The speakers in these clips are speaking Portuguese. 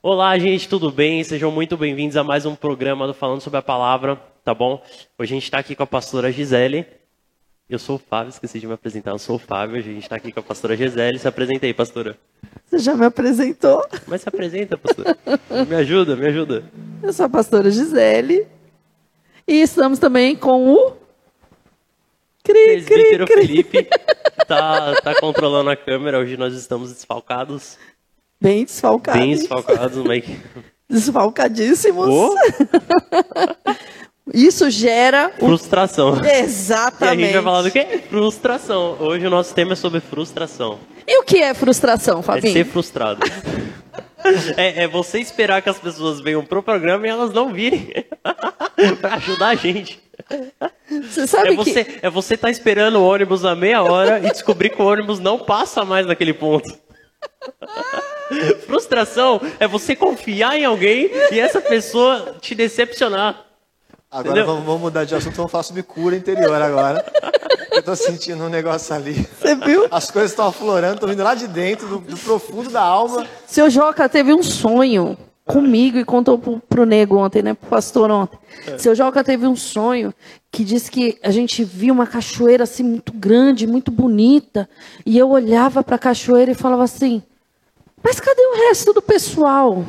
Olá, gente, tudo bem? Sejam muito bem-vindos a mais um programa do Falando sobre a Palavra, tá bom? Hoje a gente está aqui com a pastora Gisele. Eu sou o Fábio, esqueci de me apresentar. Eu sou o Fábio, a gente está aqui com a pastora Gisele. Se apresentei, pastora. Você já me apresentou? Mas se apresenta, pastora. me ajuda, me ajuda. Eu sou a pastora Gisele. E estamos também com o. Cri, cri, cri. Felipe, tá, tá controlando a câmera. Hoje nós estamos desfalcados. Bem desfalcados. Bem desfalcados, Mike. Desfalcadíssimos. Oh. Isso gera. Frustração. Exatamente. E a gente vai falar do quê? Frustração. Hoje o nosso tema é sobre frustração. E o que é frustração, Fabinho? É ser frustrado. é, é, você esperar que as pessoas venham pro programa e elas não virem. pra ajudar a gente. Você sabe é você, que... É você estar tá esperando o ônibus a meia hora e descobrir que o ônibus não passa mais naquele ponto. Frustração é você confiar em alguém e essa pessoa te decepcionar. Agora vamos, vamos, mudar de assunto, vamos falar sobre cura interior agora. Eu tô sentindo um negócio ali. Você viu? As coisas estão aflorando, estão vindo lá de dentro, do, do, profundo da alma. Seu Joca teve um sonho comigo e contou pro, pro nego ontem, né? Pro pastor ontem. É. Seu Joca teve um sonho que disse que a gente viu uma cachoeira assim muito grande, muito bonita. E eu olhava para a cachoeira e falava assim: Mas cadê o resto do pessoal?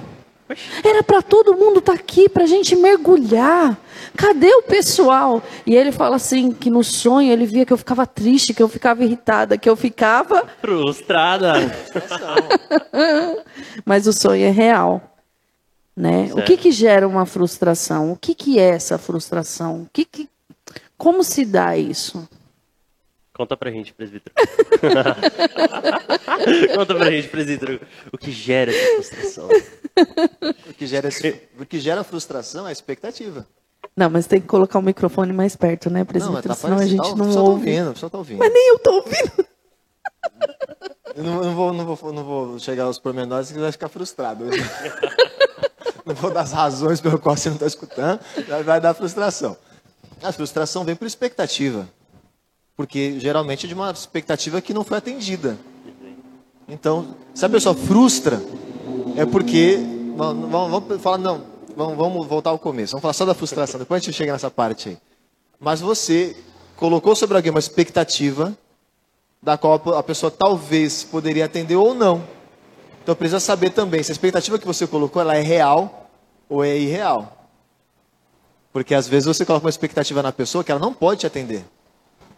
Era para todo mundo estar tá aqui, para a gente mergulhar. Cadê o pessoal? E ele fala assim que no sonho ele via que eu ficava triste, que eu ficava irritada, que eu ficava frustrada. Mas o sonho é real. Né? O que, que gera uma frustração? O que, que é essa frustração? O que, que como se dá isso? Conta pra gente, presbítero. Conta pra gente, presbítero, o que gera essa frustração. O que gera, o que gera frustração é a expectativa. Não, mas tem que colocar o microfone mais perto, né, presbítero? Não, tá Senão a gente tá, não tá ouve. Tá ouvindo, tá ouvindo. Mas nem eu tô ouvindo. Eu não, não, vou, não, vou, não vou chegar aos pormenores, que vai ficar frustrado. não vou dar as razões pelo qual você não está escutando, vai dar frustração. A frustração vem por expectativa. Porque geralmente é de uma expectativa que não foi atendida. Então, se a pessoa frustra, é porque. Vamos, vamos falar, não, vamos, vamos, voltar ao começo. Vamos falar só da frustração, depois a gente chega nessa parte aí. Mas você colocou sobre alguém uma expectativa da qual a pessoa talvez poderia atender ou não. Então precisa saber também se a expectativa que você colocou ela é real ou é irreal. Porque às vezes você coloca uma expectativa na pessoa que ela não pode te atender.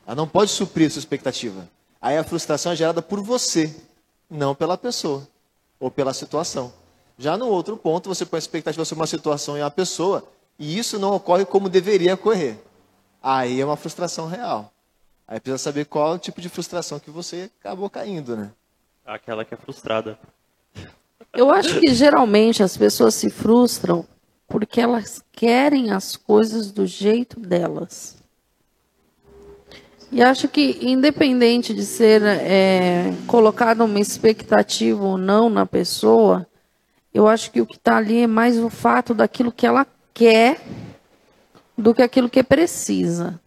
Ela não pode suprir a sua expectativa. Aí a frustração é gerada por você, não pela pessoa ou pela situação. Já no outro ponto, você põe a expectativa sobre uma situação e uma pessoa, e isso não ocorre como deveria ocorrer. Aí é uma frustração real. Aí precisa saber qual é o tipo de frustração que você acabou caindo, né? Aquela que é frustrada. Eu acho que geralmente as pessoas se frustram porque elas querem as coisas do jeito delas. E acho que, independente de ser é, colocada uma expectativa ou não na pessoa, eu acho que o que está ali é mais o fato daquilo que ela quer do que aquilo que precisa.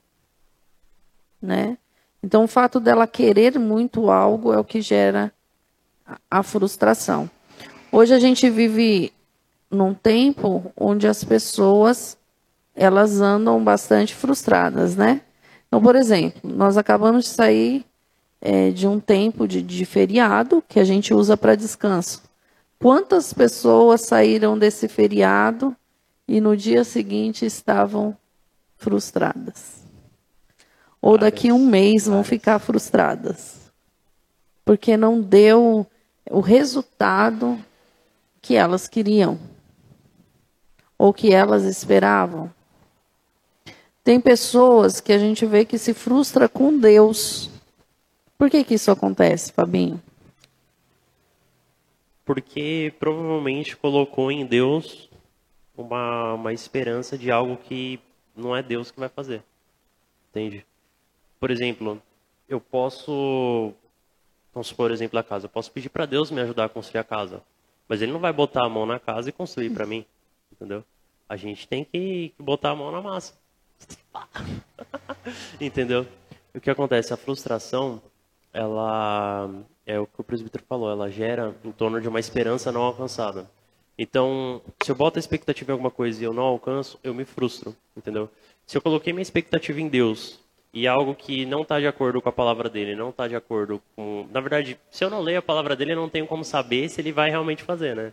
Né? Então, o fato dela querer muito algo é o que gera a frustração. Hoje a gente vive num tempo onde as pessoas elas andam bastante frustradas, né? Então, por exemplo, nós acabamos de sair é, de um tempo de, de feriado que a gente usa para descanso. Quantas pessoas saíram desse feriado e no dia seguinte estavam frustradas? Ou daqui a um mês vão ficar frustradas? Porque não deu o resultado que elas queriam ou que elas esperavam. Tem pessoas que a gente vê que se frustra com Deus. Por que, que isso acontece, Fabinho? Porque provavelmente colocou em Deus uma, uma esperança de algo que não é Deus que vai fazer. Entende? Por exemplo, eu posso. Vamos supor, exemplo, a casa. Eu posso pedir para Deus me ajudar a construir a casa. Mas Ele não vai botar a mão na casa e construir para mim. Entendeu? A gente tem que, que botar a mão na massa. Entendeu? O que acontece? A frustração, ela, é o que o presbítero falou, ela gera em torno de uma esperança não alcançada. Então, se eu boto a expectativa em alguma coisa e eu não alcanço, eu me frustro, entendeu? Se eu coloquei minha expectativa em Deus e algo que não está de acordo com a palavra dele, não está de acordo com. Na verdade, se eu não leio a palavra dele, eu não tenho como saber se ele vai realmente fazer, né?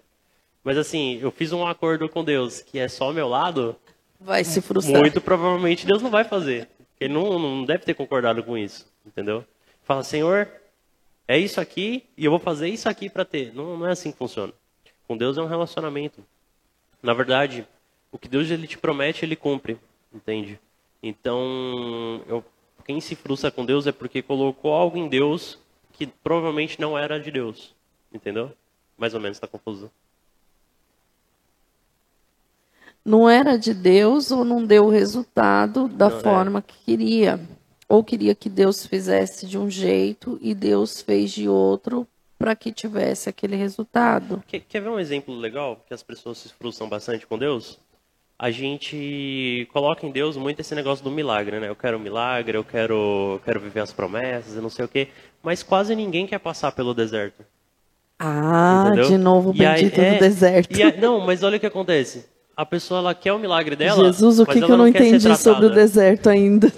Mas assim, eu fiz um acordo com Deus que é só meu lado. Vai se frustrar. Muito provavelmente Deus não vai fazer. Ele não, não deve ter concordado com isso, entendeu? Fala, Senhor, é isso aqui e eu vou fazer isso aqui para ter. Não, não é assim que funciona. Com Deus é um relacionamento. Na verdade, o que Deus ele te promete, ele cumpre, entende? Então, eu, quem se frustra com Deus é porque colocou algo em Deus que provavelmente não era de Deus, entendeu? Mais ou menos, está confuso. Não era de Deus ou não deu o resultado da não, é. forma é. que queria. Ou queria que Deus fizesse de um jeito e Deus fez de outro para que tivesse aquele resultado. Quer, quer ver um exemplo legal que as pessoas se frustram bastante com Deus? A gente coloca em Deus muito esse negócio do milagre, né? Eu quero um milagre, eu quero, eu quero viver as promessas, eu não sei o quê. Mas quase ninguém quer passar pelo deserto. Ah, Entendeu? de novo o bendito aí, é, do deserto. Aí, não, mas olha o que acontece. A pessoa ela quer o milagre dela. Jesus, o que, que eu não entendi sobre o deserto ainda?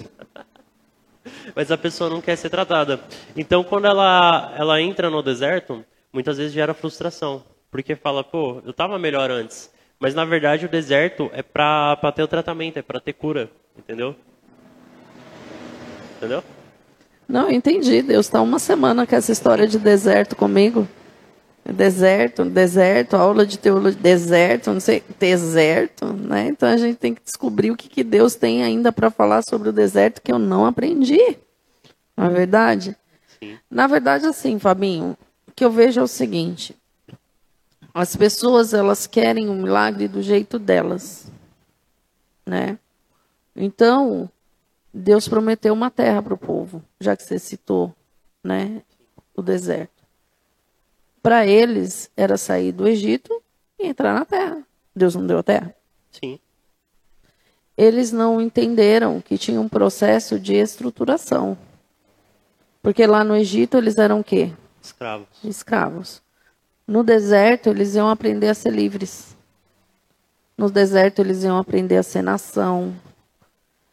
mas a pessoa não quer ser tratada. Então, quando ela, ela entra no deserto, muitas vezes gera frustração. Porque fala, pô, eu estava melhor antes. Mas na verdade o deserto é para ter o tratamento, é para ter cura, entendeu? Entendeu? Não, entendi. Deus está uma semana com essa história de deserto comigo. Deserto, deserto, aula de teologia, deserto, não sei, deserto, né? Então a gente tem que descobrir o que, que Deus tem ainda para falar sobre o deserto que eu não aprendi. Não é verdade? Sim. Na verdade, assim, Fabinho, o que eu vejo é o seguinte: as pessoas elas querem um milagre do jeito delas, né? Então Deus prometeu uma terra para o povo, já que você citou, né, o deserto. Para eles era sair do Egito e entrar na terra. Deus não deu a terra. Sim. Eles não entenderam que tinha um processo de estruturação. Porque lá no Egito eles eram o quê? Escravos. Escravos. No deserto, eles iam aprender a ser livres. No deserto, eles iam aprender a ser nação.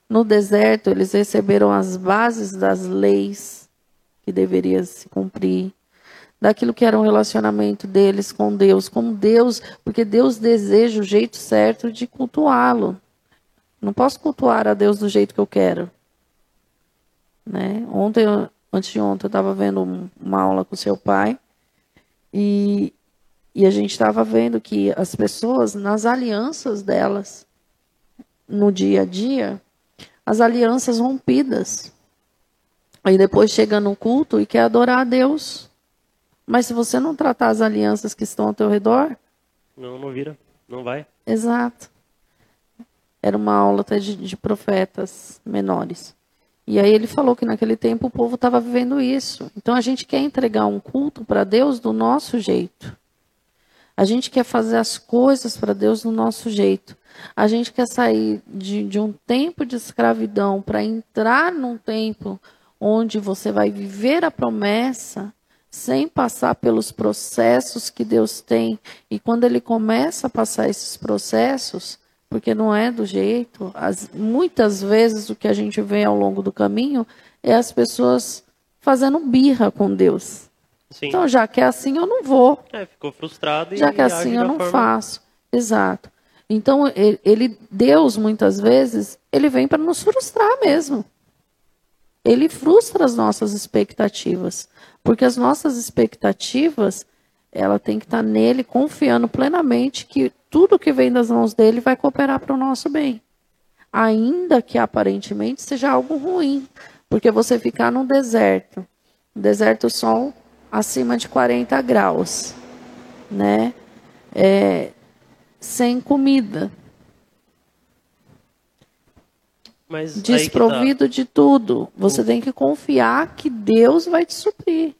No deserto, eles receberam as bases das leis que deveriam se cumprir, daquilo que era um relacionamento deles com Deus, com Deus, porque Deus deseja o jeito certo de cultuá-lo. Não posso cultuar a Deus do jeito que eu quero. Né? Ontem, antes de ontem, eu estava vendo uma aula com seu pai e, e a gente estava vendo que as pessoas, nas alianças delas, no dia a dia, as alianças rompidas. Aí depois chega no culto e quer adorar a Deus. Mas se você não tratar as alianças que estão ao teu redor. Não, não vira. Não vai. Exato. Era uma aula até de, de profetas menores. E aí ele falou que naquele tempo o povo estava vivendo isso. Então a gente quer entregar um culto para Deus do nosso jeito. A gente quer fazer as coisas para Deus do nosso jeito. A gente quer sair de, de um tempo de escravidão para entrar num tempo onde você vai viver a promessa sem passar pelos processos que Deus tem. E quando Ele começa a passar esses processos, porque não é do jeito. As, muitas vezes o que a gente vê ao longo do caminho é as pessoas fazendo birra com Deus. Sim. Então, já que é assim, eu não vou. É, ficou frustrado e Já que é assim, eu não forma... faço. Exato. Então, ele, Deus, muitas vezes, ele vem para nos frustrar mesmo. Ele frustra as nossas expectativas. Porque as nossas expectativas, ela tem que estar nele, confiando plenamente que tudo que vem das mãos dele vai cooperar para o nosso bem. Ainda que aparentemente seja algo ruim, porque você ficar no deserto, deserto sol acima de 40 graus, né? É, sem comida. Mas tá. desprovido de tudo. Você tem que confiar que Deus vai te suprir.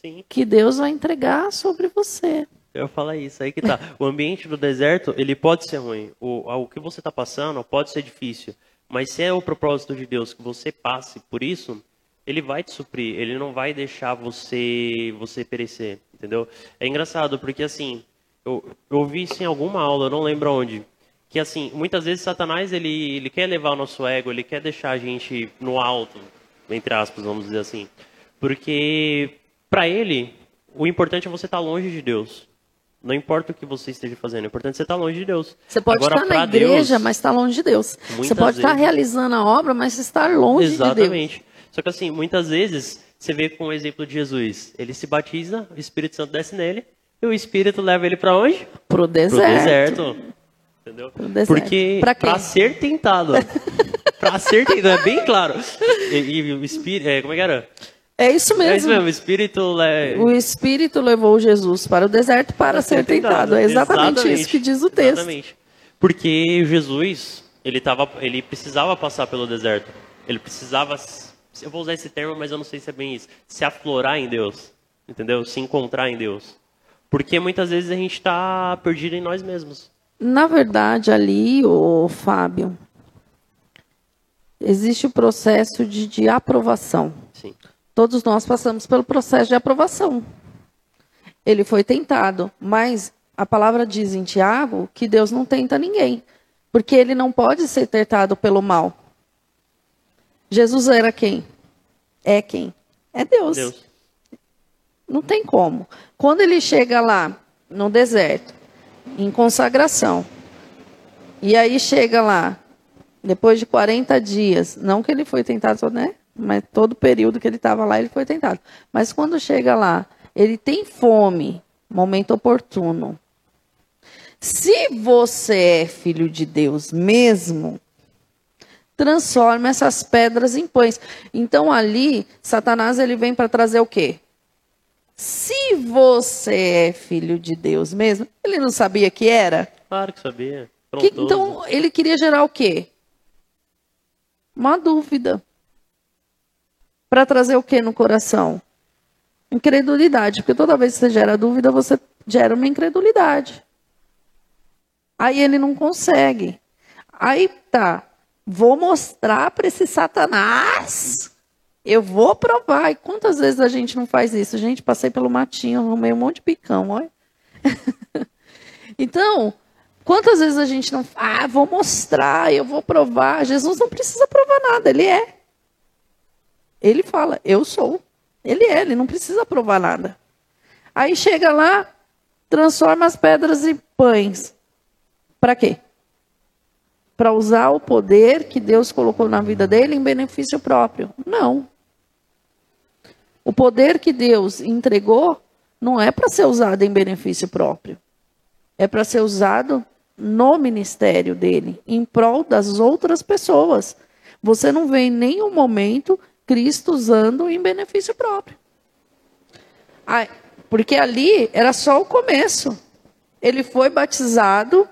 Sim. Que Deus vai entregar sobre você. Eu falar isso, aí que tá. O ambiente do deserto, ele pode ser ruim. O, o que você está passando pode ser difícil. Mas se é o propósito de Deus que você passe por isso, ele vai te suprir, ele não vai deixar você você perecer, entendeu? É engraçado porque assim, eu, eu ouvi isso em alguma aula, eu não lembro onde, que assim, muitas vezes Satanás ele ele quer levar o nosso ego, ele quer deixar a gente no alto, entre aspas, vamos dizer assim. Porque para ele, o importante é você estar longe de Deus. Não importa o que você esteja fazendo, é importante você estar longe de Deus. Você pode Agora, estar na igreja, Deus, mas está longe de Deus. Você pode estar vezes- realizando a obra, mas estar longe de Deus. Exatamente. Só que assim, muitas vezes você vê com o exemplo de Jesus, ele se batiza, o Espírito Santo desce nele, e o Espírito leva ele para onde? Pro Pro deserto. deserto. Entendeu? Pro deserto. Porque para ser tentado, para ser tentado, é bem claro. E, e o Espírito, é, como é que era? É isso mesmo. É isso mesmo, o Espírito le- O Espírito levou Jesus para o deserto para ser tentado. É exatamente, isso que diz o texto. Exatamente. Porque Jesus, ele, tava, ele precisava passar pelo deserto. Ele precisava, eu vou usar esse termo, mas eu não sei se é bem isso, se aflorar em Deus. Entendeu? Se encontrar em Deus. Porque muitas vezes a gente está perdido em nós mesmos. Na verdade, ali, o Fábio, existe o processo de, de aprovação. Sim. Todos nós passamos pelo processo de aprovação. Ele foi tentado, mas a palavra diz em Tiago que Deus não tenta ninguém, porque ele não pode ser tentado pelo mal. Jesus era quem? É quem? É Deus. Deus. Não tem como. Quando ele chega lá no deserto, em consagração, e aí chega lá, depois de 40 dias, não que ele foi tentado, né? Mas todo o período que ele estava lá, ele foi tentado. Mas quando chega lá, ele tem fome, momento oportuno. Se você é filho de Deus mesmo, transforma essas pedras em pães. Então ali, Satanás ele vem para trazer o quê? Se você é filho de Deus mesmo, ele não sabia que era? Claro que sabia. Que- então ele queria gerar o quê? Uma dúvida. Para trazer o quê no coração? Incredulidade, porque toda vez que você gera dúvida, você gera uma incredulidade. Aí ele não consegue. Aí tá, vou mostrar para esse Satanás. Eu vou provar. E quantas vezes a gente não faz isso? Gente, passei pelo matinho, arrumei um monte de picão, olha. Então, quantas vezes a gente não. Ah, vou mostrar, eu vou provar. Jesus não precisa provar nada, ele é. Ele fala, eu sou. Ele é, ele não precisa provar nada. Aí chega lá, transforma as pedras em pães. Para quê? Para usar o poder que Deus colocou na vida dele em benefício próprio. Não. O poder que Deus entregou não é para ser usado em benefício próprio é para ser usado no ministério dele, em prol das outras pessoas. Você não vê em nenhum momento Cristo usando em benefício próprio. Ai, porque ali era só o começo. Ele foi batizado,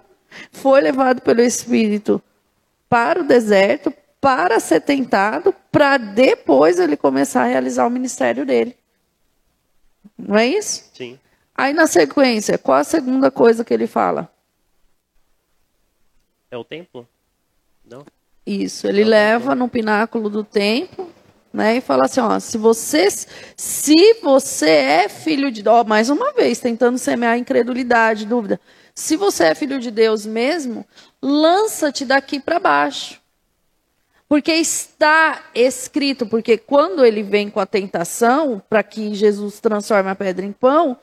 foi levado pelo Espírito para o deserto, para ser tentado, para depois ele começar a realizar o ministério dele. Não é isso? Sim. Aí na sequência, qual a segunda coisa que ele fala? É o templo? Não? Isso, ele leva no pináculo do templo, né, e fala assim, ó, se você se você é filho de, ó, mais uma vez, tentando semear incredulidade, dúvida. Se você é filho de Deus mesmo, lança-te daqui para baixo. Porque está escrito, porque quando ele vem com a tentação para que Jesus transforme a pedra em pão,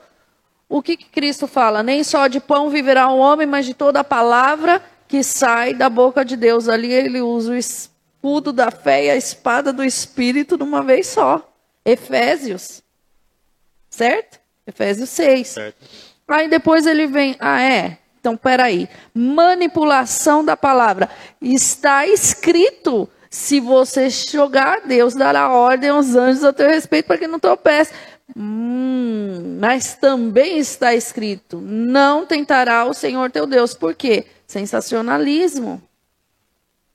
o que, que Cristo fala? Nem só de pão viverá o homem, mas de toda a palavra que sai da boca de Deus. Ali ele usa o escudo da fé e a espada do Espírito numa vez só. Efésios. Certo? Efésios 6. Certo. Aí depois ele vem, ah é? Então peraí, manipulação da palavra. Está escrito, se você jogar, Deus dará ordem aos anjos a teu respeito para que não tropece. Hum, mas também está escrito, não tentará o Senhor teu Deus. Por quê? Sensacionalismo.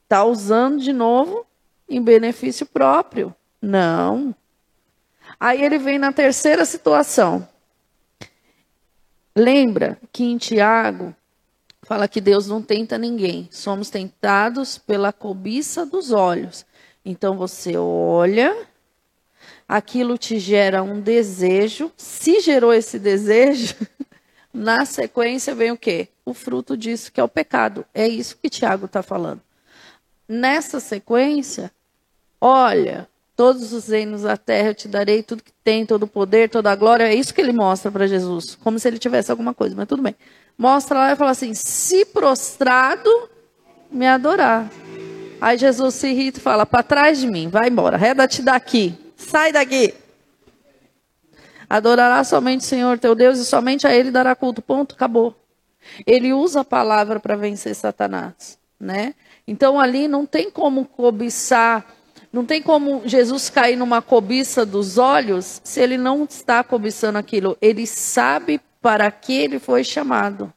Está usando de novo em benefício próprio. Não. Aí ele vem na terceira situação. Lembra que em Tiago fala que Deus não tenta ninguém. Somos tentados pela cobiça dos olhos. Então você olha, aquilo te gera um desejo. Se gerou esse desejo, na sequência vem o quê? O fruto disso, que é o pecado. É isso que Tiago está falando. Nessa sequência, olha, todos os reinos da terra eu te darei, tudo que tem, todo o poder, toda a glória. É isso que ele mostra para Jesus, como se ele tivesse alguma coisa, mas tudo bem. Mostra lá e fala assim: se prostrado, me adorar. Aí Jesus se irrita e fala: para trás de mim, vai embora, reda-te daqui, sai daqui. Adorará somente o Senhor teu Deus e somente a Ele dará culto. Ponto, acabou. Ele usa a palavra para vencer Satanás, né? Então ali não tem como cobiçar, não tem como Jesus cair numa cobiça dos olhos se ele não está cobiçando aquilo. Ele sabe para que ele foi chamado.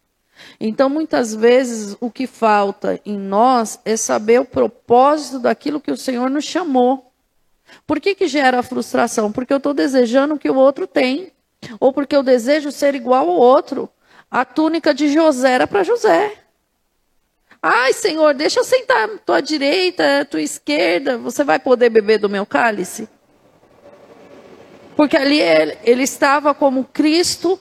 Então, muitas vezes, o que falta em nós é saber o propósito daquilo que o Senhor nos chamou. Por que, que gera frustração? Porque eu estou desejando o que o outro tem. Ou porque eu desejo ser igual ao outro. A túnica de José era para José. Ai, Senhor, deixa eu sentar à tua direita, à tua esquerda. Você vai poder beber do meu cálice? Porque ali ele, ele estava como Cristo,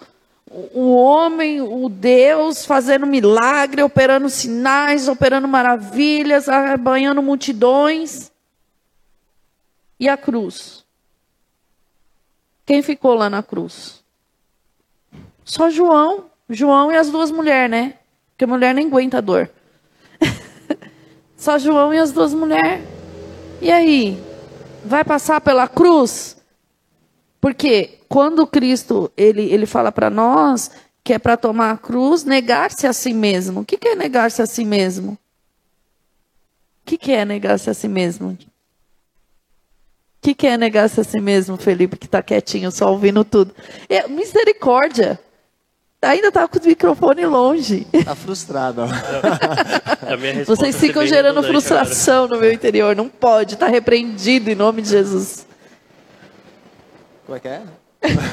o homem, o Deus, fazendo milagre, operando sinais, operando maravilhas, banhando multidões. E a cruz? Quem ficou lá na cruz? Só João. João e as duas mulheres, né? Porque a mulher nem aguenta a dor. Só João e as duas mulheres. E aí? Vai passar pela cruz? Porque quando Cristo ele, ele fala para nós que é para tomar a cruz, negar-se a si mesmo. O que, que é negar-se a si mesmo? O que, que é negar-se a si mesmo? O que, que é negar-se a si mesmo, Felipe, que está quietinho, só ouvindo tudo? É misericórdia ainda tá com o microfone longe. Tá frustrado. Vocês ficam gerando frustração agora. no meu interior. Não pode, tá repreendido em nome de Jesus. Como é que é?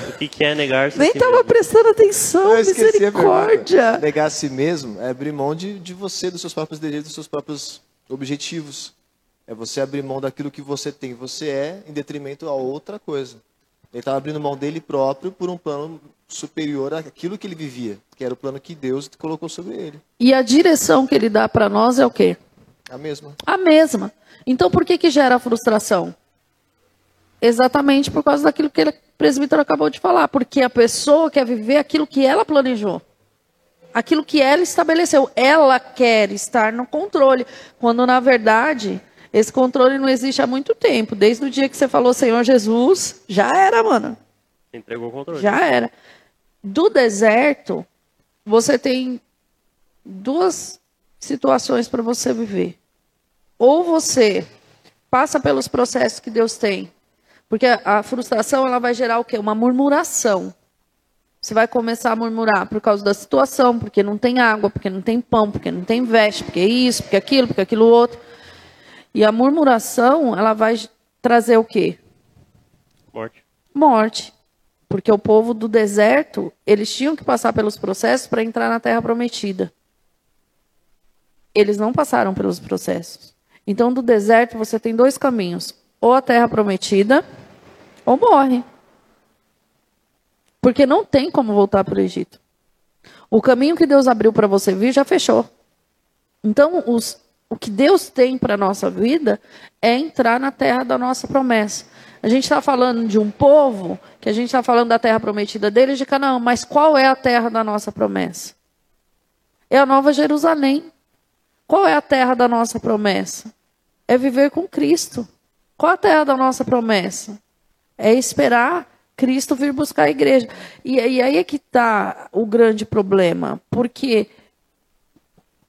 O que, que é negar-se Nem estava si prestando atenção, misericórdia. Negar a si mesmo é abrir mão de, de você, dos seus próprios desejos, dos seus próprios objetivos. É você abrir mão daquilo que você tem, você é, em detrimento a outra coisa. Ele estava abrindo mão dele próprio por um plano superior àquilo que ele vivia, que era o plano que Deus colocou sobre ele. E a direção que ele dá para nós é o quê? A mesma. A mesma. Então por que que gera frustração? Exatamente por causa daquilo que o presbítero acabou de falar, porque a pessoa quer viver aquilo que ela planejou. Aquilo que ela estabeleceu, ela quer estar no controle, quando na verdade esse controle não existe há muito tempo. Desde o dia que você falou Senhor Jesus, já era, mano. Entregou o controle. Já era do deserto, você tem duas situações para você viver. Ou você passa pelos processos que Deus tem, porque a frustração ela vai gerar o quê? Uma murmuração. Você vai começar a murmurar por causa da situação, porque não tem água, porque não tem pão, porque não tem veste, porque isso, porque aquilo, porque aquilo outro. E a murmuração, ela vai trazer o quê? Morte. Morte. Porque o povo do deserto, eles tinham que passar pelos processos para entrar na terra prometida. Eles não passaram pelos processos. Então, do deserto, você tem dois caminhos: ou a terra prometida, ou morre. Porque não tem como voltar para o Egito. O caminho que Deus abriu para você vir já fechou. Então, os, o que Deus tem para a nossa vida é entrar na terra da nossa promessa. A gente está falando de um povo, que a gente está falando da terra prometida deles de Canaã, mas qual é a terra da nossa promessa? É a Nova Jerusalém. Qual é a terra da nossa promessa? É viver com Cristo. Qual a terra da nossa promessa? É esperar Cristo vir buscar a igreja. E, e aí é que está o grande problema, porque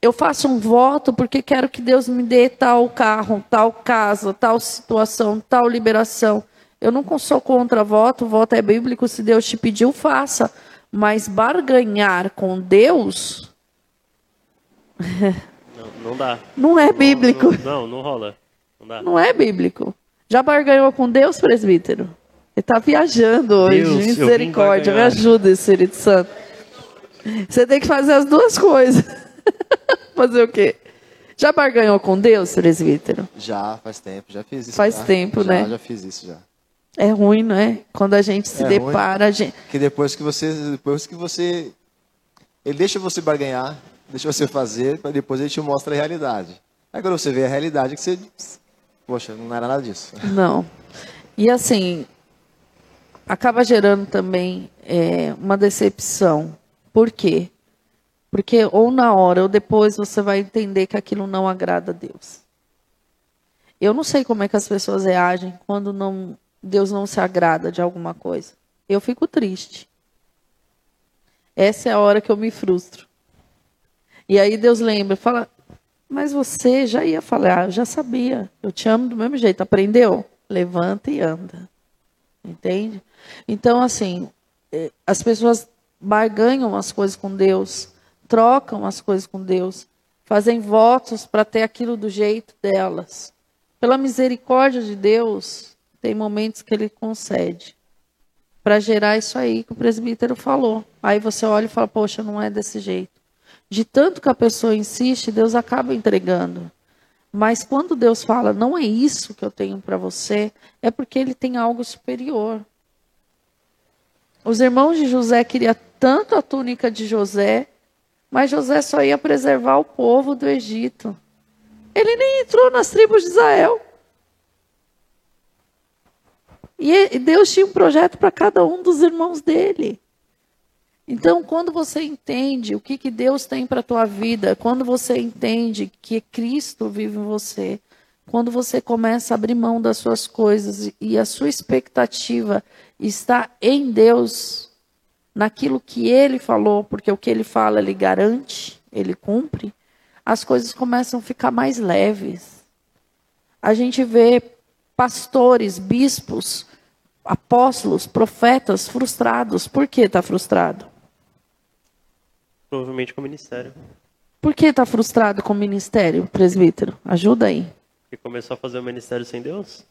eu faço um voto porque quero que Deus me dê tal carro, tal casa, tal situação, tal liberação. Eu não sou contra voto, voto é bíblico, se Deus te pediu, faça. Mas barganhar com Deus. Não, não dá. Não é bíblico. Não, não, não rola. Não, dá. não é bíblico. Já barganhou com Deus, presbítero? Ele está viajando hoje. Deus, Misericórdia, me ajuda, Espírito Santo. Você tem que fazer as duas coisas. Fazer o quê? Já barganhou com Deus, presbítero? Já, faz tempo, já fiz isso. Faz já. tempo, já, né? Já fiz isso já. É ruim, não é? Quando a gente se É depara, a gente... Que depois que você, depois que você, ele deixa você barganhar, deixa você fazer, para depois ele te mostra a realidade. Aí quando você vê a realidade, que você, poxa, não era nada disso. Não. E assim, acaba gerando também é, uma decepção. Por quê? Porque ou na hora ou depois você vai entender que aquilo não agrada a Deus. Eu não sei como é que as pessoas reagem quando não, Deus não se agrada de alguma coisa. Eu fico triste. Essa é a hora que eu me frustro. E aí Deus lembra, fala, mas você já ia falar, eu já sabia, eu te amo do mesmo jeito, aprendeu? Levanta e anda. Entende? Então, assim, eh, as pessoas barganham as coisas com Deus, trocam as coisas com Deus, fazem votos para ter aquilo do jeito delas. Pela misericórdia de Deus, tem momentos que ele concede para gerar isso aí que o presbítero falou. Aí você olha e fala, poxa, não é desse jeito. De tanto que a pessoa insiste, Deus acaba entregando. Mas quando Deus fala, não é isso que eu tenho para você, é porque ele tem algo superior. Os irmãos de José queriam tanto a túnica de José, mas José só ia preservar o povo do Egito. Ele nem entrou nas tribos de Israel. E Deus tinha um projeto para cada um dos irmãos dele. Então, quando você entende o que, que Deus tem para a tua vida, quando você entende que Cristo vive em você, quando você começa a abrir mão das suas coisas e a sua expectativa está em Deus, naquilo que Ele falou, porque o que Ele fala, Ele garante, Ele cumpre, as coisas começam a ficar mais leves. A gente vê pastores, bispos, apóstolos, profetas frustrados. Por que está frustrado? Provavelmente com o ministério. Por que está frustrado com o ministério, presbítero? Ajuda aí. Porque começou a fazer o ministério sem Deus?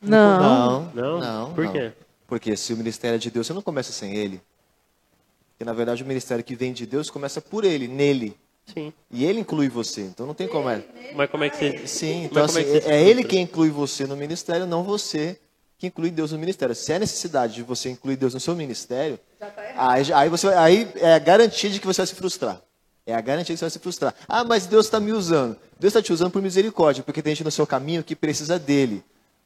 Não. Não? não. Por não. quê? Porque se o ministério é de Deus, você não começa sem ele. Porque na verdade o ministério que vem de Deus começa por ele, nele. Sim. E ele inclui você. Então não tem como é. Mas como é que você. Sim, mas então como assim, se é ele quem inclui você no ministério, não você que inclui Deus no ministério. Se é necessidade de você incluir Deus no seu ministério, aí, já- aí, você, aí é a garantia de que você vai se frustrar. É a garantia que você vai se frustrar. Ah, mas Deus está me usando. Deus está te usando por misericórdia, porque tem gente no seu caminho que precisa dele.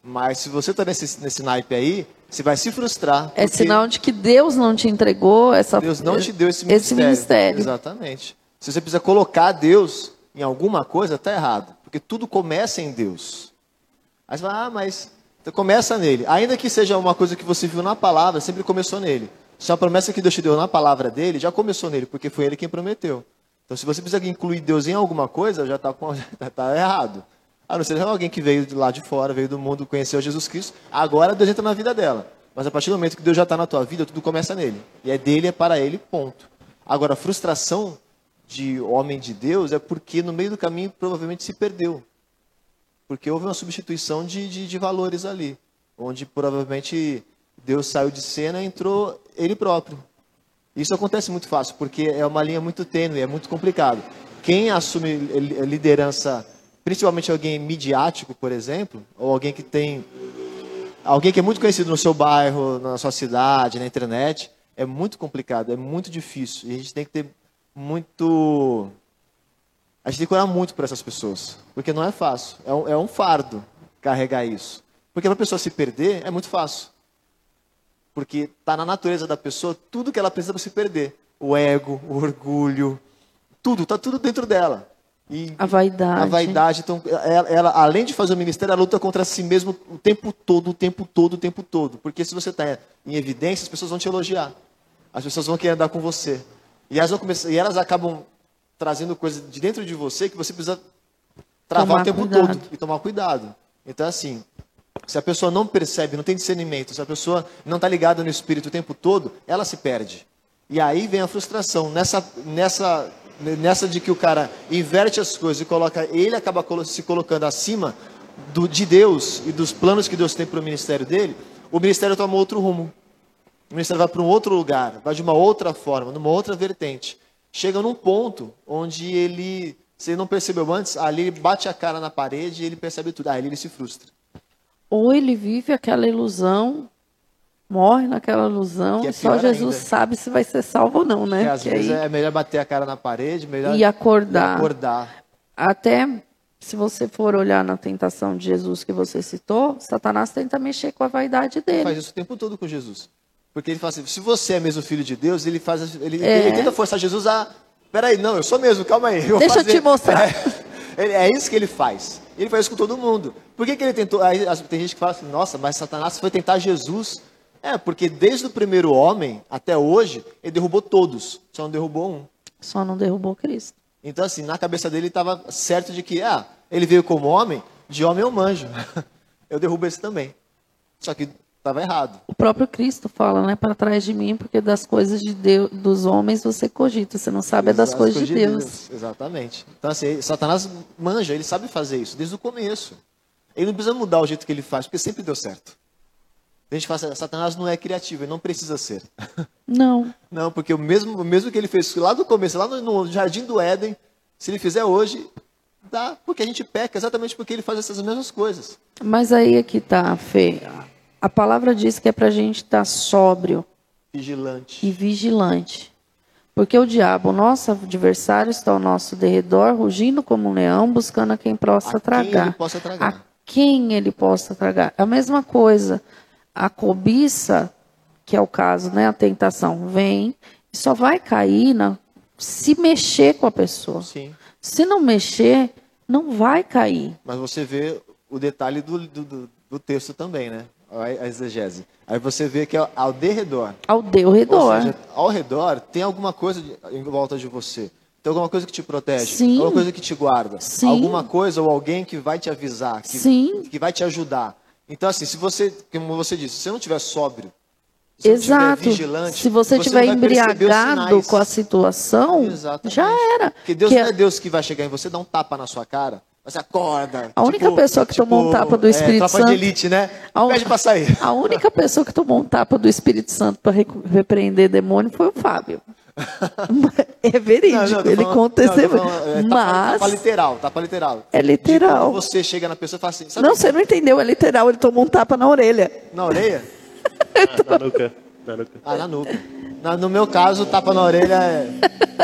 Mas se você está nesse, nesse naipe aí, você vai se frustrar. É sinal de que Deus não te entregou essa Deus não te deu esse ministério. ministério. Exatamente. Se você precisa colocar Deus em alguma coisa, está errado. Porque tudo começa em Deus. Aí você fala, ah, mas então começa nele. Ainda que seja uma coisa que você viu na palavra, sempre começou nele. Se é uma promessa que Deus te deu na palavra dele, já começou nele, porque foi ele quem prometeu. Então, se você precisa incluir Deus em alguma coisa, já está tá errado. A não ser alguém que veio de lá de fora, veio do mundo, conheceu Jesus Cristo, agora Deus entra na vida dela. Mas a partir do momento que Deus já está na tua vida, tudo começa nele. E é dele, é para ele, ponto. Agora, a frustração de homem de Deus é porque no meio do caminho provavelmente se perdeu. Porque houve uma substituição de, de, de valores ali. Onde provavelmente Deus saiu de cena e entrou ele próprio. Isso acontece muito fácil, porque é uma linha muito tênue, é muito complicado. Quem assume li- liderança, principalmente alguém midiático, por exemplo, ou alguém que tem. Alguém que é muito conhecido no seu bairro, na sua cidade, na internet, é muito complicado, é muito difícil. E a gente tem que ter muito. A gente tem que orar muito por essas pessoas, porque não é fácil. É um, é um fardo carregar isso. Porque para a pessoa se perder é muito fácil. Porque está na natureza da pessoa tudo que ela precisa para se perder. O ego, o orgulho, tudo, está tudo dentro dela. E A vaidade. a vaidade, então, ela, ela, além de fazer o ministério, ela luta contra si mesma o tempo todo, o tempo todo, o tempo todo. Porque se você está em evidência, as pessoas vão te elogiar. As pessoas vão querer andar com você. E elas, vão começar, e elas acabam trazendo coisas de dentro de você que você precisa travar Tomar o tempo cuidado. todo e tomar cuidado. Então, assim, se a pessoa não percebe, não tem discernimento, se a pessoa não está ligada no espírito o tempo todo, ela se perde. E aí vem a frustração. Nessa, nessa, nessa de que o cara inverte as coisas e coloca, ele acaba se colocando acima do, de Deus e dos planos que Deus tem para o ministério dele, o ministério toma outro rumo. O ministério vai para um outro lugar, vai de uma outra forma, numa outra vertente. Chega num ponto onde ele, se ele não percebeu antes, ali ele bate a cara na parede e ele percebe tudo. Ah, ali ele se frustra. ou ele vive aquela ilusão, morre naquela ilusão, é e só Jesus ainda. sabe se vai ser salvo ou não, né? Às vezes aí- é melhor bater a cara na parede, melhor E acordar. acordar. Até se você for olhar na tentação de Jesus que você citou, Satanás tenta mexer com a vaidade Ele dele. faz isso o tempo todo com Jesus. Porque ele fala assim, se você é mesmo filho de Deus, ele faz, ele, É. ele tenta forçar Jesus a, peraí, não, eu sou mesmo, calma aí. vou Deixa eu fazer." te mostrar. É, ele- é isso que ele faz. Ele faz isso com todo mundo. Por que, que ele tentou? Aí, as- tem gente que fala assim, nossa, mas Satanás foi tentar Jesus. É, porque desde o primeiro homem até hoje, ele derrubou todos, só não derrubou um. Só não derrubou Cristo. Então, assim, na cabeça dele estava certo de que, ah, ele veio como homem, de homem eu manjo. Eu derrubo esse também. Só que estava errado. O próprio Cristo fala, né, para trás de mim, porque das coisas de Deus, dos homens você cogita, você não sabe é das As coisas de Deus. Exatamente. Então, assim, Satanás manja, ele sabe fazer isso desde o começo. Ele não precisa mudar o jeito que ele faz, porque sempre deu certo. A gente fala assim, Satanás não é criativo, ele não precisa ser. Não. Não, porque o mesmo, o mesmo que ele fez lá do começo, lá no, no Jardim do Éden, se ele fizer hoje, dá, porque a gente peca, exatamente porque ele faz essas mesmas coisas. Mas aí é que tá, Fê. A palavra diz que é pra gente estar sóbrio Vigilante. e vigilante. Porque o diabo, o nosso adversário, está ao nosso derredor, rugindo como um leão, buscando a quem possa A quem tragar. ele possa tragar. A quem ele possa tragar. A mesma coisa, a cobiça, que é o caso, né? A tentação vem e só vai cair na, se mexer com a pessoa. Sim. Se não mexer, não vai cair. Mas você vê o detalhe do, do, do- texto também, né? A exegese. Aí você vê que ao, ao derredor, Ao teu Ou redor. seja, ao redor tem alguma coisa em volta de você. Tem alguma coisa que te protege, Sim. alguma coisa que te guarda, Sim. alguma coisa ou alguém que vai te avisar, que, Sim. que vai te ajudar. Então assim, se você, como você disse, se você não tiver sóbrio, se Exato. vigilante, Se você estiver embriagado com a situação, Exatamente. já era. Porque Deus Que não é Deus que vai chegar em você, dar um tapa na sua cara, você acorda. A única pessoa que tomou um tapa do Espírito é, Santo- de elite, né? A Pede pra sair. A única pessoa que tomou um tapa do Espírito Santo para repreender demônio foi o Fábio. É verídico, Não, não, tô ele falando- conta não, esse- falando, é, tapa- Mas. Tapa literal, tapa literal. É literal. Quando você chega na pessoa e fala assim, sabe Não, você não entendeu, é literal, ele tomou um tapa na orelha. na orelha? Na nuca. Na nuca. Ah, na nuca. Na- no meu caso, tapa na orelha é,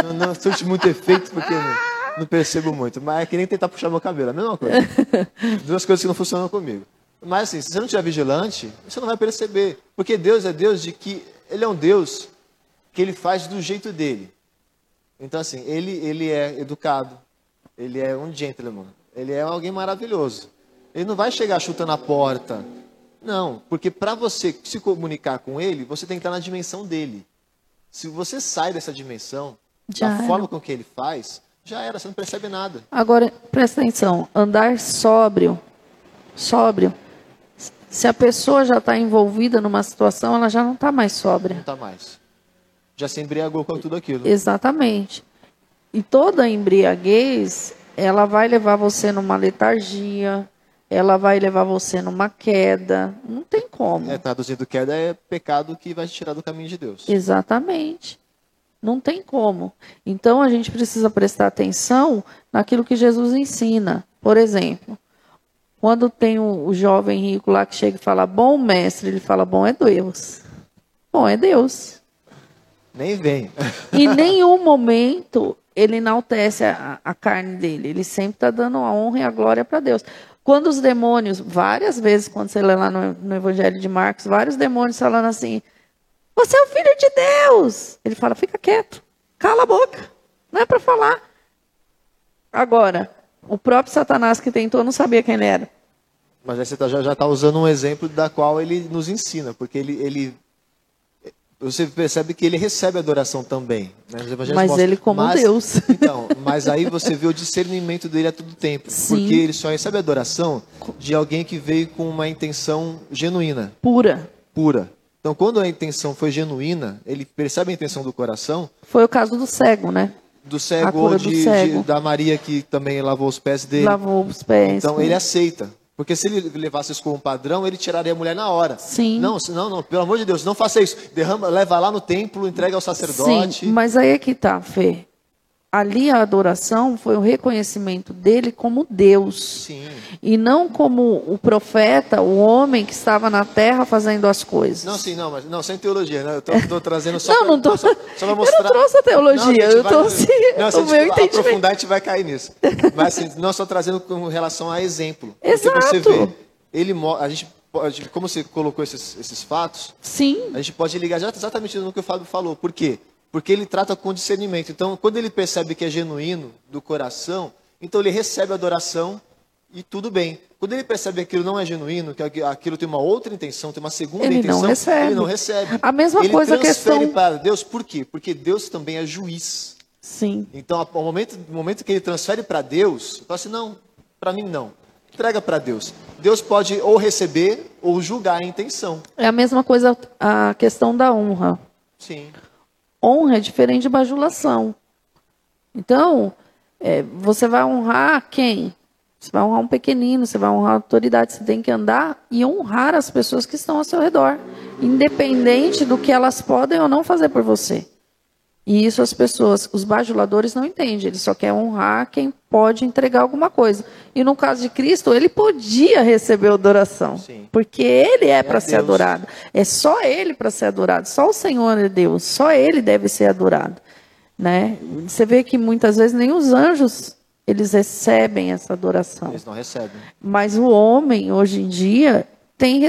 não, não surte muito efeito, porque não, não percebo muito. Mas é que nem tentar puxar meu cabelo, é a mesma coisa. Duas coisas que não funcionam comigo. Mas assim, se você não estiver vigilante, você não vai perceber. Porque Deus é Deus de que Ele é um Deus que Ele faz do jeito dele. Então assim, Ele, ele é educado, Ele é um gentleman, Ele é alguém maravilhoso. Ele não vai chegar chutando a porta. Não, porque para você se comunicar com Ele, você tem que estar na dimensão dele. Se você sai dessa dimensão, Já da era. forma com que ele faz, já era, você não percebe nada. Agora, presta atenção, andar sóbrio, sóbrio. Se a pessoa já está envolvida numa situação, ela já não está mais sóbria. Não tá mais. Já se embriagou com tudo aquilo. Exatamente. E toda embriaguez, ela vai levar você numa letargia, ela vai levar você numa queda. Não tem como. É, traduzindo queda é pecado que vai te tirar do caminho de Deus. Exatamente. Não tem como. Então a gente precisa prestar atenção naquilo que Jesus ensina. Por exemplo, quando tem o, o jovem rico lá que chega e fala, bom mestre, ele fala, bom é Deus. Bom é Deus. Nem vem. Em nenhum momento ele enaltece a, a carne dele. Ele sempre está dando a honra e a glória para Deus. Quando os demônios, várias vezes, quando você lê lá no, no Evangelho de Marcos, vários demônios falando assim: Você é o filho de Deus. Ele fala: Fica quieto, cala a boca, não é para falar. Agora, o próprio Satanás que tentou não sabia quem ele era. Mas aí você tá- já está usando um exemplo da qual ele nos ensina, porque ele, ele você percebe que ele recebe adoração também. Né? Mas mostram. ele como Mas- Deus. Então, mas aí você vê o discernimento dele a todo tempo. Sim. Porque ele só recebe adoração de alguém que veio com uma intenção genuína, Pura. pura. Então, quando a intenção foi genuína, ele percebe a intenção do coração, Foi o caso do cego, né? do cego ou do de, cego. de- da Maria que também lavou os pés dele. Lavou os pés. Então ele aceita. Porque se ele levasse isso como padrão, ele tiraria a mulher na hora. Sim. Não, não, não, pelo amor de Deus, não faça isso. Derrama, leva lá no templo, entrega ao sacerdote. Sim, mas aí é que tá, Fê. Ali a adoração foi o reconhecimento dele como Deus. Sim. E não como o profeta, o homem que estava na terra fazendo as coisas. Não, sim, não, mas não, sem teologia, né? Eu tô trazendo só Não, pra, não tô- só, só pra eu mostrar. não trouxe a teologia, gente eu trouxe não, se o a meu entendimento. aprofundar, a gente vai cair nisso. Mas assim, não só trazendo com relação a exemplo. Porque Exato. você vê, ele, a gente pode, como você colocou esses, esses fatos, Sim, a gente pode ligar exatamente no que o Fábio falou. Por quê? Porque ele trata com discernimento. Então, quando ele percebe que é genuíno do coração, então ele recebe a adoração e tudo bem. Quando ele percebe que aquilo não é genuíno, que aqui- aquilo tem uma outra intenção, tem uma segunda Ele não intenção, recebe. ele não recebe. A mesma ele coisa transfere questão- para Deus, por quê? Porque Deus também é juiz. sim. Então, ao momento, no momento que ele transfere para Deus, ele fala assim: não, para mim não. Entrega para Deus. Deus pode ou receber ou julgar a intenção. É a mesma coisa a questão da honra. Sim. Honra é diferente de bajulação. Então, é, você vai honrar quem? Você vai honrar um pequenino, você vai honrar a autoridade. Você tem que andar e honrar as pessoas que estão ao seu redor, independente do que elas podem ou não fazer por você. E isso as pessoas, os bajuladores não entendem, eles só querem honrar quem pode entregar alguma coisa. E no caso de Cristo, ele podia receber adoração, Sim. porque ele é para ser adorado. É só ele para ser adorado, só o Senhor é Deus, só ele deve ser adorado, né? Você vê que muitas vezes nem os anjos eles recebem essa adoração. Eles não recebem. Mas o homem hoje em dia tem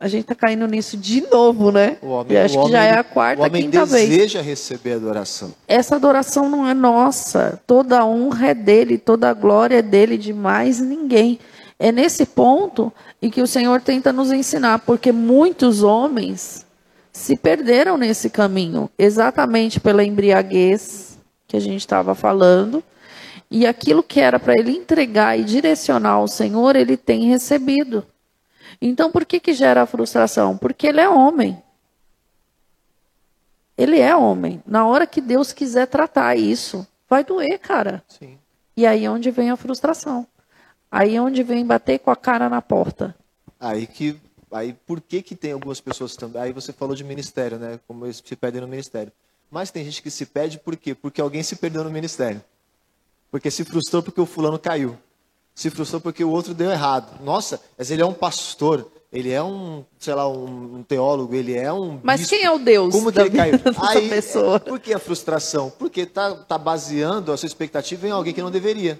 a gente está caindo nisso de novo, né? O homem, Eu acho o que já homem, é a quarta, o homem quinta vez deseja receber adoração. essa adoração não é nossa. Toda a honra é dele, toda a glória é dele, de mais ninguém. É nesse ponto em que o Senhor tenta nos ensinar, porque muitos homens se perderam nesse caminho, exatamente pela embriaguez que a gente estava falando. E aquilo que era para ele entregar e direcionar ao Senhor, ele tem recebido. Então, por que, que gera a frustração? Porque ele é homem. Ele é homem. Na hora que Deus quiser tratar isso, vai doer, cara. Sim. E aí é onde vem a frustração. Aí é onde vem bater com a cara na porta. Aí que. Aí por que, que tem algumas pessoas também. Aí você falou de ministério, né? Como eles se perdem no ministério. Mas tem gente que se perde por quê? Porque alguém se perdeu no ministério. Porque se frustrou porque o fulano caiu. Se frustrou porque o outro deu errado. Nossa, mas ele é um pastor, ele é um, sei lá, um, teólogo, ele é um. Mas bispo. quem é o Deus Como que ele caiu? Aí, pessoa? por que a frustração? Porque tá, tá baseando a sua expectativa em alguém que não deveria.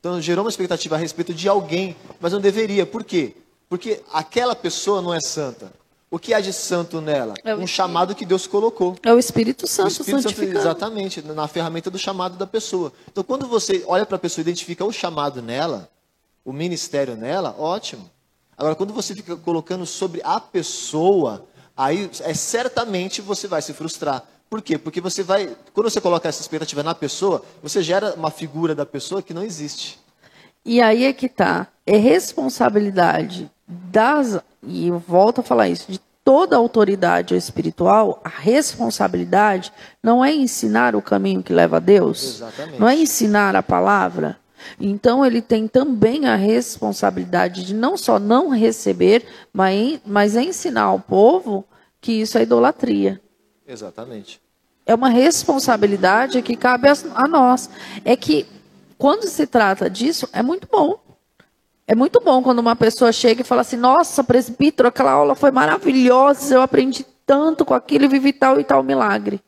Então gerou uma expectativa a respeito de alguém, mas não deveria. Por quê? Porque aquela pessoa não é santa. O que há de santo nela? É o um chamado que Deus colocou. É o Espírito O Santo Espírito Santo, exatamente, na ferramenta do chamado da pessoa. Então, quando você olha para a pessoa e identifica o chamado nela, o ministério nela, ótimo. Agora, quando você fica colocando sobre a pessoa, aí é certamente você vai se frustrar. Por quê? Porque você vai, quando você coloca essa expectativa na pessoa, você gera uma figura da pessoa que não existe. E aí é que tá. É responsabilidade das. E eu volto a falar isso, de toda autoridade espiritual, a responsabilidade não é ensinar o caminho que leva a Deus. Exatamente. Não é ensinar a palavra. Então ele tem também a responsabilidade de não só não receber, mas, mas ensinar ao povo que isso é idolatria. Exatamente. É uma responsabilidade que cabe a, a nós. É que quando se trata disso, é muito bom. É muito bom quando uma pessoa chega e fala assim: Nossa, presbítero, aquela aula foi maravilhosa, eu aprendi tanto com aquilo e vivi tal e tal milagre.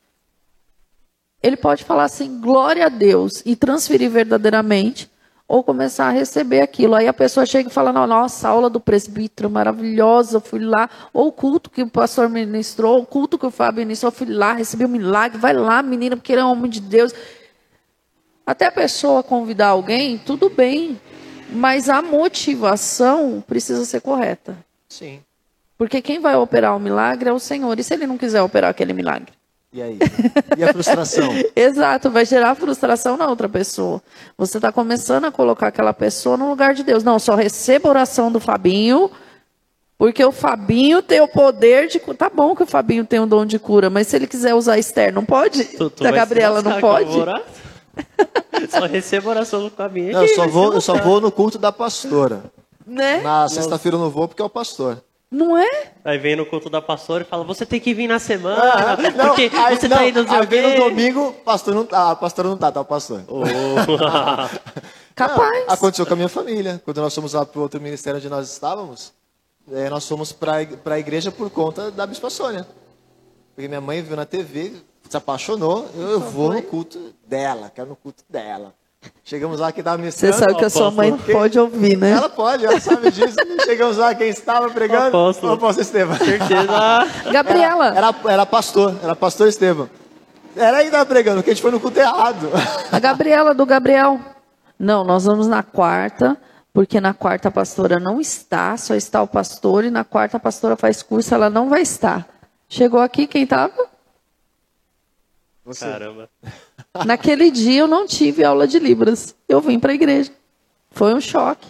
Ele pode falar assim, glória a Deus, e transferir verdadeiramente, ou começar a receber aquilo. Aí a pessoa chega e fala: "Não, Nossa, a aula do presbítero maravilhosa, eu fui lá. Ou o culto que o pastor ministrou, o culto que o Fábio ministrou, eu fui lá, recebi um milagre. Vai lá, menina, porque ele é um homem de Deus. Até a pessoa convidar alguém, tudo bem. Mas a motivação precisa ser correta. Sim. Porque quem vai operar o milagre é o Senhor. E se ele não quiser operar aquele milagre? E aí? E a frustração? Exato, vai gerar frustração na outra pessoa. Você está começando a colocar aquela pessoa no lugar de Deus. Não, só receba a oração do Fabinho, porque o Fabinho tem o poder de. Tá bom que o Fabinho tem o dom de cura, mas se ele quiser usar Esther, não pode? Tu, tu a Gabriela não pode? Só recebo oração no caminho. Não, eu só vou, eu só vou no culto da pastora. Né? Na sexta-feira eu não vou porque é o pastor. Não é? Aí vem no culto da pastora e fala, você tem que vir na semana, Ah, não, porque aí, você não, tá indo sei aí vem no domingo, pastor não tá, a pastora não tá, tá o pastor. Oh. Capaz. Não, aconteceu com a minha família. Quando nós fomos lá para o outro ministério onde nós estávamos, eh, nós fomos para a igreja por conta da Bispa Sônia. Porque minha mãe viu na TV, se apaixonou, eu, eu vou no culto dela, quero no culto dela. Chegamos lá que estava Você ministrando. sabe que a sua mãe pode ouvir, né? Ela pode, ela sabe disso. Chegamos lá, quem estava pregando? Apóstolo. O apóstolo Estevam. Certeza. Gabriela, Era, era pastor, era pastor Estevam. Era aí que estava pregando, porque a gente foi no culto errado. a Gabriela do Gabriel. Não, nós vamos na quarta, porque na quarta a pastora não está, só está o pastor, e na quarta a pastora faz curso, ela não vai estar. Chegou aqui, quem estava? Você. Caramba. Naquele dia eu não tive aula de Libras. Eu vim para a igreja. Foi um choque.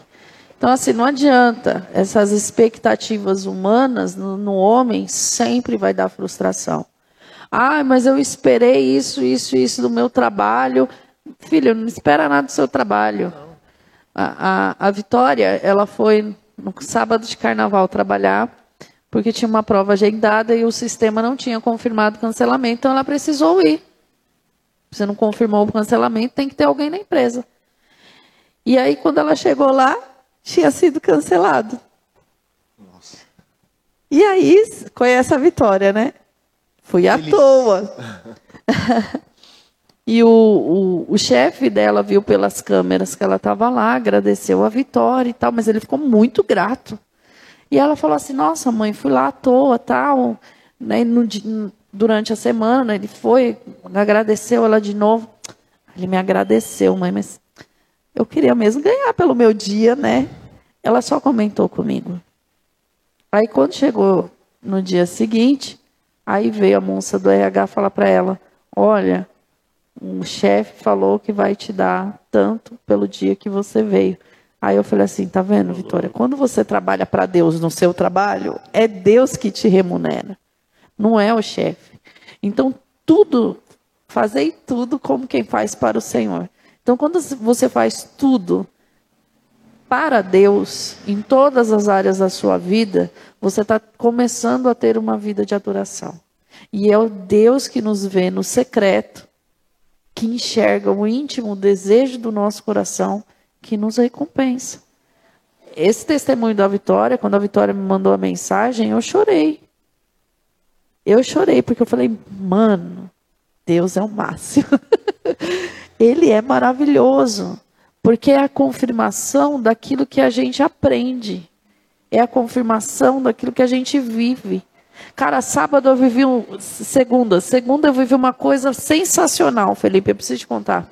Então, assim, não adianta. Essas expectativas humanas no, no homem sempre vai dar frustração. Ah, mas eu esperei isso, isso, isso do meu trabalho. Filho, não espera nada do seu trabalho. A, a, a Vitória, ela foi no sábado de carnaval trabalhar, porque tinha uma prova agendada e o sistema não tinha confirmado o cancelamento, então ela precisou ir. Você não confirmou o cancelamento, tem que ter alguém na empresa. E aí, quando ela chegou lá, tinha sido cancelado. E aí, conhece a Vitória, né? Fui à Feliz. toa. e o, o, o chefe dela viu pelas câmeras que ela estava lá, agradeceu a Vitória e tal, mas ele ficou muito grato. E ela falou assim: Nossa, mãe, fui lá à toa, tal. Né, no durante a semana, ele foi, agradeceu ela de novo. Ele me agradeceu, mãe, mas eu queria mesmo ganhar pelo meu dia, né? Ela só comentou comigo. Aí quando chegou no dia seguinte, aí veio a moça do RH falar para ela: Olha, um chefe falou que vai te dar tanto pelo dia que você veio. Aí eu falei assim, tá vendo, Vitória? Quando você trabalha para Deus no seu trabalho, é Deus que te remunera, não é o chefe. Então tudo, fazei tudo como quem faz para o Senhor. Então quando você faz tudo para Deus em todas as áreas da sua vida, você está começando a ter uma vida de adoração. E é o Deus que nos vê no secreto, que enxerga o íntimo desejo do nosso coração, que nos recompensa. Esse testemunho da Vitória, quando a Vitória me mandou a mensagem, eu chorei. Eu chorei porque eu falei, mano, Deus é o máximo. Ele é maravilhoso, porque é a confirmação daquilo que a gente aprende. É a confirmação daquilo que a gente vive. Cara, sábado eu vivi um. Segunda. Segunda eu vivi uma coisa sensacional, Felipe. Eu preciso te contar.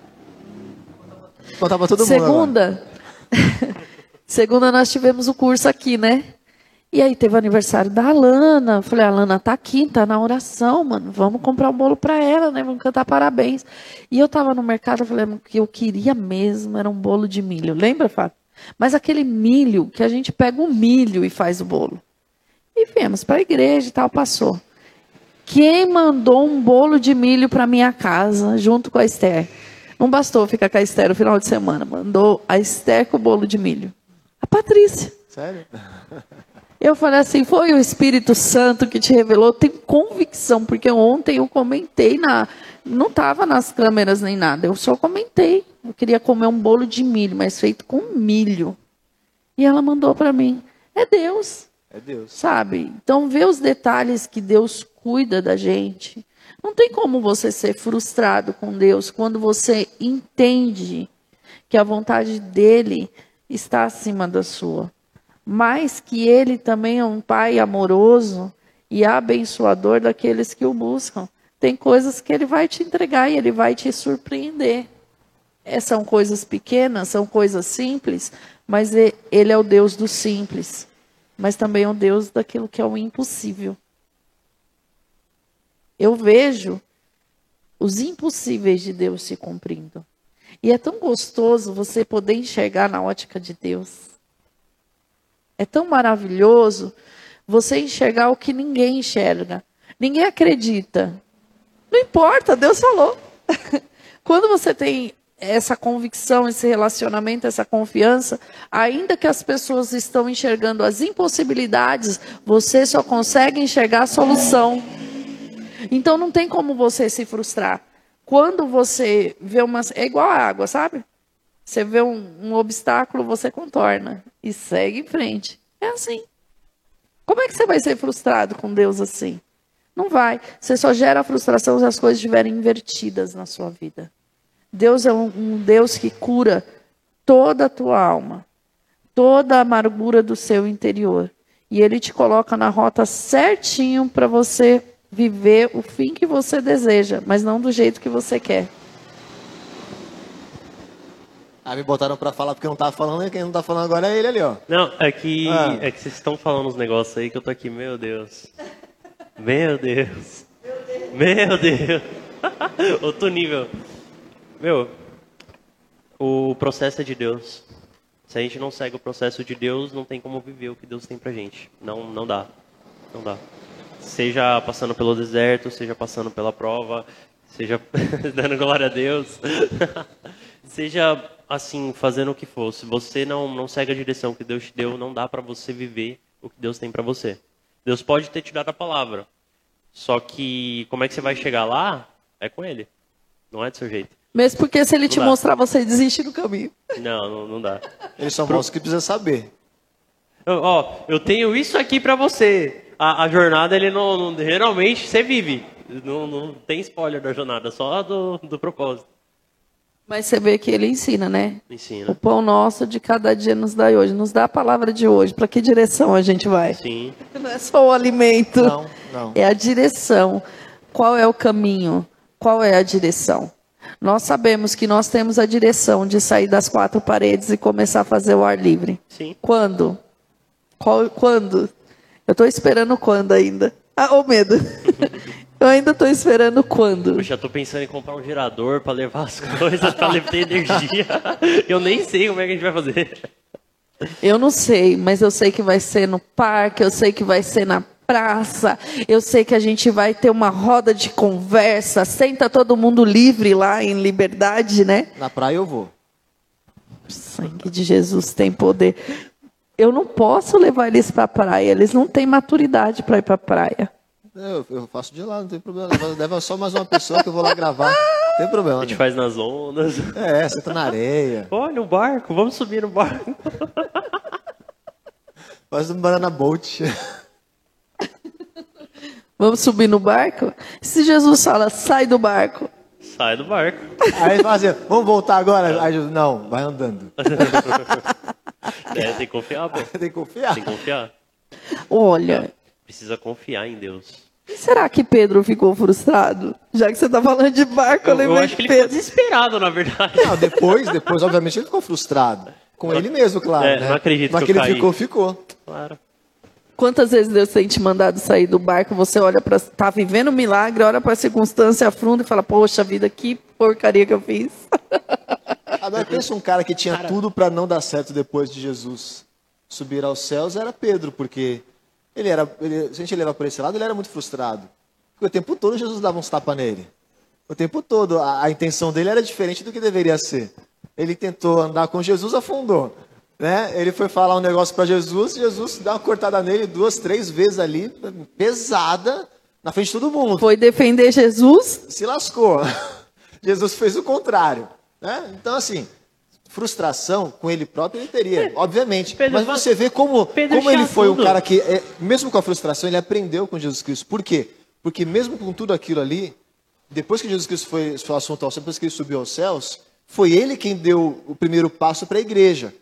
Contava todo mundo. agora. Segunda. Segunda nós tivemos o curso aqui, né? E aí teve o aniversário da Alana. Falei, a Alana tá aqui, tá na oração, mano. Vamos comprar um bolo pra ela, né? Vamos cantar parabéns. E eu tava no mercado, eu falei, o que eu queria mesmo era um bolo de milho. Lembra, Fábio? Mas aquele milho que a gente pega o milho e faz o bolo. E viemos para a igreja e tal, passou. Quem mandou um bolo de milho para minha casa, junto com a Esther? Não bastou ficar com a Esther no final de semana, mandou a Esther com o bolo de milho. A Patrícia. Sério? Eu falei assim, foi o Espírito Santo que te revelou, eu tenho convicção, porque ontem eu comentei na. Não estava nas câmeras nem nada, eu só comentei. Eu queria comer um bolo de milho, mas feito com milho. E ela mandou para mim. É Deus É Deus. sabe? Então, vê os detalhes que Deus cuida da gente. Não tem como você ser frustrado com Deus quando você entende que a vontade dele está acima da sua, mas que ele também é um pai amoroso e abençoador daqueles que o buscam. Tem coisas que ele vai te entregar e ele vai te surpreender. É, são coisas pequenas, são coisas simples, mas ele é o Deus do simples mas também é um Deus daquilo que é o impossível. Eu vejo os impossíveis de Deus se cumprindo. E é tão gostoso você poder enxergar na ótica de Deus. É tão maravilhoso você enxergar o que ninguém enxerga. Ninguém acredita. Não importa, Deus falou. Quando você tem essa convicção, esse relacionamento, essa confiança, ainda que as pessoas estão enxergando as impossibilidades, você só consegue enxergar a solução. Então não tem como você se frustrar. Quando você vê uma. É igual a água, sabe? Você vê um, um obstáculo, você contorna e segue em frente. É assim. Como é que você vai ser frustrado com Deus assim? Não vai. Você só gera frustração se as coisas estiverem invertidas na sua vida. Deus é um, um Deus que cura toda a tua alma, toda a amargura do seu interior. E Ele te coloca na rota certinho para você viver o fim que você deseja, mas não do jeito que você quer. Ah, me botaram pra falar porque eu não tava falando, e quem não tá falando agora é ele ali, ó. Não, é que, Ah. é que vocês estão falando uns negócios aí que eu tô aqui, meu Deus. Meu Deus. Meu Deus. Outro nível. Meu, o processo é de Deus. Se a gente não segue o processo de Deus, não tem como viver o que Deus tem pra gente. Não, não dá. Não dá. Seja passando pelo deserto, seja passando pela prova, seja dando glória a Deus. seja assim, fazendo o que for. Se você não, não segue a direção que Deus te deu, não dá pra você viver o que Deus tem pra você. Deus pode ter te dado a palavra. Só que como é que você vai chegar lá? É com ele. Não é do seu jeito. Mesmo porque se ele te Não dá. mostrar, você desiste do caminho. Não, não, não dá. Eles só mostram o que precisa saber. Ó, eu tenho isso aqui pra você. A, a jornada, ele não, não- Geralmente você vive. Não, não tem spoiler da jornada, só do, do propósito. Mas você vê que ele ensina, né? O Ensina. pão nosso de cada dia nos dá hoje. Nos dá a palavra de hoje. Para que direção a gente vai? Sim. Não é só o alimento. Não, não. É a direção. Qual é o caminho? Qual é a direção? Nós sabemos que nós temos a direção de sair das quatro paredes e começar a fazer o ar livre. Sim. Quando? Qual, quando? Eu estou esperando quando ainda. Ah, o medo. Eu ainda estou esperando quando. Eu já tô pensando em comprar um gerador pra levar as coisas, pra ter energia. Eu nem sei como é que a gente vai fazer. Eu não sei, mas eu sei que vai ser no parque, eu sei que vai ser na praça, eu sei que a gente vai ter uma roda de conversa, senta todo mundo livre lá em liberdade, né? Na praia eu vou. O sangue de Jesus tem poder. Eu não posso levar eles para a praia, eles não têm maturidade para ir para a praia. Eu, eu faço de lá, não tem problema. Leva, só mais uma pessoa que eu vou lá gravar. Não tem problema. A gente né? faz nas ondas. É, senta na areia. Olha, um barco, vamos subir no barco. Faz um banana boat. Vamos subir no barco? Se Jesus fala, sai do barco. Sai do barco. Aí fala assim, vamos voltar agora? Aí eu, não, vai andando. É, tem que confiar, pô. Tem que confiar. Tem que confiar. Olha, Precisa confiar em Deus. será que Pedro ficou frustrado? Já que você está falando de barco, eu, Eu, eu lembrei acho que de ele ficou Pedro. desesperado, na verdade. Não, depois, depois, obviamente, ele ficou frustrado. Com ele mesmo, claro. É, né? não acredito Mas que que eu ele caí. ficou, ficou. Claro. Quantas vezes Deus tem te mandado sair do barco, você olha para tá vivendo um milagre, olha para a circunstância afunda e fala: "Poxa vida, que porcaria que eu fiz". Agora pensa um cara que tinha tudo para não dar certo depois de Jesus subir aos céus, era Pedro, porque ele era, ele, se a gente levar por esse lado, ele era muito frustrado. Porque o tempo todo Jesus dava uns tapas nele. O tempo todo a, a intenção dele era diferente do que deveria ser. Ele tentou andar com Jesus, afundou. Né? Ele foi falar um negócio para Jesus, Jesus dá uma cortada nele duas, três vezes ali, pesada, na frente de todo mundo Foi defender Jesus? se lascou. Jesus fez o contrário. Né? Então, assim, frustração com ele próprio ele teria, obviamente. Pedro Mas você vê como, Pedro como ele foi um tudo. cara que, é, mesmo com a frustração, ele aprendeu com Jesus Cristo. Por quê? Porque mesmo com tudo aquilo ali, depois que Jesus Cristo foi, foi assunto ao céu, depois que ele subiu aos céus, foi ele quem deu o primeiro passo para a igreja.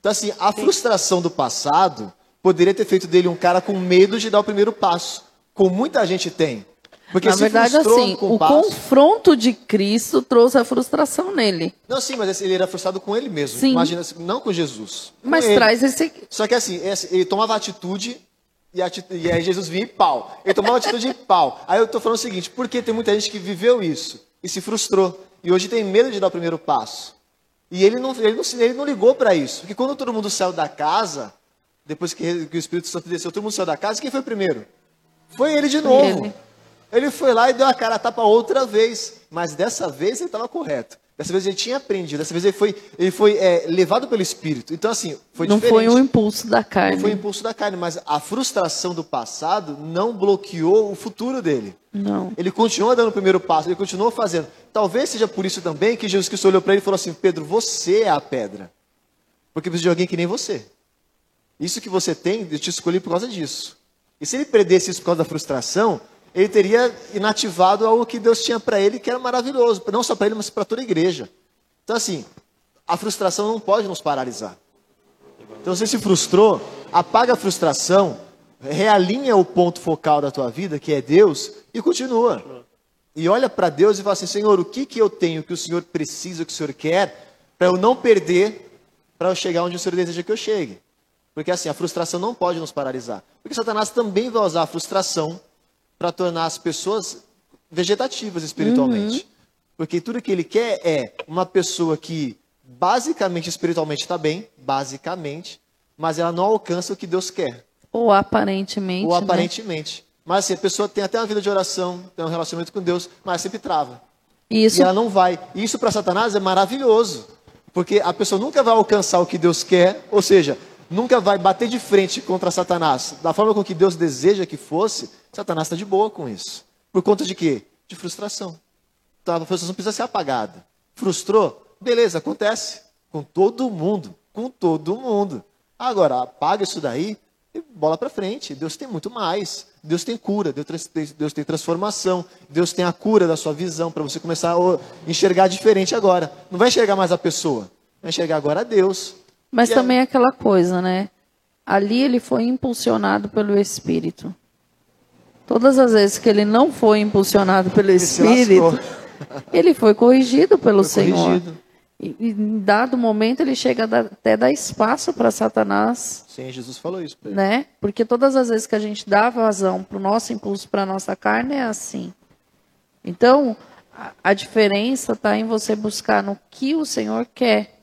Então, assim, a frustração do passado poderia ter feito dele um cara com medo de dar o primeiro passo, como muita gente tem. Porque Na se verdade, assim, o passo- confronto de Cristo trouxe a frustração nele. Não, sim, mas ele era frustrado com ele mesmo. Sim. Imagina, não com Jesus. com Mas ele. traz esse Só que assim, ele tomava atitude e, ati- e aí Jesus vinha e pau. Ele tomava atitude e pau. Aí eu tô falando o seguinte, porque tem muita gente que viveu isso e se frustrou. E hoje tem medo de dar o primeiro passo. E ele não, ele não, ele não ligou para isso. Porque quando todo mundo saiu da casa, depois que, que o Espírito Santo desceu, todo mundo saiu da casa, quem foi primeiro? Foi ele de novo. ele. Ele foi lá e deu a cara a tapa outra vez. Mas dessa vez ele estava correto. Dessa vez ele tinha aprendido, dessa vez ele foi, ele foi é, levado pelo Espírito. Então, assim, foi não diferente. foi um impulso da carne. Não foi o impulso da carne, mas a frustração do passado não bloqueou o futuro dele. Não. Ele continuou dando o primeiro passo, ele continuou fazendo. Talvez seja por isso também que Jesus Cristo olhou para ele e falou assim: Pedro, você é a pedra. Porque precisa de alguém que nem você. Isso que você tem, eu te escolhi por causa disso. E se ele perdesse isso por causa da frustração, ele teria inativado algo que Deus tinha para ele que era maravilhoso, não só para ele, mas para toda a igreja. Então, assim, a frustração não pode nos paralisar. Então, você se frustrou, apaga a frustração, realinha o ponto focal da tua vida, que é Deus, e continua. E olha para Deus e fala assim: Senhor, o que, que eu tenho que o Senhor precisa, que o Senhor quer, para eu não perder, para eu chegar onde o Senhor deseja que eu chegue? Porque assim, a frustração não pode nos paralisar. Porque Satanás também vai usar a frustração para tornar as pessoas vegetativas espiritualmente. Uhum. Porque tudo que ele quer é uma pessoa que basicamente espiritualmente está bem, basicamente, mas ela não alcança o que Deus quer. Ou aparentemente. Ou né? aparentemente. Né? Mas assim, a pessoa tem até uma vida de oração, tem um relacionamento com Deus, mas sempre trava. Isso. E ela não vai. Isso para Satanás é maravilhoso. Porque a pessoa nunca vai alcançar o que Deus quer, ou seja, nunca vai bater de frente contra Satanás da forma com que Deus deseja que fosse, Satanás está de boa com isso. Por conta de quê? De frustração. Então a frustração precisa ser apagada. Frustrou? Beleza, acontece. Com todo mundo. Com todo mundo. Agora, apaga isso daí e bola para frente. Deus tem muito mais. Deus tem cura, Deus tem transformação, Deus tem a cura da sua visão para você começar a enxergar diferente agora. Não vai enxergar mais a pessoa, vai enxergar agora a Deus. Mas e também é aquela coisa, né? Ali ele foi impulsionado pelo Espírito. Todas as vezes que ele não foi impulsionado pelo ele Espírito, ele foi corrigido pelo foi Senhor. Corrigido. E, em dado momento ele chega a dar, até dar espaço para Satanás. Sim, Jesus falou isso. Né? Porque todas as vezes que a gente dá vazão para o nosso impulso, para a nossa carne, é assim. Então, a, a diferença está em você buscar no que o Senhor quer.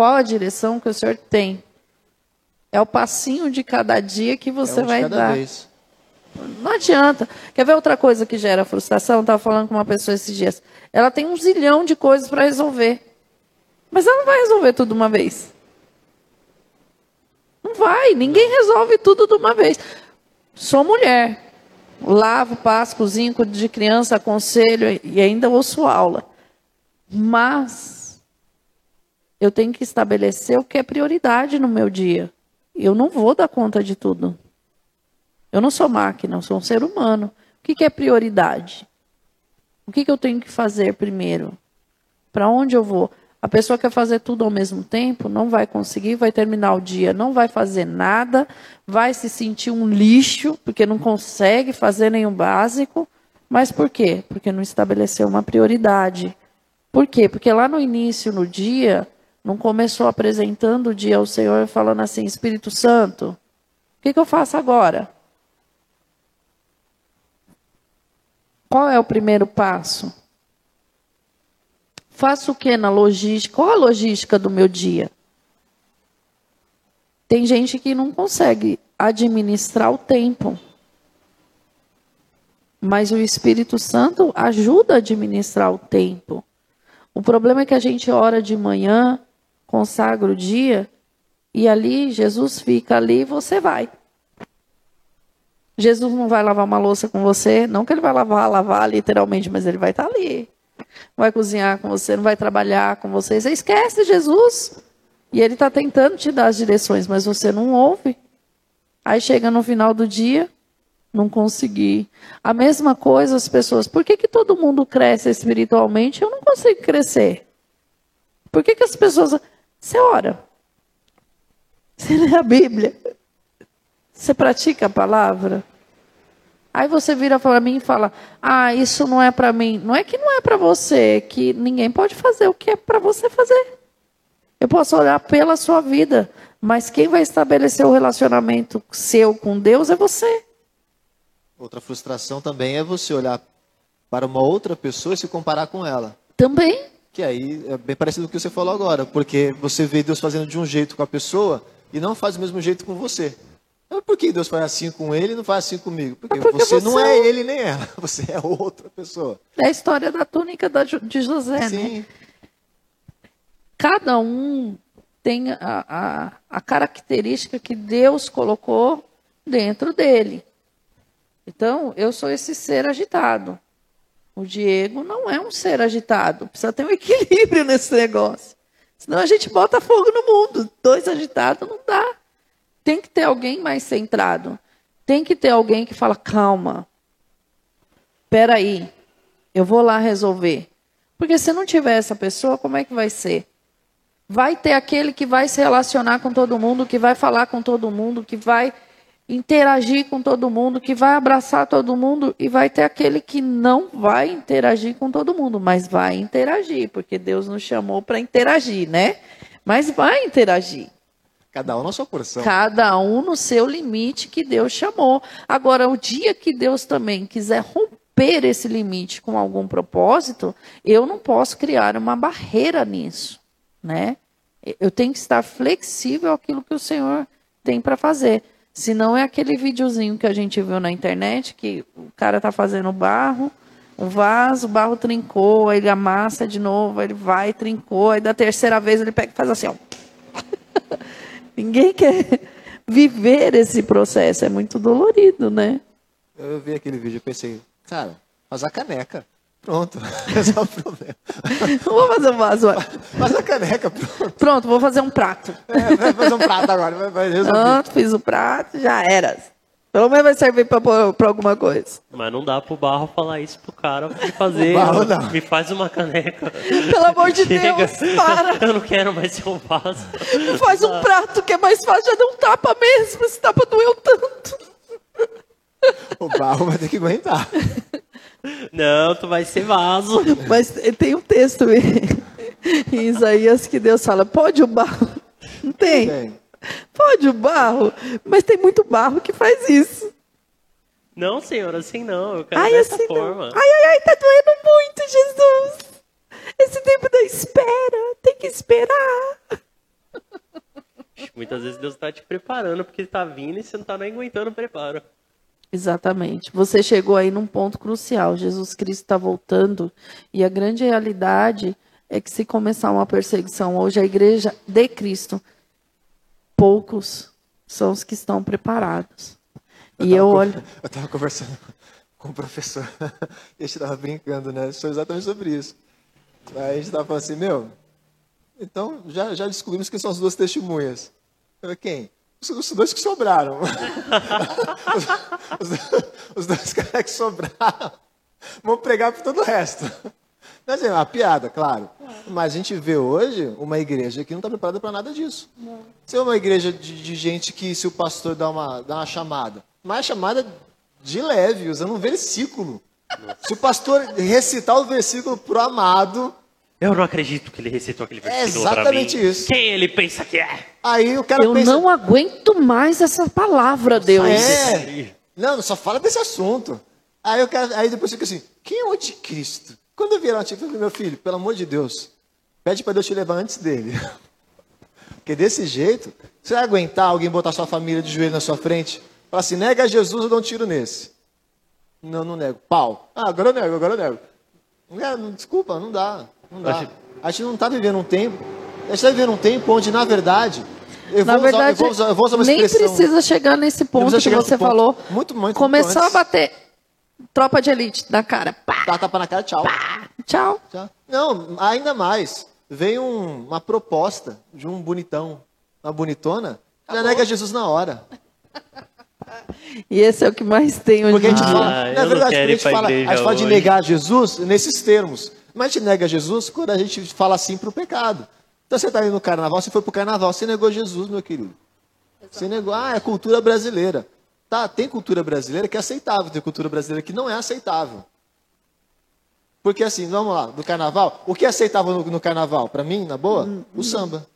Qual a direção que o Senhor tem? É o passinho de cada dia que você é um vai dar. Vez. Não adianta. Quer ver outra coisa que gera frustração? Estava falando com uma pessoa esses dias. Ela tem um zilhão de coisas para resolver. Mas ela não vai resolver tudo de uma vez. Não vai. Ninguém resolve tudo de uma vez. Sou mulher. Lavo, passo, cozinho, cuido de criança, aconselho e ainda ouço aula. Mas eu tenho que estabelecer o que é prioridade no meu dia. Eu não vou dar conta de tudo. Eu não sou máquina, eu sou um ser humano. O que, que é prioridade? O que, que eu tenho que fazer primeiro? Para onde eu vou? A pessoa quer fazer tudo ao mesmo tempo, não vai conseguir, vai terminar o dia, não vai fazer nada, vai se sentir um lixo, porque não consegue fazer nenhum básico. Mas por quê? Porque não estabeleceu uma prioridade. Por quê? Porque lá no início, no dia, não começou apresentando o dia ao Senhor falando assim: Espírito Santo, o que, que eu faço agora? Qual é o primeiro passo? Faço o que na logística? Qual a logística do meu dia? Tem gente que não consegue administrar o tempo. Mas o Espírito Santo ajuda a administrar o tempo. O problema é que a gente ora de manhã, consagra o dia e ali Jesus fica ali e você vai. Jesus não vai lavar uma louça com você, não que ele vai lavar, lavar literalmente, mas ele vai estar ali. Não vai cozinhar com você, não vai trabalhar com você. Você esquece Jesus. E ele está tentando te dar as direções, mas você não ouve. Aí chega no final do dia, não consegui. A mesma coisa as pessoas. Por que, que todo mundo cresce espiritualmente? Eu não consigo crescer. Por que, que as pessoas. Você ora. Você lê a Bíblia. Você pratica a palavra. Aí você vira para mim e fala: Ah, isso não é para mim. Não é que não é para você, é que ninguém pode fazer o que é para você fazer. Eu posso olhar pela sua vida, mas quem vai estabelecer o relacionamento seu com Deus é você. Outra frustração também é você olhar para uma outra pessoa e se comparar com ela. Também. Que aí é bem parecido com o que você falou agora, porque você vê Deus fazendo de um jeito com a pessoa e não faz o mesmo jeito com você. Mas por que Deus faz assim com ele e não faz assim comigo? Porque, é porque você, você, não é ele nem ela, você é outra pessoa. É a história da túnica de José, né? Sim. né? cada um tem a, a, a característica que Deus colocou dentro dele. Então, eu sou esse ser agitado. O Diego não é um ser agitado. Precisa ter um equilíbrio nesse negócio. Senão a gente bota fogo no mundo. Dois agitados não dá. Tem que ter alguém mais centrado. Tem que ter alguém que fala, calma. Peraí, eu vou lá resolver. Porque se não tiver essa pessoa, como é que vai ser? Vai ter aquele que vai se relacionar com todo mundo, que vai falar com todo mundo, que vai interagir com todo mundo, que vai abraçar todo mundo, e vai ter aquele que não vai interagir com todo mundo, mas vai interagir, porque Deus nos chamou para interagir, né? Mas vai interagir. Cada um na sua porção. Cada um no seu limite que Deus chamou. Agora, o dia que Deus também quiser romper esse limite com algum propósito, eu não posso criar uma barreira nisso, né? Eu tenho que estar flexível àquilo que o Senhor tem para fazer. Se não é aquele videozinho que a gente viu na internet, que o cara está fazendo barro, um vaso, o barro trincou, aí ele amassa de novo, aí ele vai, trincou, aí da terceira vez ele pega e faz assim, ó. Ninguém quer viver esse processo, é muito dolorido, né? Eu vi aquele vídeo e pensei, cara, faz a caneca. Pronto, esse é o problema. Vou fazer um vaso. Faz a caneca, pronto. Pronto, vou fazer um prato. É, vai fazer um prato agora, vai, vai resolver. Pronto, fiz o prato, já era. Pelo menos vai servir para alguma coisa. Mas não dá pro barro falar isso pro cara pra fazer. Barro não. Me faz uma caneca. Pelo amor de Chega. Deus, para. Eu não quero mais ser um vaso. Faz um prato que é mais fácil, já não tapa mesmo. Esse tapa doeu tanto. O barro vai ter que aguentar. Não, tu vai ser vaso. Mas tem um texto em Isaías que Deus fala: pode o barro? Não tem? Tem. Pode o barro? Mas tem muito barro que faz isso. Não, senhor, assim não. Eu quero Ai, dessa assim forma. não. Ai, ai, ai, tá doendo muito, Jesus. Esse tempo da espera, tem que esperar. Muitas vezes Deus tá te preparando porque ele tá vindo e você não tá nem aguentando o preparo. Exatamente. Você chegou aí num ponto crucial. Jesus Cristo está voltando e a grande realidade é que se começar uma perseguição hoje, a igreja de Cristo, poucos são os que estão preparados. E eu olho. Eu tava conversando com o professor, e a gente tava brincando, né? Foi exatamente sobre isso. Aí a gente tava falando assim, meu, então já, já descobrimos quem são as duas testemunhas. Eu quem? Os, dois que sobraram. os, os- os dois caras que sobraram vão pregar para todo o resto. Mas é uma piada, claro. Mas a gente vê hoje uma igreja que não está preparada para nada disso. Se é uma igreja de, de gente que, se o pastor dá uma, dá uma chamada, mas chamada de leve, usando um versículo. Se o pastor recitar o versículo pro amado, Eu não acredito que ele recitou aquele É versículo pra mim. exatamente isso. Quem ele pensa que é? aí o cara Eu pensa. não aguento mais essa palavra, Deus. É. Não, só fala desse assunto. Aí, o cara, aí depois fica assim: quem é o anticristo? Quando eu vier o anticristo, eu falei, meu filho, pelo amor de Deus, pede para Deus te levar antes dele. Porque desse jeito, você vai aguentar alguém botar sua família de joelho na sua frente? Falar assim: nega Jesus, eu dou um tiro nesse. Não, não nego. Pau. Ah, agora eu nego, agora eu nego. É, não- desculpa, não dá. Não dá. Acho- A gente não está vivendo um tempo. A gente está vivendo um tempo onde, na verdade. Eu Na vou usar- verdade, eu vou usar, eu vou usar uma nem expressão. precisa chegar nesse ponto precisa que chegar você ponto. falou. Muito, muito, Começou muito a bater. Tropa de elite na cara. Pá, Dá tapa na cara, tchau. tchau. Tchau. Não, ainda mais. Veio um- uma proposta de um bonitão, uma bonitona, já nega Jesus na hora. E esse é o que mais tem hoje Porque a em gente fala, Ah, na verdade, a gente fala, a gente fala de negar Jesus nesses termos. Mas a gente nega Jesus quando a gente fala assim pro pecado. Então você está indo no carnaval, você foi pro carnaval, você negou Jesus, meu querido. Você negou, ah, é cultura brasileira. Tá, tem cultura brasileira que é aceitável, tem cultura brasileira que não é aceitável. Porque assim, vamos lá, do carnaval, o que é aceitável no, no carnaval? Para mim, na boa, o samba.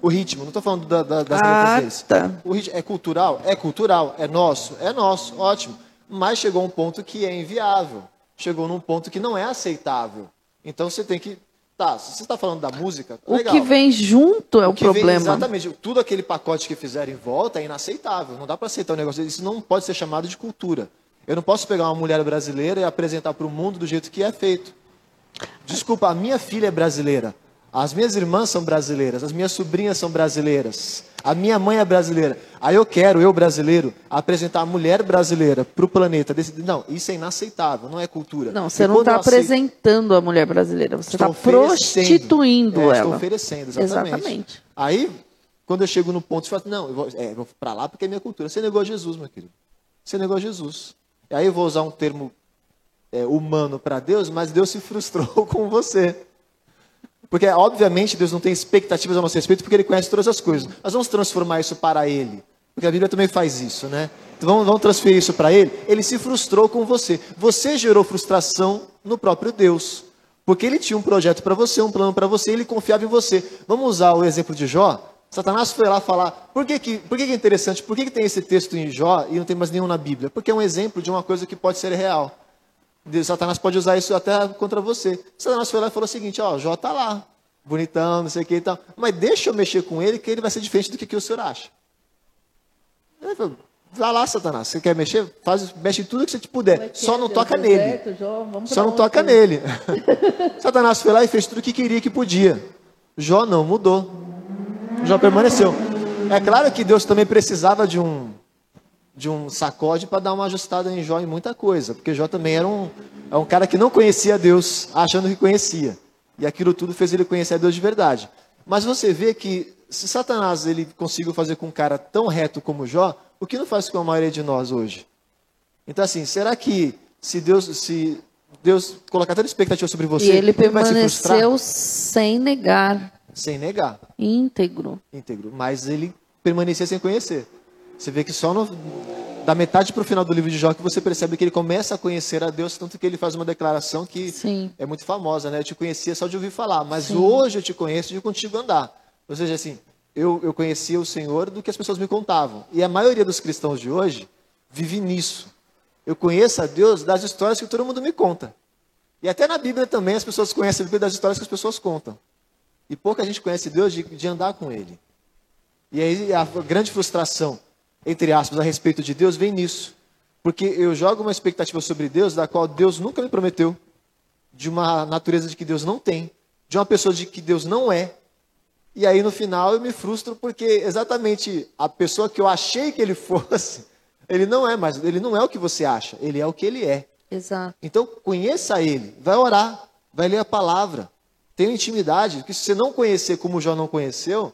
O ritmo, não estou falando da, da, das Ah, tá. O ritmo é cultural? É cultural. É nosso? É nosso. Ótimo. Mas chegou um ponto que é inviável. Chegou num ponto que não é aceitável. Então você tem que. Tá, se você está falando da música, O legal. que vem junto é o, O que vem- problema. exatamente. Tudo aquele pacote que fizeram em volta é inaceitável. Não dá para aceitar um negócio. Isso não pode ser chamado de cultura. Eu não posso pegar uma mulher brasileira e apresentar para o mundo do jeito que é feito. Desculpa, a minha filha é brasileira. As minhas irmãs são brasileiras, as minhas sobrinhas são brasileiras, a minha mãe é brasileira. Aí eu quero, eu brasileiro, apresentar a mulher brasileira para o planeta. Não, isso é inaceitável, não é cultura. Não, você não está apresentando aceito... a mulher brasileira, você está prostituindo é, ela. Estou oferecendo, exatamente. exatamente. Aí, quando eu chego no ponto, você fala, não, eu vou, é, vou para lá porque é minha cultura. Você negou Jesus, meu querido. Você negou Jesus. E aí eu vou usar um termo é, humano para Deus, mas Deus se frustrou com você. Porque, obviamente, Deus não tem expectativas a nosso respeito, porque Ele conhece todas as coisas. Mas vamos transformar isso para Ele. Porque a Bíblia também faz isso, né? Então vamos, vamos transferir isso para Ele. Ele se frustrou com você. Você gerou frustração no próprio Deus. Porque Ele tinha um projeto para você, um plano para você, e Ele confiava em você. Vamos usar o exemplo de Jó? Satanás foi lá falar. Por que, que, por que, que é interessante? Por que, que tem esse texto em Jó e não tem mais nenhum na Bíblia? Porque é um exemplo de uma coisa que pode ser real. Satanás pode usar isso até contra você. Satanás foi lá e falou o seguinte: ó, Jó está lá, bonitão, não sei o que e tal. Mas deixa eu mexer com ele, que ele vai ser diferente do que, que o senhor acha. Ele falou, Vai lá, Satanás. Você quer mexer? Faz, mexe em tudo que você puder. Só não toca nele. Certo, Jó, Só não toca nele. Satanás foi lá e fez tudo o que queria que podia. Jó não mudou. Jó permaneceu. É claro que Deus também precisava de um de um sacode para dar uma ajustada em Jó em muita coisa, porque Jó também era um, é um cara que não conhecia Deus, achando que conhecia. E aquilo tudo fez ele conhecer a Deus de verdade. Mas você vê que se Satanás ele conseguiu fazer com um cara tão reto como Jó, o que não faz com a maioria de nós hoje? Então assim, será que se Deus se Deus colocar tanta expectativa sobre você, e ele, ele permaneceu sem negar, sem negar, íntegro, íntegro, mas ele permanecia sem conhecer. Você vê que só no, da metade para o final do livro de Jó que você percebe que ele começa a conhecer a Deus, tanto que ele faz uma declaração que Sim. é muito famosa, né? Eu te conhecia só de ouvir falar, mas Sim. hoje eu te conheço de contigo andar. Ou seja, assim, eu, eu conhecia o Senhor do que as pessoas me contavam. E a maioria dos cristãos de hoje vive nisso. Eu conheço a Deus das histórias que todo mundo me conta. E até na Bíblia também as pessoas conhecem a Bíblia das histórias que as pessoas contam. E pouca gente conhece Deus de, de andar com Ele. E aí a grande frustração entre aspas, a respeito de Deus vem nisso. Porque eu jogo uma expectativa sobre Deus da qual Deus nunca me prometeu, de uma natureza de que Deus não tem, de uma pessoa de que Deus não é. E aí no final eu me frustro porque exatamente a pessoa que eu achei que ele fosse, ele não é mais, ele não é o que você acha, ele é o que ele é. Exato. Então conheça ele, vai orar, vai ler a palavra, tenha intimidade, porque se você não conhecer como Jó não conheceu,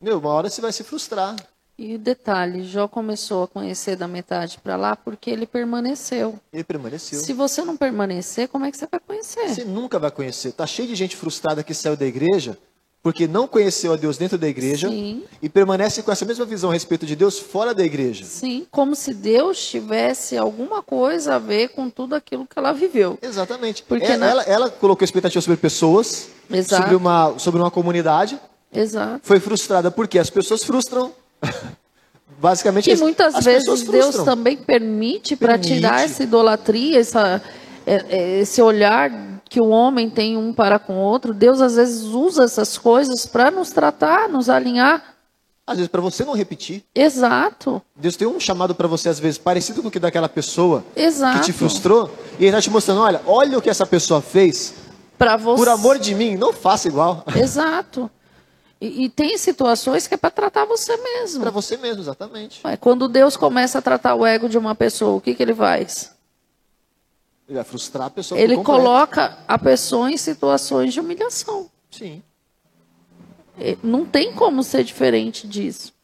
meu, uma hora você vai se frustrar. E o detalhe, Jó começou a conhecer da metade para lá porque ele permaneceu. Ele permaneceu. Se você não permanecer, como é que você vai conhecer? Você nunca vai conhecer. Tá cheio de gente frustrada que saiu da igreja porque não conheceu a Deus dentro da igreja Sim. e permanece com essa mesma visão a respeito de Deus fora da igreja. Sim, como se Deus tivesse alguma coisa a ver com tudo aquilo que ela viveu. Exatamente. Porque ela, na... ela, ela colocou expectativa sobre pessoas, Exato. sobre uma, sobre uma comunidade. Exato. Foi frustrada porque as pessoas frustram Basicamente, e muitas vezes Deus também permite para tirar essa idolatria, essa, é, é, esse olhar que o homem tem um para com o outro. Deus às vezes usa essas coisas para nos tratar, nos alinhar. Às vezes para você não repetir. Exato. Deus tem um chamado para você às vezes parecido com o que daquela pessoa Exato. que te frustrou e ele está te mostrando, olha, olha o que essa pessoa fez. Para você. Por amor de mim, não faça igual. Exato. E, e, tem situações que é para tratar você mesmo. Para você mesmo, exatamente. quando Deus começa a tratar o ego de uma pessoa, o que, que ele faz? Ele vai frustrar a pessoa. Ele coloca a pessoa em situações de humilhação. Sim. Não tem como ser diferente disso.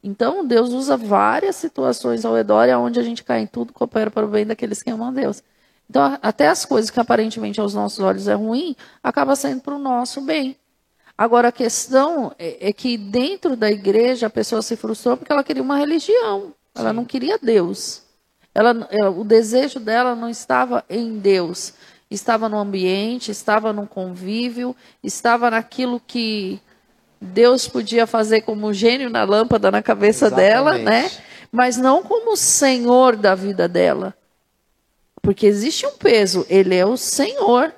Então, Deus usa várias situações ao redor e aonde a gente cai em tudo, coopera para o bem daqueles que amam a Deus. Então, até as coisas que aparentemente aos nossos olhos é ruim, acaba sendo para o nosso bem. Agora, a questão é, é, que dentro da igreja a pessoa se frustrou porque ela queria uma religião. Ela Sim. não queria Deus. Ela, ela, o desejo dela não estava em Deus. Estava no ambiente, estava no convívio, estava naquilo que Deus podia fazer como gênio na lâmpada na cabeça Exatamente. dela, né? Mas não como Senhor da vida dela. Porque existe um peso, ele é o Senhor.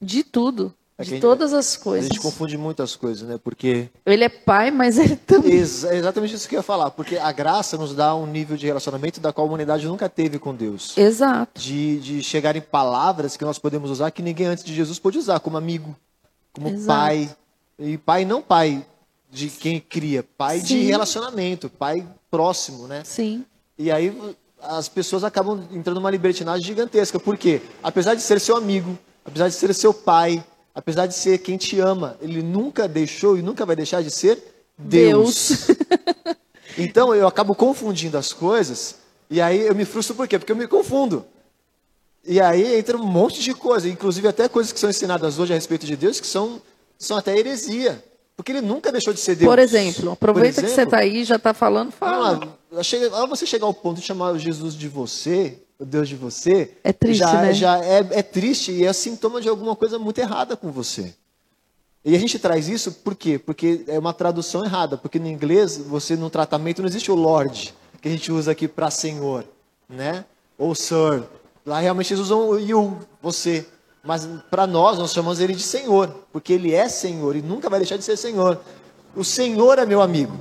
De tudo. É a de gente- todas as A coisas. gente confunde muitas coisas, né? Porque Ele é pai, mas ele também. Exa- é exatamente isso que eu ia falar, porque a graça nos dá um nível de relacionamento da qual a humanidade nunca teve com Deus. Exato. De, de chegar em palavras que nós podemos usar que ninguém antes de Jesus pôde usar, como amigo, como Exato. pai. E pai não pai de quem cria, pai de Sim. relacionamento, pai próximo, né? Sim. E aí as pessoas acabam entrando numa libertinagem gigantesca. Por quê? Apesar de ser seu amigo, apesar de ser seu pai, apesar de ser quem te ama, ele nunca deixou e nunca vai deixar de ser Deus. então eu acabo confundindo as coisas e aí eu me frustro por quê? Porque eu me confundo. E aí entra um monte de coisa, inclusive até coisas que são ensinadas hoje a respeito de Deus que são, são até heresia. Porque ele nunca deixou de ser Deus. Por exemplo, aproveita Por que você exemplo, está aí já está falando, fala. ah, chega, ao você chegar ao ponto de chamar Jesus de você, o Deus de você, É triste, já, né? já é, é triste e é sintoma de alguma coisa muito errada com você. E a gente traz isso por quê? Porque é uma tradução errada. Porque no inglês, você no tratamento não existe o Lord, que a gente usa aqui para Senhor, né? Ou Sir. Lá realmente eles usam o you, você. Mas para nós, nós chamamos ele de Senhor, porque ele é Senhor e nunca vai deixar de ser Senhor. O Senhor é meu amigo.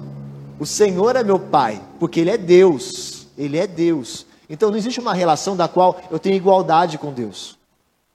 O Senhor é meu pai, porque ele é Deus. Ele é Deus. Então não existe uma relação da qual eu tenho igualdade com Deus.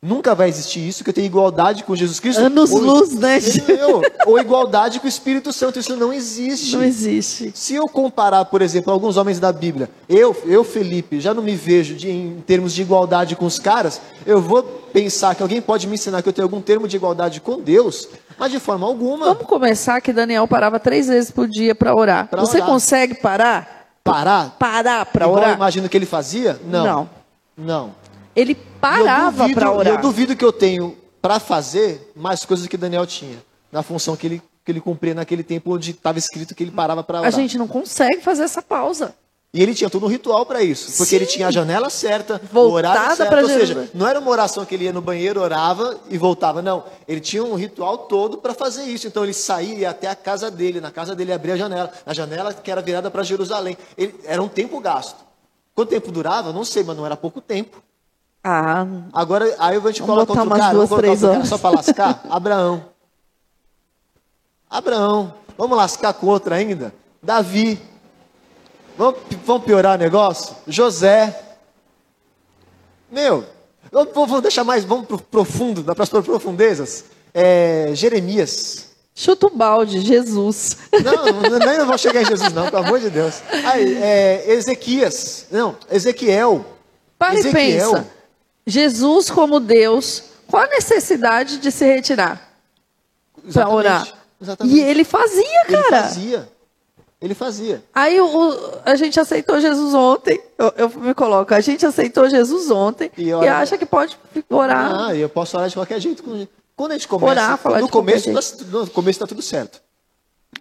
Nunca vai existir isso, que eu tenho igualdade com Jesus Cristo. Anos ou- luz, né? Entendeu? Ou igualdade com o Espírito Santo. Isso não existe. Não existe. Se eu comparar, por exemplo, alguns homens da Bíblia, eu, eu Felipe, já não me vejo de- em termos de igualdade com os caras, eu vou pensar que alguém pode me ensinar que eu tenho algum termo de igualdade com Deus, mas de forma alguma. Vamos começar que Daniel parava três vezes por dia para orar. Pra Você orar. consegue parar? Parar? Parar para Igual eu orar? imagino que ele fazia? Não. Não. Não. Ele parava para orar. Eu duvido que eu tenho para fazer mais coisas que Daniel tinha, na função que ele, que ele cumpria naquele tempo onde estava escrito que ele parava para A orar. gente não consegue fazer essa pausa. E ele tinha todo um ritual para isso, porque Sim. ele tinha a janela certa, o Voltada horário certo. Ou seja, não era uma oração que ele ia no banheiro, orava e voltava. Não, ele tinha um ritual todo para fazer isso. Então ele saía ia até a casa dele, na casa dele abria a janela, a janela que era virada para Jerusalém. Ele, era um tempo gasto. Quanto tempo durava? Não sei, mas não era pouco tempo. Ah, Agora, aí eu vou te colocar outro cara, duas, colocar outro cara só para lascar? Abraão. Abraão. Vamos lascar com outro ainda? Davi. Vamos, vamos piorar o negócio? José. Meu, vamos, deixar mais, vamos pro profundo, para as profundezas. É, Jeremias. chuta o balde, Jesus. Não, nem não vou chegar em Jesus, não, pelo amor de Deus. Aí, é, Ezequias. Não, Ezequiel. Para e Ezequiel. pensa. Jesus como Deus, qual a necessidade de se retirar para orar? Exatamente. E ele fazia, Ele cara. fazia. Ele fazia. Aí o- a gente aceitou Jesus ontem. Eu, eu me coloco, a gente aceitou Jesus ontem E e, olha- acha que pode orar. Ah, eu posso orar de qualquer jeito. Quando a gente começa, Orar, falar no começo, no começo está tudo certo.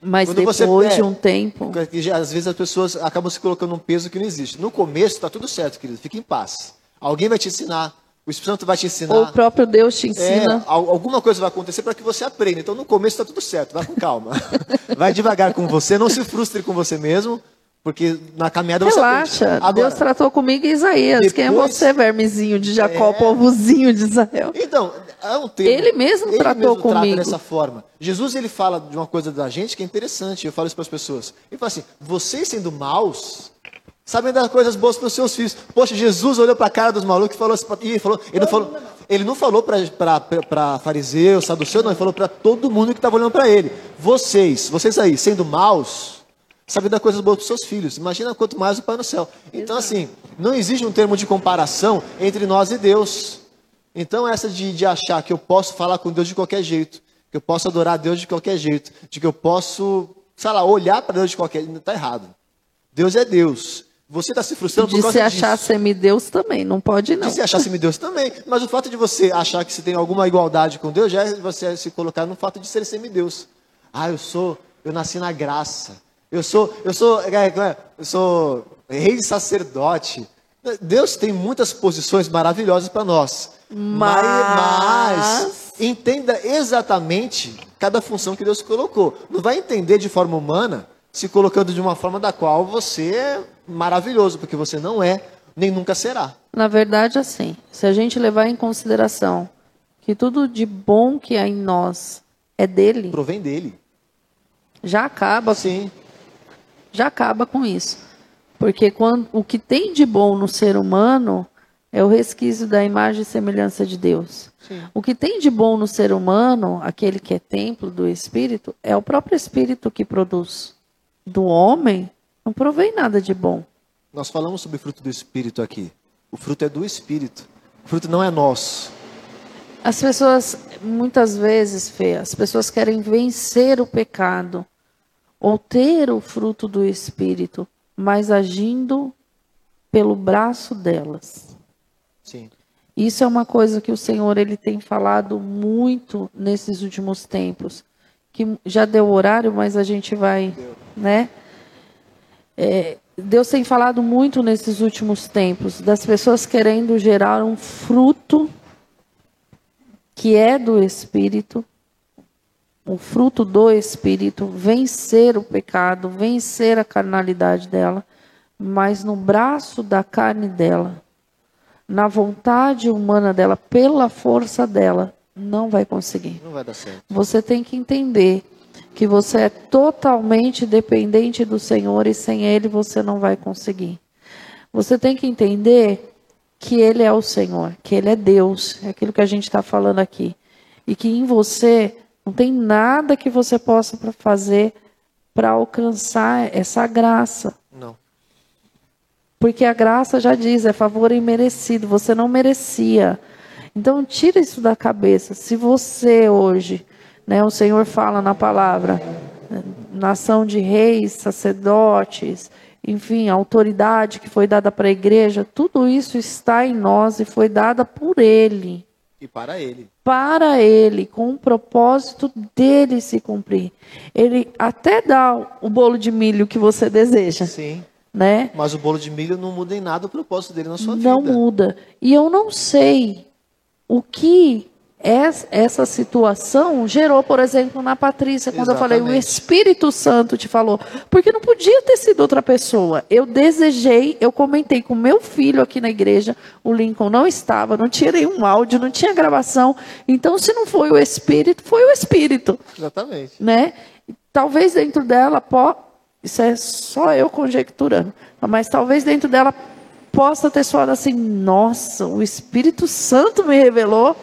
Mas quando depois você- de é, um tempo. Porque já, às vezes as pessoas acabam se colocando um peso que não existe. No começo está tudo certo, querido. Fique em paz. Alguém vai te ensinar. O Espírito Santo vai te ensinar. Ou o próprio Deus te É, ensina. al- alguma coisa vai acontecer para que você aprenda. Então, no começo está tudo certo, vai com calma. vai devagar com você, não se frustre com você mesmo, porque na caminhada você Relaxa. Agora, Deus tratou comigo em Isaías. Quem é depois- você, vermezinho de Jacó, É. povozinho de Israel? Então, é um termo. Ele mesmo tratou trata comigo. dessa forma. Jesus ele fala de uma coisa da gente que é interessante. Eu falo isso para as pessoas. Ele fala assim: vocês sendo maus, sabem dar coisas boas para os seus filhos. Poxa, Jesus olhou para a cara dos malucos e falou assim, e ele falou, ele não falou, ele não falou para fariseu, saduceu, não, ele falou para todo mundo que estava olhando para ele. Vocês, vocês aí, sendo maus, sabem dar coisas boas para os seus filhos. Imagina quanto mais o Pai no céu. Então, assim, não existe um termo de comparação entre nós e Deus. Então, essa de, de achar que eu posso falar com Deus de qualquer jeito, que eu posso adorar a Deus de qualquer jeito, de que eu posso, sei lá, olhar para Deus de qualquer jeito, está errado. Deus é Deus. Você está se frustrando De por causa se achar disso. semideus também, não pode não. De se achar semideus também. Mas o fato de você achar que você tem alguma igualdade com Deus já é você se colocar no fato de ser semideus. Ah, eu sou, eu nasci na graça. Eu sou, eu sou, é, é, eu sou rei sacerdote. Deus tem muitas posições maravilhosas para nós. Mas... mas entenda exatamente cada função que Deus colocou. Não vai entender de forma humana se colocando de uma forma da qual você é maravilhoso, porque você não é, nem nunca será. Na verdade, assim, se a gente levar em consideração que tudo de bom que há em nós é dele, Provém dele. já acaba, Sim. já acaba com isso. Porque quando, o que tem de bom no ser humano é o resquício da imagem e semelhança de Deus. Sim. O que tem de bom no ser humano, aquele que é templo do Espírito, é o próprio Espírito que produz. Do homem, não provém nada de bom. Nós falamos sobre o fruto do Espírito aqui. O fruto é do Espírito. O fruto não é nosso. As pessoas, muitas vezes, Fê, as pessoas querem vencer o pecado ou ter o fruto do Espírito, mas agindo pelo braço delas. Sim. Isso é uma coisa que o Senhor ele tem falado muito nesses últimos tempos. Que já deu o horário, mas a gente vai, né? É, Deus tem falado muito nesses últimos tempos das pessoas querendo gerar um fruto que é do Espírito, o fruto do Espírito, vencer o pecado, vencer a carnalidade dela, mas no braço da carne dela, na vontade humana dela, pela força dela, não vai conseguir. Não vai dar certo. Você tem que entender que você é totalmente dependente do Senhor e sem Ele você não vai conseguir. Você tem que entender que Ele é o Senhor, que Ele é Deus, é aquilo que a gente está falando aqui. E que em você não tem nada que você possa fazer para alcançar essa graça. Não. Porque a graça já diz, é favor imerecido, você não merecia. Então tira isso da cabeça. Se você hoje, né, o Senhor fala na palavra, nação de reis, sacerdotes, enfim, a autoridade que foi dada para a igreja, tudo isso está em nós e foi dada por Ele, E para ele. para Ele, com o propósito dele se cumprir. Ele até dá o bolo de milho que você deseja, Sim. né? Mas o bolo de milho não muda em nada o propósito dele na sua não vida. muda. E eu não sei o que essa situação gerou, por exemplo, na Patrícia, quando eu falei, o Exatamente. Espírito Santo te falou. Porque não podia ter sido outra pessoa. Eu desejei, eu comentei com meu filho aqui na igreja, o Lincoln não estava, não tinha nenhum áudio, não tinha gravação. Então, se não foi o Espírito, foi o Espírito Exatamente. né? Talvez dentro dela, po... isso é só eu conjecturando, mas talvez dentro dela possa ter soado assim: nossa, o Espírito Santo me revelou,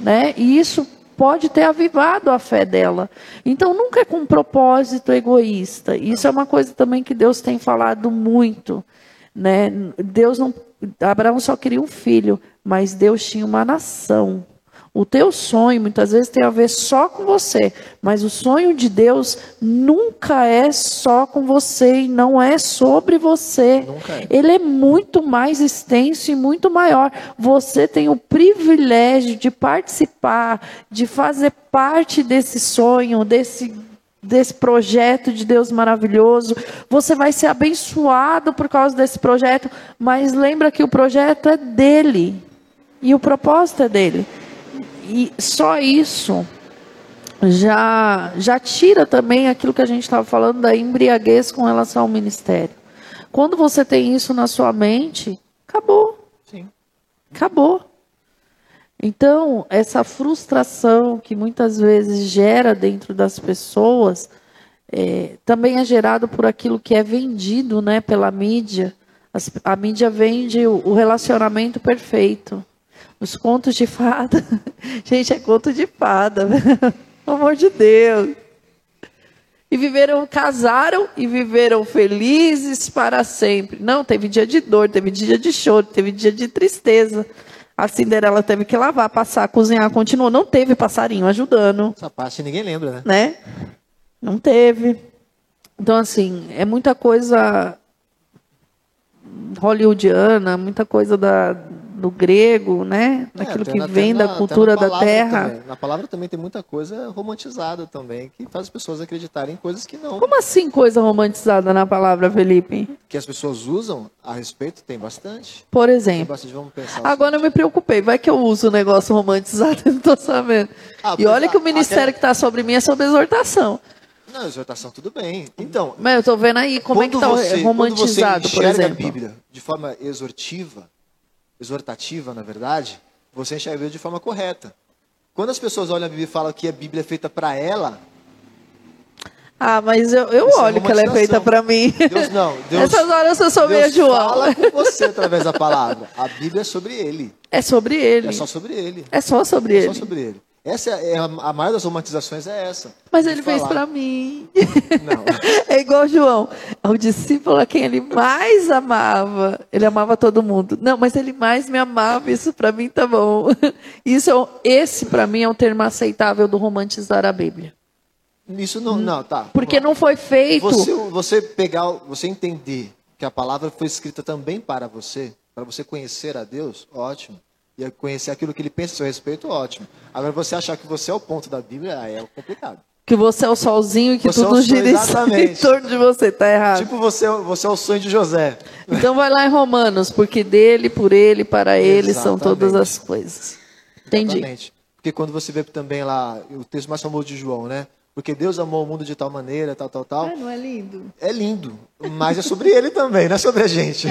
né? E isso pode ter avivado a fé dela. Então nunca é com um propósito egoísta. Isso é uma coisa também que Deus tem falado muito, né? Deus não, Abraão só queria um filho, mas Deus tinha uma nação. O teu sonho muitas vezes tem a ver só com você, mas o sonho de Deus nunca é só com você e não é sobre você. Nunca é. Ele é muito mais extenso e muito maior. Você tem o privilégio de participar, de fazer parte desse sonho, desse desse projeto de Deus maravilhoso. Você vai ser abençoado por causa desse projeto, mas lembra que o projeto é dele e o propósito é dele. E só isso já já tira também aquilo que a gente estava falando da embriaguez com relação ao ministério. Quando você tem isso na sua mente, acabou. Sim. Acabou. Então, essa frustração que muitas vezes gera dentro das pessoas é, também é gerado por aquilo que é vendido né, pela mídia. As- a mídia vende o, o relacionamento perfeito. Os contos de fada. Gente, é conto de fada. Pelo amor de Deus. E viveram, casaram e viveram felizes para sempre. Não, teve dia de dor, teve dia de choro, teve dia de tristeza. A Cinderela teve que lavar, passar, cozinhar, continuou. Não teve passarinho ajudando, Essa parte ninguém lembra, né? né? Não teve. Então, assim, é muita coisa hollywoodiana, muita coisa da, do grego, né? Daquilo É, que na- vem até da na- cultura na da terra. também. Na palavra também tem muita coisa romantizada também, que faz as pessoas acreditarem em coisas que não. Como assim coisa romantizada na palavra, Felipe? Que as pessoas usam a respeito, tem bastante. Por exemplo. bastante. Agora eu me preocupei, vai que eu uso o negócio romantizado, eu não tô sabendo. Ah, e olha que o ministério aquela- que está sobre mim é sobre exortação. Não, exortação, tudo bem. Então, Mas eu tô vendo aí como é que tá você, romantizado, quando você por exemplo. a Bíblia de forma exortiva, exortativa, na verdade, você enxerga de forma correta. Quando as pessoas olham a Bíblia e falam que a Bíblia é feita para ela, Ah, mas eu, eu é olho que ela é feita para mim. Deus não. Deus, Essas horas eu sou meio João. fala com você através da palavra. A Bíblia é sobre ele. É sobre ele. É só sobre ele. É só sobre É ele. só sobre ele. Essa é a, a maior das romantizações é essa. Mas ele fez falar. para mim. Não. É igual João. O discípulo a quem ele mais amava. Ele amava todo mundo. Não, mas ele mais me amava. Isso para mim tá bom. Isso é, esse para mim é o termo aceitável do romantizar a Bíblia. Isso não, não, tá. Porque não foi feito. Você, você pegar, você entender que a palavra foi escrita também para você, para você conhecer a Deus, ótimo. E conhecer aquilo que ele pensa a seu respeito, ótimo. Agora, você achar que você é o ponto da Bíblia, é complicado. Que você é o solzinho e que Você é tudo sol, gira em torno de você. Tá errado. Tipo, você, você é o sonho de José. Então vai lá em Romanos, porque dele, por ele, para ele são Exatamente. todas as coisas. Entendi. Exatamente. Porque quando você vê também lá, o texto mais famoso de João, né? Porque Deus amou o mundo de tal maneira, tal, tal, tal. não é lindo? É lindo, mas é sobre ele também, não é sobre a gente.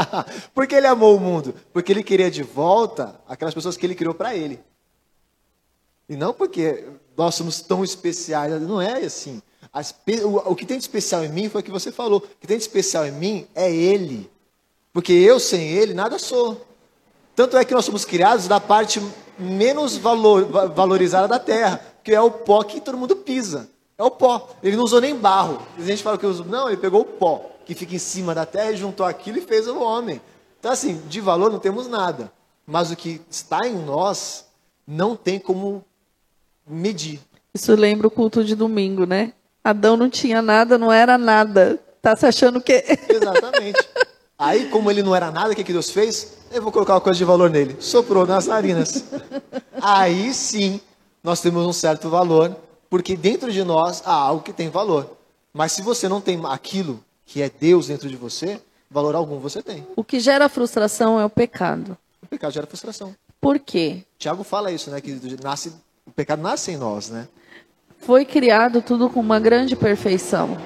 Porque ele amou o mundo? Porque ele queria de volta aquelas pessoas que ele criou para ele. E não porque nós somos tão especiais, não é assim. As o, o que tem de especial em mim foi o que você falou. O que tem de especial em mim é ele. Porque eu sem ele nada sou. Tanto é que nós somos criados da parte menos valor- va- valorizada da terra, que é o pó que todo mundo pisa. É o pó. Ele não usou nem barro. A gente fala que usou. Não, ele pegou o pó que fica em cima da terra e juntou aquilo e fez o homem. Então, assim, de valor não temos nada. Mas o que está em nós não tem como medir. Isso lembra o culto de domingo, né? Adão não tinha nada, não era nada. Tá se achando que. Exatamente. Aí, como ele não era nada, o que, que Deus fez? Eu vou colocar uma coisa de valor nele. Soprou nas narinas. Aí sim, nós temos um certo valor, porque dentro de nós há algo que tem valor. Mas se você não tem aquilo que é Deus dentro de você, valor algum você tem. O que gera frustração é o pecado. O pecado gera frustração. Por quê? Tiago fala isso, né? Que nasce, o pecado nasce em nós, né? Foi criado tudo com uma grande perfeição.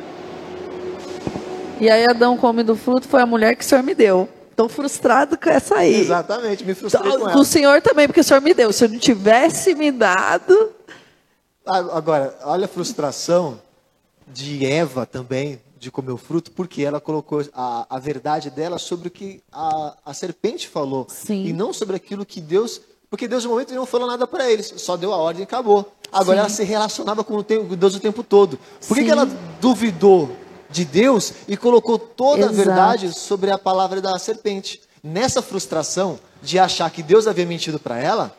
E aí Adão come do fruto, foi a mulher que o Senhor me deu. Estou frustrado com essa aí. Exatamente, me frustrei com Com ela. o Senhor também, porque o Senhor me deu. Se eu não tivesse me dado. Agora, olha a frustração de Eva também, de comer o fruto, porque ela colocou a, a verdade dela sobre o que a, a serpente falou. Sim. E não sobre aquilo que Deus. Porque Deus, no momento, não falou nada para eles, só deu a ordem e acabou. Agora Sim. ela se relacionava com o tempo- com Deus o tempo todo. Por que, que ela duvidou de Deus e colocou toda a Exato. verdade sobre a palavra da serpente? Nessa frustração de achar que Deus havia mentido para ela,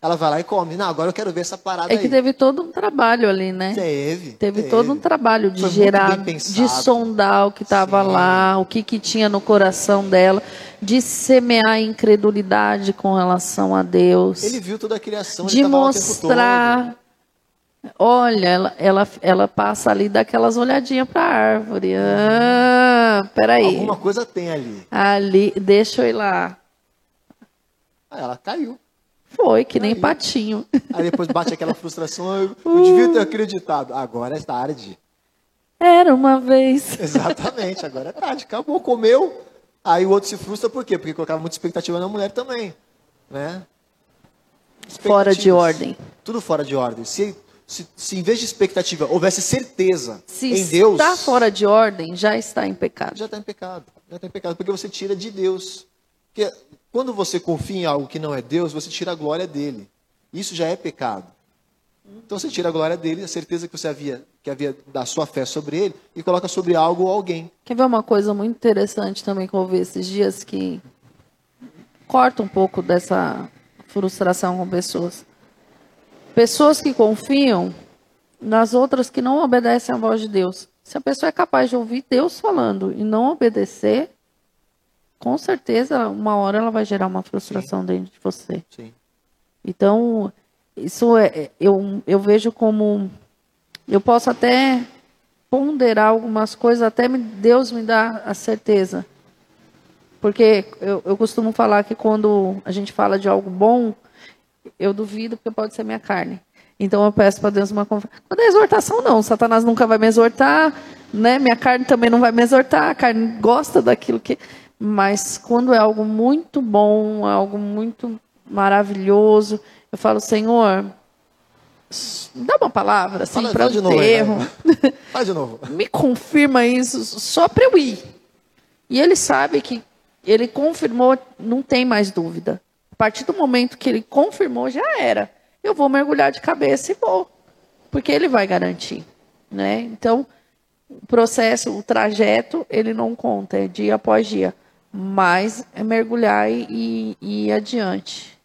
ela vai lá e come. Não, agora eu quero ver essa parada É que aí. teve todo um trabalho ali, né? Teve. Teve todo um trabalho de Foi gerar, de sondar o que estava lá, o que, que tinha no coração dela, de semear incredulidade com relação a Deus, Ele viu toda a criação, de mostrar. Olha, ela, ela, ela passa ali daquelas olhadinhas para a árvore. Ah, peraí. Alguma coisa tem ali. Ali, deixa eu ir lá. Aí ela caiu. Foi, que nem Aí. patinho. Aí depois bate aquela frustração, eu, eu devia ter acreditado. Agora é tarde. Era uma vez. Exatamente, agora é tarde. Acabou, comeu. Aí o outro se frustra por quê? Porque colocava muita expectativa na mulher também. Né? Fora de ordem. Tudo fora de ordem. Se, se, se em vez de expectativa houvesse certeza Se em Deus, está fora de ordem, já está em pecado. já está em pecado. Já está em pecado, porque você tira de Deus. Porque quando você confia em algo que não é Deus, você tira a glória dele. Isso já é pecado. Então você tira a glória dele, a certeza que você havia, que havia da sua fé sobre ele, e coloca sobre algo ou alguém. Quer ver uma coisa muito interessante também que eu ouvi esses dias que corta um pouco dessa frustração com pessoas. Pessoas que confiam nas outras que não obedecem à voz de Deus. Se a pessoa é capaz de ouvir Deus falando e não obedecer, com certeza uma hora ela vai gerar uma frustração dentro de você. Sim. Então, isso é, eu, eu vejo como. Eu posso até ponderar algumas coisas, até me- Deus me dá a certeza. Porque eu, eu costumo falar que quando a gente fala de algo bom, eu duvido porque pode ser minha carne. Então eu peço para Deus uma confiança. Quando é exortação, não. Satanás nunca vai me exortar, né? Minha carne também não vai me exortar. A carne gosta daquilo que. Mas quando é algo muito bom, algo muito maravilhoso, Eu falo, Senhor, dá uma palavra assim para o vai. Faz de novo. Me confirma isso só para eu ir. E ele sabe que ele confirmou, não tem mais dúvida. A partir do momento que ele confirmou, já era. Eu vou mergulhar de cabeça e vou. Porque ele vai garantir. Né? Então, o processo, o trajeto, ele não conta, é dia após dia. Mas é mergulhar e, e- ir adiante.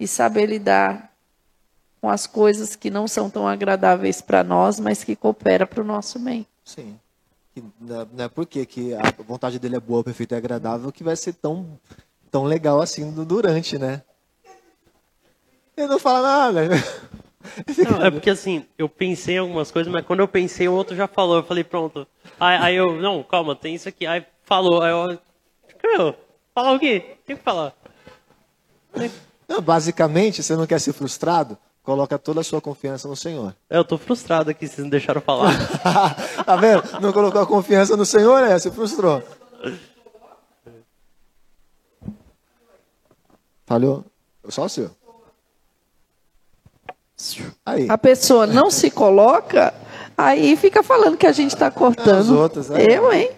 E saber lidar com as coisas que não são tão agradáveis para nós, mas que cooperam para o nosso bem. Sim. É- não é porque que a vontade dele é boa, perfeita e agradável que vai ser tão, tão legal assim do- durante, né? Ele não fala nada. Não, é porque assim, eu pensei em algumas coisas, mas quando eu pensei, o outro já falou. Eu falei, pronto. Aí, aí eu, não, calma, tem isso aqui. Aí falou, aí eu. Meu, falar o quê? Tem que falar. Não, basicamente, você não quer ser frustrado? Coloca toda a sua confiança no Senhor. É, Eu tô frustrado aqui, vocês não deixaram falar. tá vendo? Não colocou a confiança no Senhor, é, se frustrou. Falhou? Só o seu. Aí. A pessoa não se coloca, aí fica falando que a gente está cortando. os outros, é. Eu, hein?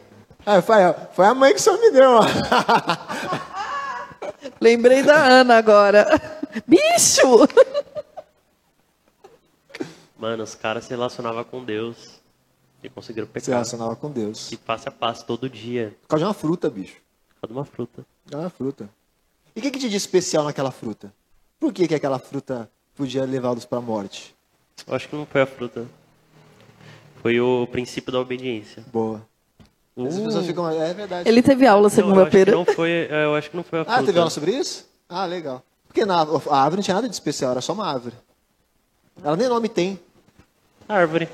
Aí, foi, foi a mãe que o senhor me deu. Lembrei da Ana agora. Bicho! Mano, os caras se relacionavam com Deus e conseguiram Se pecar. relacionava com Deus. E passe a passo todo dia. Por causa de uma fruta, bicho. Por causa de uma fruta. É uma fruta. E o que, que tinha de especial naquela fruta? Por que, que aquela fruta podia levá-los para a morte? Eu acho que não foi a fruta. Foi o princípio da obediência. Boa. As pessoas ficam. É verdade. Ele teve aula Não, eu acho que segunda-feira. não foi, é, eu acho que não foi a fruta. Ah, teve aula sobre isso? Ah, legal. Porque na, a árvore não tinha nada de especial, era só uma árvore. Ela nem nome tem. Árvore.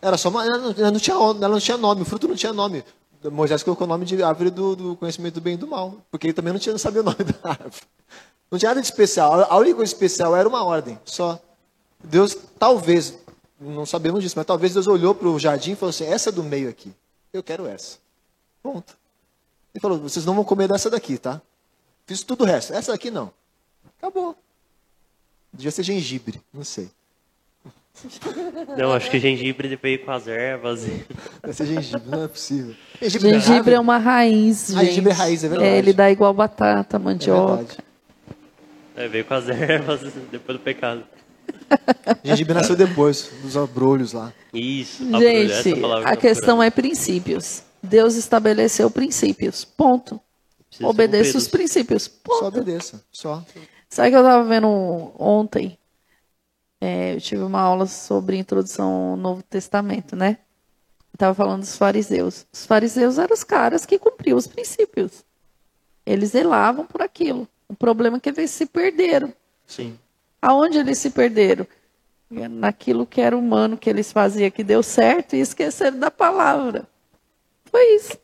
Era só uma. Ela não, ela não tinha, ela não tinha nome, o fruto não tinha nome. Moisés colocou o nome de árvore do, do conhecimento do bem e do mal. Porque ele também não, tinha, não sabia o nome da árvore. Não tinha nada de especial. A única coisa especial era uma ordem, só. Deus, talvez, não sabemos disso, mas talvez Deus olhou para o jardim e falou assim: essa do meio aqui, eu quero essa. Ponto. Ele falou: vocês não vão comer dessa daqui, tá? Fiz tudo o resto. Essa daqui não. Acabou. Devia ser gengibre, não sei. Não, acho que gengibre veio com as ervas. Deve ser gengibre, não é possível. Gengibre, Gengibre árvore? é uma raiz, Ah, gente. gengibre é raiz, é verdade. ele dá igual batata, É mandioca. verdade. É, veio com as ervas depois do pecado. Gengibre nasceu depois, dos abrolhos lá. Isso, abrolho, Gente, palavra a questão procurando. é princípios. Deus estabeleceu princípios. Ponto. Precisa Obedeça os princípios. Só Ponto. obedeça, só. Sabe que eu estava vendo ontem? É, eu tive uma aula sobre introdução ao Novo Testamento, né? Estava falando dos fariseus. Os fariseus eram os caras que cumpriam os princípios. Eles zelavam por aquilo. O problema é que eles se perderam. Sim. Aonde eles se perderam? Naquilo que era humano que eles faziam que deu certo e esqueceram da palavra. Foi isso.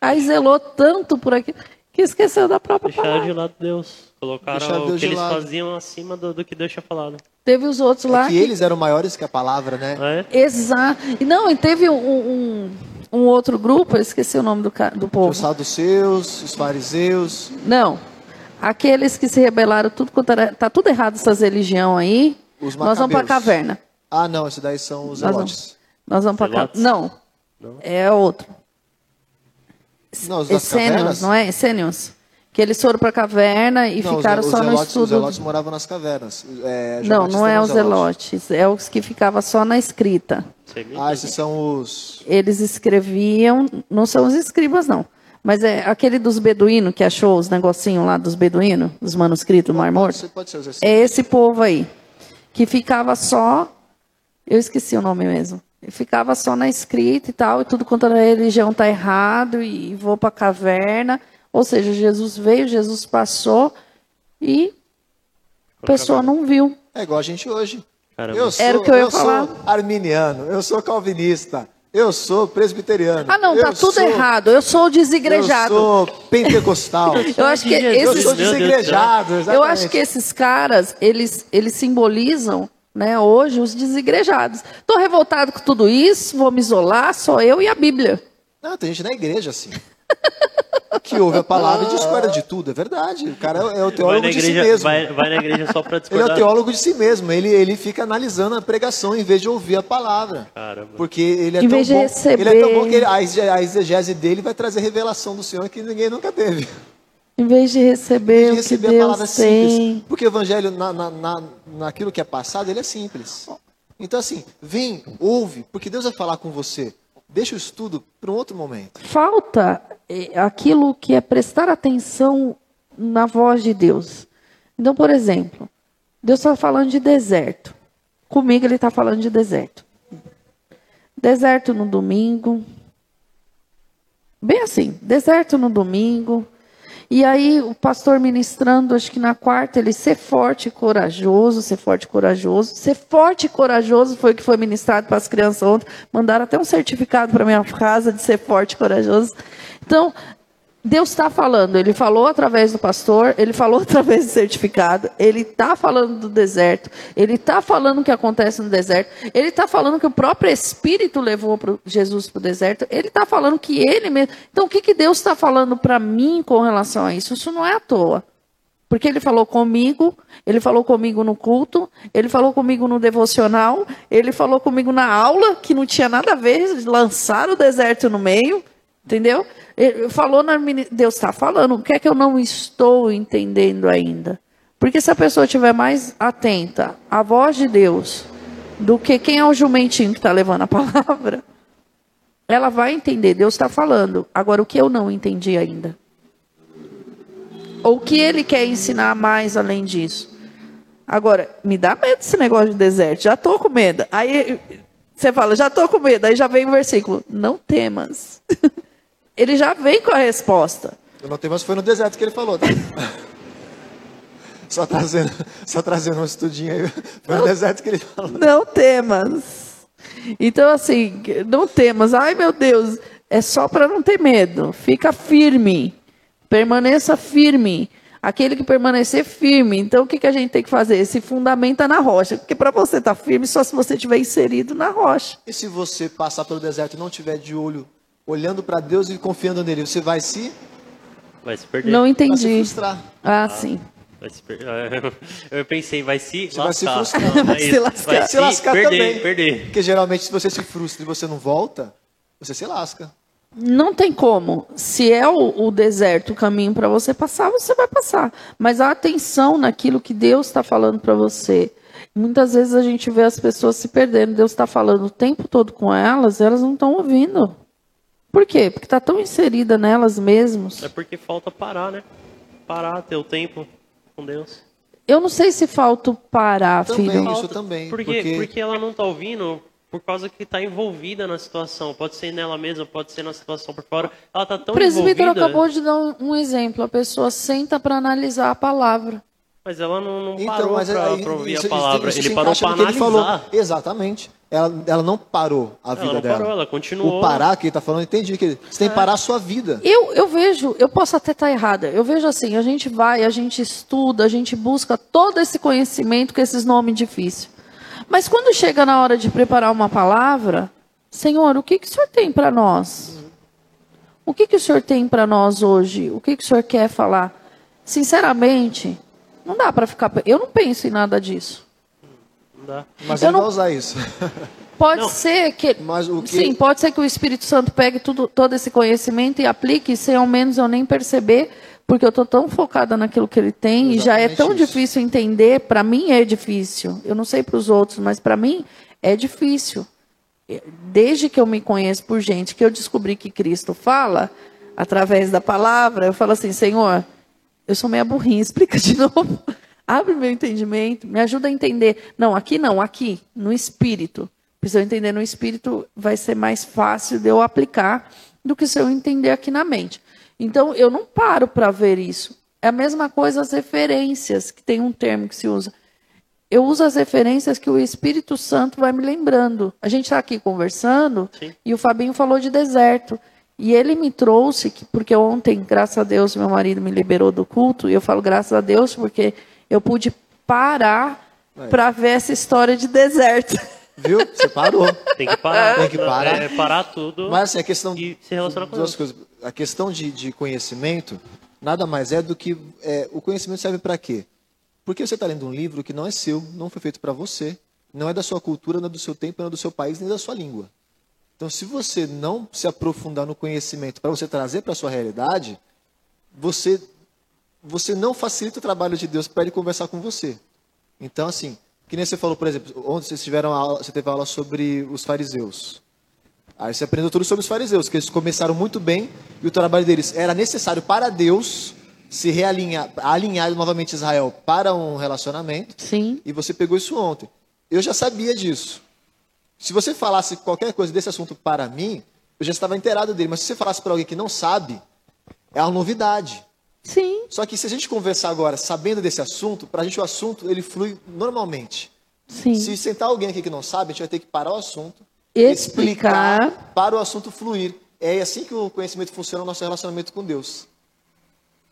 Aí zelou tanto por aquilo que esqueceu da própria Deixaram palavra. de lado Deus. Colocaram o que eles lado. faziam acima do, do que Deus tinha falado. Teve os outros lá É que eles eram maiores que a palavra, né? É? Exato. E Não, e teve um, um, um outro grupo, eu esqueci o nome do, do Os povo. saduceus, os fariseus, Não. Aqueles que se rebelaram, tudo quanto era, tá tudo errado essas religião aí. Os nós vamos para a caverna. Ah, não, esses daí são os Nós vamos, nós vamos para Zelotes? Não. Não? É outro. Não, os Essênios, não é? Essênios. Que eles foram para a caverna e Não, ficaram os, só os no zelotes, estudo. Os zelotes moravam nas cavernas. É, Não, não é os zelote. zelotes. É os que ficavam só na escrita. Ah, esses são os... Eles escreviam, não são os escribas, não. Mas é aquele dos beduínos que achou os negocinhos lá dos beduínos, os manuscritos do Mar Pode Morto. ser, pode ser os É esse povo aí. Que ficava só. Eu esqueci o nome mesmo. Ficava só na escrita e tal, e tudo quanto era religião tá errado, e vou para a caverna. Ou seja, Jesus veio, Jesus passou, e a pessoa não viu. É igual a gente hoje. Caramba. Eu sou, Era o que eu ia eu falar. sou arminiano, eu sou calvinista, eu sou presbiteriano. Ah, não, tá eu tudo sou- errado. Eu sou desigrejado. Eu sou pentecostal. Eu acho que Eu eu esses sou desigrejado, Eu exatamente. acho que esses caras, eles, eles simbolizam, né, hoje, os desigrejados. Estou revoltado com tudo isso, vou me isolar, só eu e a Bíblia. Não, tem gente na igreja assim. Que ouve a palavra e discorda de tudo. É verdade. O cara é o Vai teólogo de igreja, si mesmo. vai, vai na igreja só pra Ele é discordar. o teólogo de si mesmo. Ele, ele fica analisando a pregação em vez de ouvir a palavra. Caramba. Porque ele é Em tão vez de bom. receber. Ele é tão bom que ele- a exege- a exegese dele vai trazer revelação do Senhor que ninguém nunca teve. Em vez de receber de o que receber a Deus palavra tem. simples. Porque o evangelho, na, na, na, naquilo que é passado, ele é simples. Então, assim, vem, ouve, porque Deus vai falar com você. Deixa o estudo para um outro momento. Falta eh, aquilo que é prestar atenção na voz de Deus. Então, por exemplo, Deus está falando de deserto. Comigo ele está falando de deserto. Deserto no domingo. Bem assim, deserto no domingo. E aí o pastor ministrando, acho que na quarta, ele ser forte e corajoso, ser forte e corajoso. Ser forte e corajoso foi o que foi ministrado para as crianças ontem. Mandaram até um certificado para minha casa de ser forte e corajoso. Então, Deus está falando, ele falou através do pastor, ele falou através do certificado, ele está falando do deserto, ele está falando o que acontece no deserto, ele está falando que o próprio Espírito levou Jesus para o deserto, ele está falando que ele mesmo. Então, o que, que Deus está falando para mim com relação a isso? Isso não é à toa. Porque ele falou comigo, ele falou comigo no culto, ele falou comigo no devocional, ele falou comigo na aula, que não tinha nada a ver, lançar o deserto no meio, entendeu? Ele falou na Deus está falando, o que é que eu não estou entendendo ainda? Porque se a pessoa estiver mais atenta à voz de Deus do que quem é o jumentinho que está levando a palavra, ela vai entender, Deus está falando. Agora, o que eu não entendi ainda? Ou o que ele quer ensinar mais além disso? Agora, me dá medo esse negócio de deserto. Já tô com medo. Aí você fala, já tô com medo. Aí já vem o versículo, não temas. ele já vem com a resposta. Eu não tenho, mas foi no deserto que ele falou. Tá? Só trazendo, só trazendo um estudinho aí. Foi no deserto que ele falou. Não temas. Então, assim, não temas. Ai, meu Deus, é só para não ter medo. Fica firme. Permaneça firme. Aquele que permanecer firme. Então, o que, que a gente tem que fazer? Se fundamenta na rocha. Porque para você estar firme, só se você estiver inserido na rocha. E se você passar pelo deserto e não tiver de olho, olhando para Deus e confiando nele, você vai se, Vai se perder. Não vai se entendi. frustrar. Ah, sim. Vai se per- Eu pensei, vai se Você vai se frustrar. Não, Vai é se lascar. Vai Se lascar perder, também. perder. Porque geralmente, se você se frustra e você não volta, você se lasca. Não tem como. Se é o, o deserto o caminho para você passar, você vai passar. Mas a atenção naquilo que Deus está falando para você. Muitas vezes a gente vê as pessoas se perdendo. Deus está falando o tempo todo com elas, elas não estão ouvindo. Por quê? Porque está tão inserida nelas mesmas. É porque falta parar, né? Parar, ter o tempo com Deus. Eu não sei se falta parar, Também, filho. isso também. Por quê? Porque ela não tá ouvindo por causa que tá envolvida na situação. Pode ser nela mesma, pode ser na situação por fora. Ela tá tão O presbítero envolvida, acabou de dar um, um exemplo. A pessoa senta para analisar a palavra. Mas ela não, não Então, parou pra ouvir isso- a palavra. isso Ele se parou no que ele analisar. falou. Exatamente. Ela, ela não parou a vida não dela. parou, ela continuou. O parar que ele está falando, eu entendi. Que você tem que parar a sua vida. Eu, eu vejo, eu posso até estar errada, eu vejo assim, a gente vai, a gente estuda, a gente busca todo esse conhecimento com esses nomes difíceis. Mas quando chega na hora de preparar uma palavra, Senhor, o que, que o Senhor tem para nós? O que, que o Senhor tem para nós hoje? O que, que o Senhor quer falar? Sinceramente, não dá para ficar. Eu não penso em nada disso. Não dá. Mas Eu não- vai usar isso. Pode Não. ser que, Mas o que- sim, pode ser que o Espírito Santo pegue tudo, todo esse conhecimento e aplique sem ao menos eu nem perceber, porque eu estou tão focada naquilo que ele tem e já é Exatamente tão isso. difícil entender. Para mim é difícil. Eu não sei para os outros, mas para mim é difícil. Desde que eu me conheço por gente, que eu descobri que Cristo fala através da palavra, eu falo assim, Senhor, eu sou meia burrinha, explica de novo. Abre meu entendimento, me ajuda a entender. Não, aqui não, aqui, no espírito. Se eu entender no espírito, vai ser mais fácil de eu aplicar do que se eu entender aqui na mente. Então, eu não paro para ver isso. É a mesma coisa as referências, que tem um termo que se usa. Eu uso as referências que o Espírito Santo vai me lembrando. A gente está aqui conversando Sim. e o Fabinho falou de deserto. E ele me trouxe, que- porque ontem, graças a Deus, meu marido me liberou do culto, e eu falo graças a Deus porque eu pude parar para ver essa história de deserto. Viu? Você parou. Tem que parar. Tem que parar. É, parar tudo. Mas assim, a questão E se relacionar com duas Deus. coisas. a questão de, de conhecimento nada mais é do que é, o conhecimento serve para quê? Porque você está lendo um livro que não é seu, não foi feito para você, não é da sua cultura, não é do seu tempo, não é do seu país, nem da sua língua. Então, se você não se aprofundar no conhecimento para você trazer para a sua realidade, você, você não facilita o trabalho de Deus para ele conversar com você. Então, assim, que nem você falou, por exemplo, ontem vocês tiveram aula, você teve aula sobre os fariseus. Aí você aprendeu tudo sobre os fariseus, que eles começaram muito bem e o trabalho deles era necessário para Deus se realinhar, alinhar novamente Israel para um relacionamento. Sim. E você pegou isso ontem. Eu já sabia disso. Se você falasse qualquer coisa desse assunto para mim, eu já estava inteirado dele. Mas se você falasse para alguém que não sabe, é uma novidade. Sim. Só que se a gente conversar agora sabendo desse assunto, para a gente o assunto ele flui normalmente. Sim. Se sentar alguém aqui que não sabe, a gente vai ter que parar o assunto, Explicar. para o assunto fluir. É assim que o conhecimento funciona no nosso relacionamento com Deus.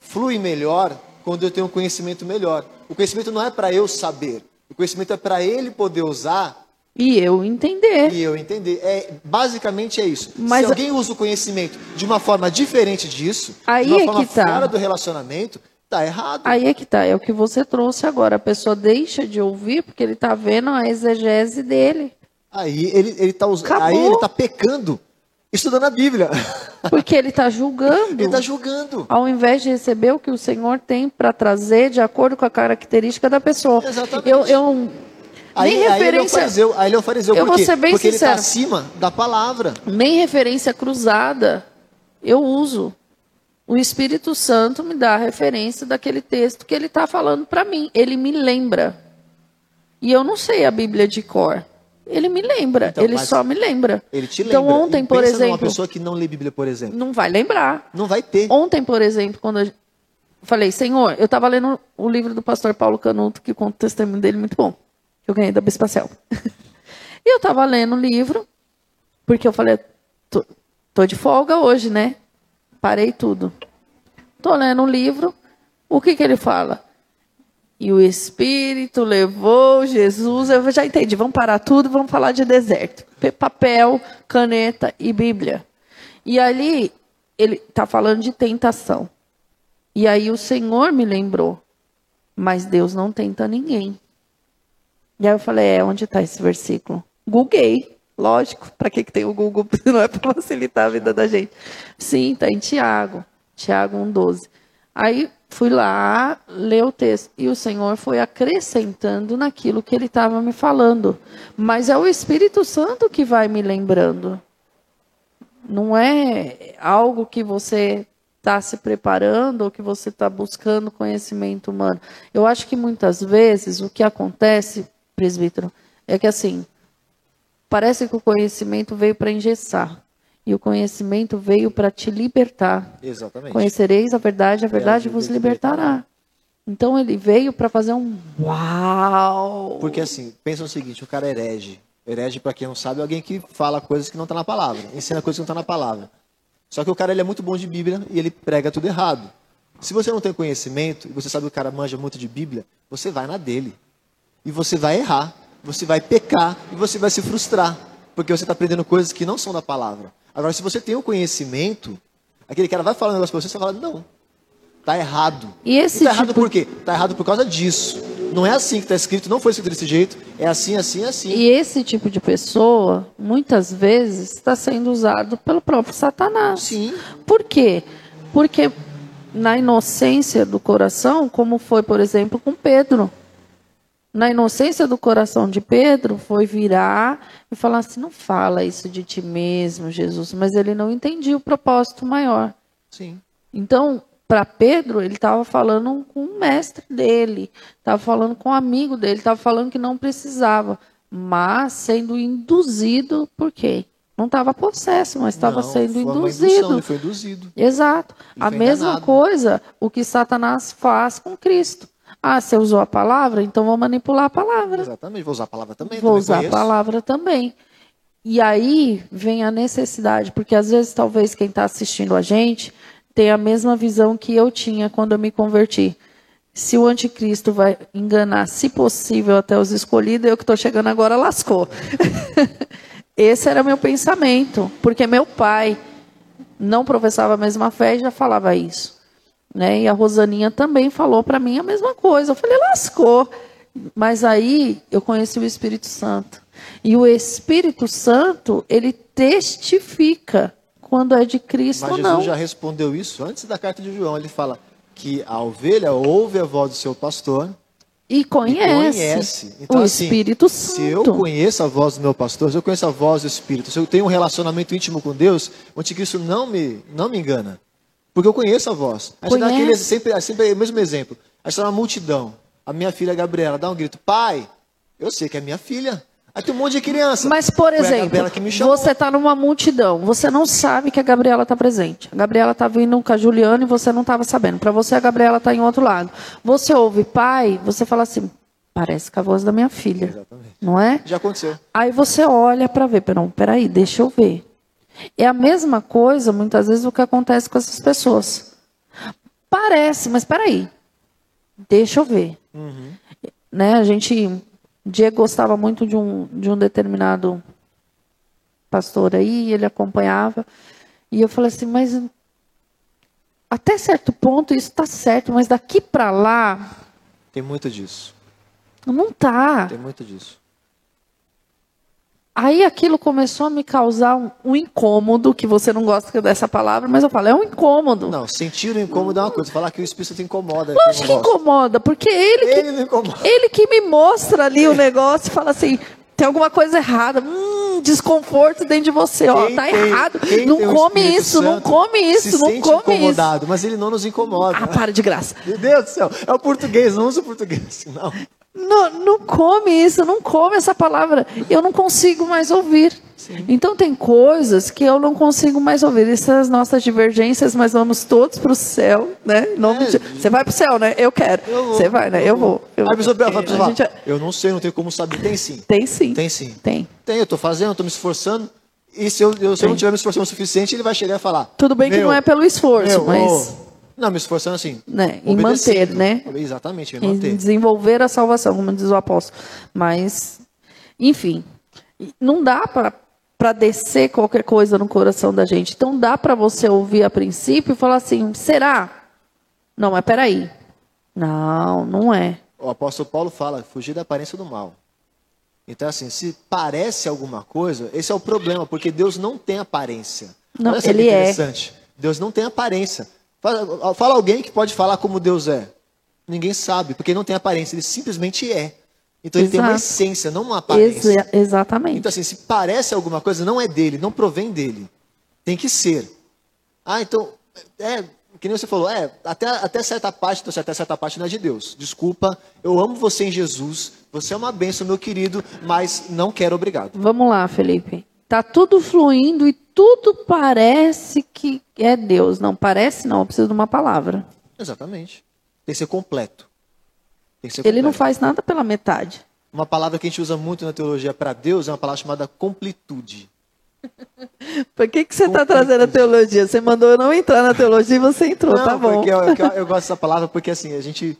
Flui melhor quando eu tenho um conhecimento melhor. O conhecimento não é para eu saber. O conhecimento é para ele poder usar E eu entender. e eu entender. É, basicamente é isso. Mas- Se alguém usa o conhecimento de uma forma diferente disso, Aí de uma é forma que tá. fora do relacionamento, tá errado. Aí é que tá, é o que você trouxe agora. A pessoa deixa de ouvir porque ele tá vendo a exegese dele. Aí ele, ele tá usando, aí ele tá pecando, estudando a Bíblia. Porque ele tá julgando. ele tá julgando. Ao invés de receber o que o Senhor tem para trazer de acordo com a característica da pessoa. Exatamente. Eu, eu Aí, nem aí ele é referência, fariseu, aí ele é um fariseu. Eu Por vou quê? ser bem Porque ele sincera. tá acima da palavra. nem referência cruzada eu uso. O Espírito Santo me dá a referência daquele texto que ele está falando para mim. Ele me lembra. E eu não sei a Bíblia de cor. Ele me lembra. Então, ele só me lembra. Ele te então lembra. ontem, E por exemplo, pessoa que não lê Bíblia, por exemplo. não vai lembrar. Não vai ter. Ontem, por exemplo, quando eu falei, Senhor, eu estava lendo o livro do pastor Paulo Canuto, que conta o testemunho dele muito bom, que eu ganhei da Bispa Selva. e eu estava lendo o livro, porque eu falei, tô, tô de folga hoje, né? Parei tudo. Tô lendo um livro, o que que ele fala? E o Espírito levou Jesus, eu já entendi, vamos parar tudo, vamos falar de deserto. Pe- Papel, caneta e Bíblia. E ali, ele está falando de tentação. E aí o Senhor me lembrou, mas Deus não tenta ninguém. E aí eu falei, é, onde está esse versículo? Googlei, lógico, para que, que tem o Google? Não é para facilitar a vida da gente. Sim, está em Tiago, Tiago 1,12. Aí fui lá ler o texto e o Senhor foi acrescentando naquilo que ele estava me falando. Mas é o Espírito Santo que vai me lembrando. Não é algo que você está se preparando ou que você está buscando conhecimento humano. Eu acho que muitas vezes o que acontece, presbítero, é que assim, parece que o conhecimento veio para engessar. E o conhecimento veio para te libertar. Exatamente. Conhecereis a verdade, a verdade vos libertará. Então ele veio para fazer um uau. Porque assim, pensa no seguinte, o cara é herege. Herege, para quem não sabe, é alguém que fala coisas que não estão na palavra, ensina coisas que não estão na palavra. Só que o cara ele é muito bom de Bíblia e ele prega tudo errado. Se você não tem conhecimento e você sabe que o cara manja muito de Bíblia, você vai na dele. E você vai errar, você vai pecar e você vai se frustrar. Porque você está aprendendo coisas que não são da palavra. Agora, se você tem o conhecimento, aquele cara vai falar um negócio para você, você fala, não, tá errado. E esse tá errado tipo- por quê? Tá errado por causa disso. Não é assim que está escrito, não foi escrito desse jeito, é assim, assim, assim. E esse tipo de pessoa, muitas vezes, está sendo usado pelo próprio Satanás. Sim. Por quê? Porque na inocência do coração, como foi, por exemplo, com Pedro. Na inocência do coração de Pedro, foi virar e falar assim: não fala isso de ti mesmo, Jesus. Mas ele não entendia o propósito maior. Sim. Então, para Pedro, ele estava falando com o mestre dele, estava falando com o amigo dele, estava falando que não precisava, mas sendo induzido por quê? Não estava possesso, mas estava sendo induzido. indução, ele foi induzido. Exato. Ele A mesma enganado. coisa o que Satanás faz com Cristo. Ah, você usou a palavra, então vou manipular a palavra. Exatamente, vou usar a palavra também. Vou também usar conheço. a palavra também. E aí vem a necessidade, porque às vezes talvez quem está assistindo a gente tenha a mesma visão que eu tinha quando eu me converti. Se o anticristo vai enganar, se possível, até os escolhidos, eu que estou chegando agora lascou. Esse era meu pensamento, porque meu pai não professava a mesma fé e já falava isso. Né? E a Rosaninha também falou para mim a mesma coisa. Eu falei, lascou. Mas aí eu conheci o Espírito Santo. E o Espírito Santo, ele testifica quando é de Cristo Mas ou Jesus não. já respondeu isso antes da carta de João. Ele fala que a ovelha ouve a voz do seu pastor E e conhece, conhece. Então, o assim, Espírito Se eu Santo. conheço a voz do meu pastor, se eu conheço a voz do Espírito, se eu tenho um relacionamento íntimo com Deus, o anticristo não me, não me engana. Porque eu conheço a voz. A gente dá aquele, sempre, sempre o mesmo exemplo. A gente está numa multidão. A minha filha Gabriela dá um grito, pai, eu sei que é minha filha. Aí tem um monte de criança. Mas, por a exemplo, você está numa multidão, você não sabe que a Gabriela está presente. A Gabriela está vindo com a Juliana e você não estava sabendo. Para você, a Gabriela está em outro lado. Você ouve pai, você fala assim, parece com a voz da minha filha. Exatamente. Não é? Já aconteceu. Aí você olha para ver, não, peraí, deixa eu ver. É a mesma coisa, muitas vezes, o que acontece com essas pessoas. Parece, mas peraí, deixa eu ver. Né, a gente, Diego gostava muito de um, de um determinado pastor aí, ele acompanhava, e eu falei assim, mas até certo ponto isso está certo, mas daqui para lá Tem muito disso. não tá. Tem muito disso. Aí aquilo começou a me causar um, um incômodo, que você não gosta dessa palavra, mas eu falo, é um incômodo. Não, sentir o incômodo é uma coisa. Falar que o Espírito te incomoda. Lógico que não incomoda, porque ele que, Ele não incomoda. ele que me mostra ali o negócio e fala assim, tem alguma coisa errada, hum, desconforto dentro de você, ó, Quem tá tem- errado, não come isso, não Santo come isso, se não sente come isso. incomodado, mas ele não nos incomoda. Ah, para de graça. Meu Deus do céu, é o português, não usa o português não. Não, não come isso, não come essa palavra. Eu não consigo mais ouvir. Então tem coisas que eu não consigo mais ouvir. Essas nossas divergências, mas vamos todos para o céu, né? É. de- Você vai para o céu, né? Eu quero. Eu Você vai, né? Eu vou. Eu Aí pessoa, pessoa gente- eu não sei, não tenho como saber. Tem sim. Tem sim. Tem sim. Tem. Tem, eu tô fazendo, tô me esforçando. E se eu, eu- se eu não tiver me esforçando o suficiente, ele vai chegar e falar. Tudo bem que "Meu, não é pelo esforço, meu, mas ô." Não, me esforçando assim. Né, em manter, né? Exatamente, em em manter. desenvolver a salvação, como diz o apóstolo. Mas, enfim, não dá para descer qualquer coisa no coração da gente. Então dá para você ouvir a princípio e falar assim: será? Não, mas peraí. Não, não é. O apóstolo Paulo fala, fugir da aparência do mal. Então, assim, se parece alguma coisa, esse é o problema, porque Deus não tem aparência. Não, Olha ele é. Deus não tem aparência. Fala, fala alguém que pode falar como Deus é. Ninguém sabe, porque não tem aparência, ele simplesmente é. Então ele tem uma Exato. essência, não uma aparência. Exa- exatamente. Então, assim, se parece alguma coisa, não é dele, não provém dele. Tem que ser. Ah, então, é, que nem você falou, é, até, até certa parte, então, até certa parte não é de Deus. Desculpa, eu amo você em Jesus, você é uma bênção, meu querido, mas não quero obrigado. Vamos lá, Felipe. Tá tudo fluindo e tudo parece que é Deus. Não parece, não. Eu preciso de uma palavra. Exatamente. Tem que ser completo. Que ser Ele não completo. faz nada pela metade. Uma palavra que a gente usa muito na teologia para Deus é uma palavra chamada completude. Por que, que você está trazendo a teologia? Você mandou eu não entrar na teologia e você entrou, Não, tá bom. porque eu, eu- eu gosto dessa palavra porque assim, a gente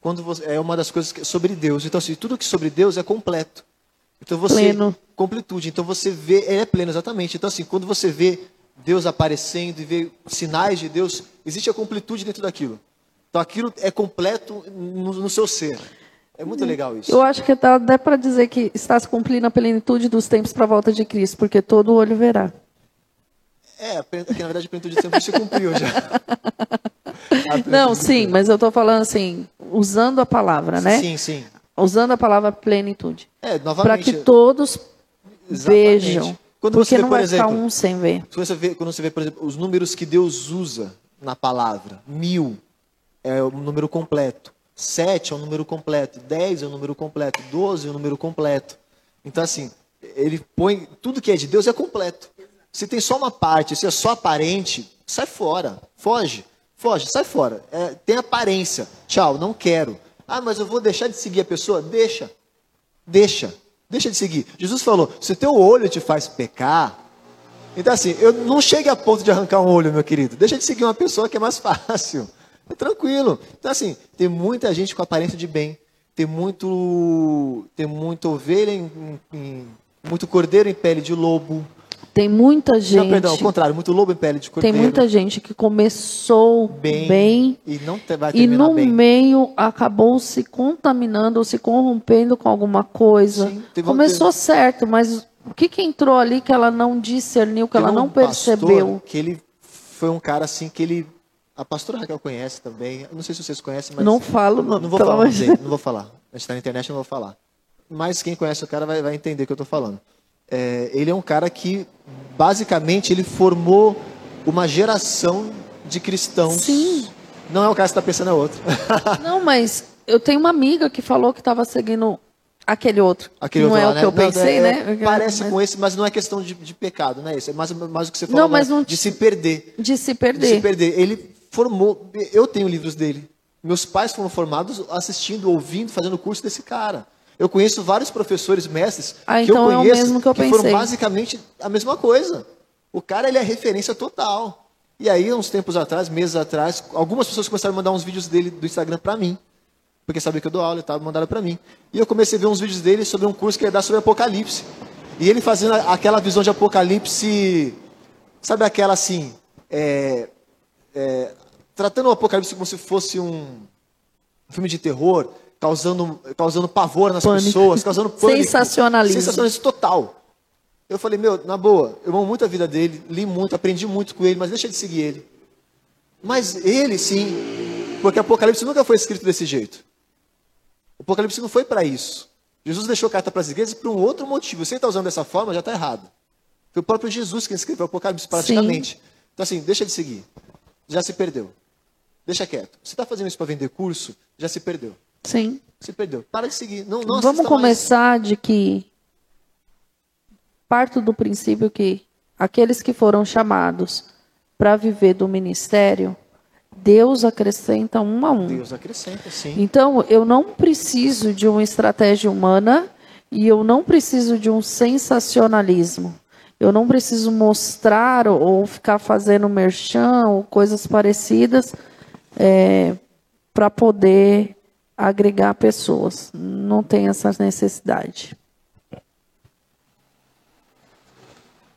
quando você, é uma das coisas que, sobre Deus. Então assim, tudo que sobre Deus é completo. Então você Pleno. completude. Então você vê, ele é pleno exatamente. Então assim, quando você vê Deus aparecendo e vê sinais de Deus, existe a completude dentro daquilo. Então aquilo é completo no, no seu ser. É muito legal isso. Eu acho que dá até para dizer que está se cumprindo a plenitude dos tempos para a volta de Cristo, porque todo olho verá. É, que na verdade a plenitude sempre se cumpriu já. Não, sim, mas eu estou falando assim, usando a palavra, né? Sim, sim. Usando a palavra plenitude. É, Para que todos Exatamente. vejam. Quando porque você vê, não por vai ficar exemplo, um sem ver. Se você vê, quando você vê, por exemplo, os números que Deus usa na palavra, mil é o número completo, sete é o número completo, dez é o número completo, doze é o número completo. Então, assim, ele põe tudo que é de Deus é completo. Se tem só uma parte, se é só aparente, sai fora, foge, foge, sai fora. É, tem aparência, tchau, não quero. Ah, mas eu vou deixar de seguir a pessoa? Deixa, deixa, deixa de seguir. Jesus falou: se o teu olho te faz pecar, então, assim, eu não chegue a ponto de arrancar um olho, meu querido. Deixa de seguir uma pessoa que é mais fácil. É tranquilo. Então, assim, tem muita gente com aparência de bem. Tem muito, tem muita ovelha, em, em- muito cordeiro em pele de lobo. Tem muita gente. Não, perdão, ao contrário, muito lobo em pele de Tem cordeiro. muita gente que começou bem, bem, e não vai e terminar no bem. meio acabou se contaminando ou se corrompendo com alguma coisa. Sim, Começou certo, mas o que, que entrou ali que ela não discerniu, que ela Teve um não percebeu? Que ele foi um cara assim que ele. A pastora Raquel conhece também. Eu não sei se vocês conhecem, mas. Não falo, não, Não vou falar, o amor nome de dele, Deus. não vou falar. A gente está na internet, não vou falar. Mas quem conhece o cara vai, vai entender o que eu estou falando. É, ele é um cara que, basicamente, ele formou uma geração de cristãos. Sim. Não é o cara que você está pensando, é outro. Não, mas eu tenho uma amiga que falou que estava seguindo aquele outro. Aquele não outro é lá, o que eu Não, pensei, é- né? Parece Mas- com esse, mas não é questão de, de pecado, não é isso. É mais, mais o que você falou Não, mas agora, não- de se perder. De se de perder. se perder. Ele formou. Eu tenho livros dele. Meus pais foram formados assistindo, ouvindo, fazendo curso desse cara. Eu conheço vários professores, mestres, Ah, que então eu é o conheço, mesmo que eu foram pensei. basicamente a mesma coisa. O cara, ele é referência total. E aí, uns tempos atrás, meses atrás, algumas pessoas começaram a mandar uns vídeos dele do Instagram pra mim. Porque sabia que eu dou aula e tal, mandaram pra mim. E eu comecei a ver uns vídeos dele sobre um curso que ia dar sobre Apocalipse. E ele fazendo aquela visão de Apocalipse, sabe aquela assim, é, é, tratando o Apocalipse como se fosse um filme de terror, causando, causando pavor nas Pânico. pessoas, causando pânico. Sensacionalismo. Sensacionalismo total. Eu falei, meu, na boa, eu amo muito a vida dele, li muito, aprendi muito com ele, mas deixa de seguir ele. Mas ele sim, porque Apocalipse nunca foi escrito desse jeito. O Apocalipse não foi para isso. Jesus deixou carta para as igrejas por um outro motivo. Você está usando dessa forma, já está errado. Foi o próprio Jesus quem escreveu o Apocalipse praticamente. Então assim, deixa de seguir. Já se perdeu. Deixa quieto. Você está fazendo isso para vender curso, já se perdeu. Sim. Se perdeu. Para de seguir. Não, não Vamos mais. começar de que parto do princípio que aqueles que foram chamados para viver do ministério, Deus acrescenta um a um. Deus acrescenta, sim. Então, eu não preciso de uma estratégia humana e eu não preciso de um sensacionalismo. Eu não preciso mostrar ou- ou ficar fazendo merchan ou coisas parecidas para poder agregar pessoas. Não tem essa necessidade.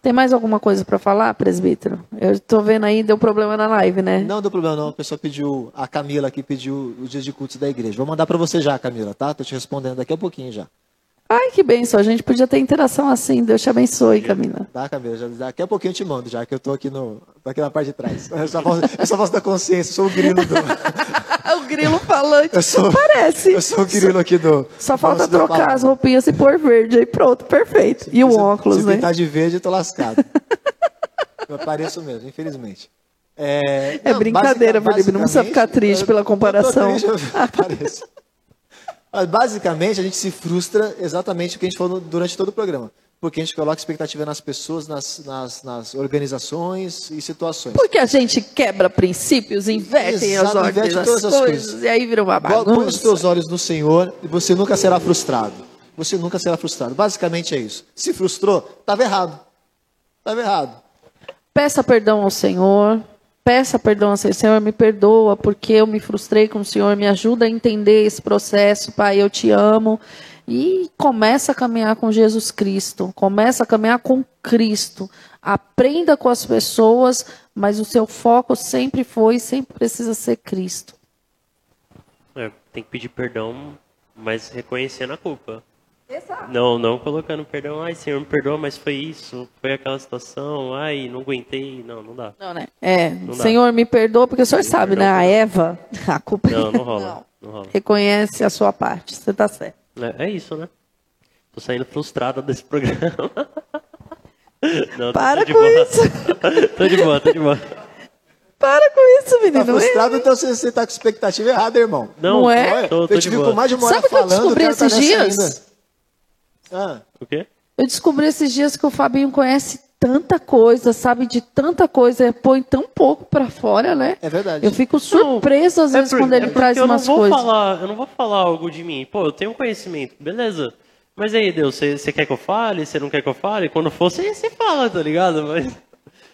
Tem mais alguma coisa para falar, presbítero? Eu estou vendo aí, deu problema na live, né? Não deu problema não, a pessoa pediu, a Camila aqui pediu os dias de cultos da igreja. Vou mandar para você já, Camila, tá? Tô te respondendo daqui a pouquinho já. Ai, que benção. A gente podia ter interação assim. Deus te abençoe, Camila. Tá, Camila? Já, daqui a pouquinho eu te mando, já que eu tô aqui, no, tô aqui na parte de trás. Eu só faço, eu só faço da consciência, eu sou o grilo do... o grilo falante. Eu sou, Parece. Eu sou o grilo aqui do... Só falta trocar as roupinhas e pôr verde. Aí pronto, perfeito. E o Se- óculos, se né? pintar de verde, eu tô lascado. eu pareço mesmo, infelizmente. É, É brincadeira, basica- Felipe, não precisa ficar triste eu- pela eu tô comparação. triste, eu pareço. Mas, basicamente, a gente se frustra exatamente o que a gente falou durante todo o programa. Porque a gente coloca expectativa nas pessoas, nas, nas, nas organizações e situações. Porque a gente quebra princípios, inverte as ordens inverte das todas as coisas, coisas. e aí vira uma Põe os bagunça. teus olhos no Senhor e você nunca será frustrado. Você nunca será frustrado. Basicamente é isso. Se frustrou, estava errado. Estava errado. Peça perdão ao Senhor. Peça perdão ao Senhor. Senhor, me perdoa porque eu me frustrei com o Senhor. Me ajuda a entender esse processo, Pai. Eu te amo. E começa a caminhar com Jesus Cristo. Começa a caminhar com Cristo. Aprenda com as pessoas, mas o seu foco sempre foi sempre precisa ser Cristo. É, tem que pedir perdão, mas reconhecendo a culpa. Não, não colocando perdão, ai Senhor, me perdoa, mas foi isso, foi aquela situação, ai, não aguentei, não, não dá. Não, né? É, dá. Senhor, me perdoa, porque o senhor sabe, perdão, né? A. Eva, a culpa Não, não rola, não rola. Reconhece a sua parte, você tá certo. É, é isso, né? Tô saindo frustrado desse programa. Não, tô- Para tô de com boa. isso. tô de boa, tô de boa. Para com isso, Tá menino. frustrado, então você, você tá com expectativa errada, irmão. Não, Não é? Tô, tô eu de te vi boa. com mais de uma hora Sabe o que eu falando, descobri tá esses dias? ainda. Ah, O quê? Eu descobri esses dias que o Fabinho conhece tanta coisa, sabe de tanta coisa, põe tão pouco pra fora, né? é verdade. Eu fico surpresa às É vezes por- quando ele é traz eu umas não vou coisas. Falar, eu não vou falar algo de mim. Pô, eu tenho conhecimento, beleza. Mas aí, Deus, você quer que eu fale? Você não quer que eu fale? Quando for, você você fala, tá ligado? Mas.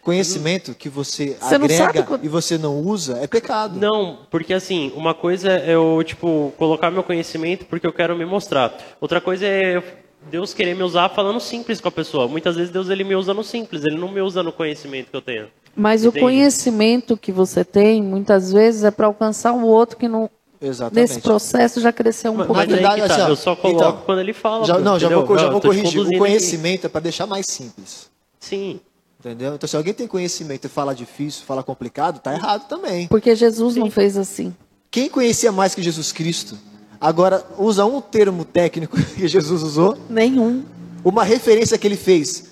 Conhecimento que você, Você não agrega sabe quando- e você não usa é pecado. Não, porque assim, uma coisa é eu, tipo, colocar meu conhecimento porque eu quero me mostrar. Outra coisa é eu Deus querer me usar falando simples com a pessoa. Muitas vezes Deus ele me usa no simples, ele não me usa no conhecimento que eu tenho. Mas Entendi. o conhecimento que você tem, muitas vezes, é para alcançar o outro que não, Exatamente. nesse processo já cresceu um Mas, pouco. mas aí verdade, tá, assim, eu só coloco então, quando ele fala. Já- não, já entendeu? vou, já Eu vou corrigir. O conhecimento é para deixar mais simples. aqui. Sim. Entendeu? Então, se alguém tem conhecimento e fala difícil, fala complicado, tá errado também. Porque Jesus não fez assim. Quem conhecia mais que Jesus Cristo, agora usa um termo técnico que Jesus usou, Nenhum. uma referência que ele fez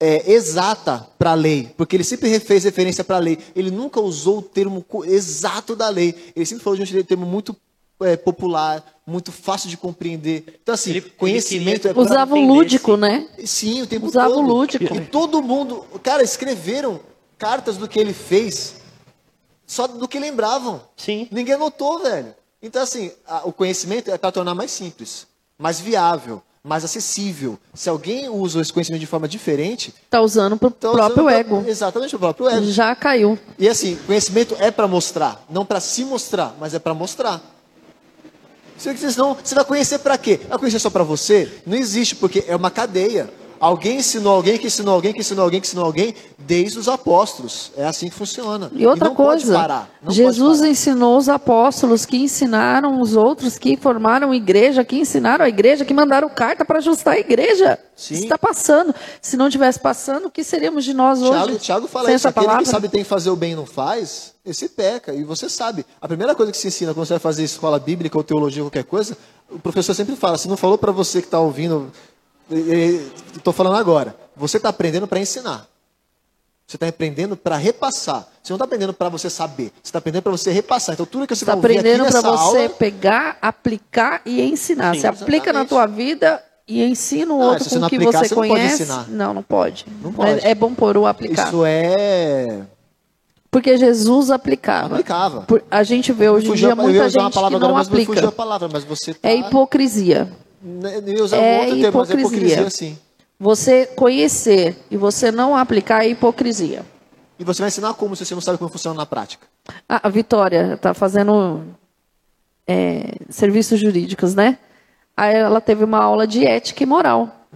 é, exata para a lei, porque ele sempre fez referência para a lei. Ele nunca usou o termo exato da lei. Ele sempre falou de um termo muito é, popular, muito fácil de compreender. Então, assim, Ele- ele conhecimento queria- é Usava o lúdico, sim. né? Sim, o tempo Usava todo. o lúdico. E todo mundo, cara, escreveram cartas do que ele fez, só do que lembravam. Sim. Ninguém notou, velho. Então, assim, o conhecimento é para tornar mais simples, mais viável, mais acessível. Se alguém usa esse conhecimento de forma diferente, Tá usando pro tá próprio ego. pra- Exatamente, o próprio ego. Já caiu. E assim, conhecimento é para mostrar, não para se mostrar, mas é para mostrar. Se você não, você vai conhecer para quê? Vai conhecer só para você? Não existe, porque é uma cadeia. Alguém ensinou alguém, que ensinou alguém, que ensinou alguém, que ensinou alguém, desde os apóstolos. É assim que funciona. E outra não pode coisa, parar, não pode Jesus parar. ensinou os apóstolos que ensinaram os outros, que formaram igreja, que ensinaram a igreja, que mandaram carta para ajustar a igreja. Sim. Está passando. Se não tivesse passando, o que seríamos de nós Tiago, hoje? Tiago fala sem isso, aquele palavra? que sabe tem que fazer o bem e não faz, esse peca, e você sabe. A primeira coisa que se ensina quando você vai fazer escola bíblica ou teologia ou qualquer coisa, o professor sempre fala, se não falou para você que está ouvindo, estou falando agora, você está aprendendo para ensinar. Você está aprendendo para repassar. Você não está aprendendo para você saber. Você está aprendendo para você repassar. Então, tudo que você Está aprendendo para você aula... pegar, aplicar e ensinar. Sim, você aplica na exatamente. tua vida e ensina o Ah, outro com não o que você você não pode conhece. ensinar. Não, não pode. Não pode. É, é bom pôr o aplicar. Isso é... Porque Jesus aplicava. Aplicava. Por- a gente vê hoje em dia muita gente palavra que não aplica. palavra, você tá... É hipocrisia. Eu ia usar É um outro termo, mas é hipocrisia. hipocrisia, sim. Você conhecer e você não aplicar é hipocrisia. E você vai ensinar como se você não sabe como funciona na prática. Ah, a Vitória está fazendo é, serviços jurídicos, né? Aí ela teve uma aula de ética e moral.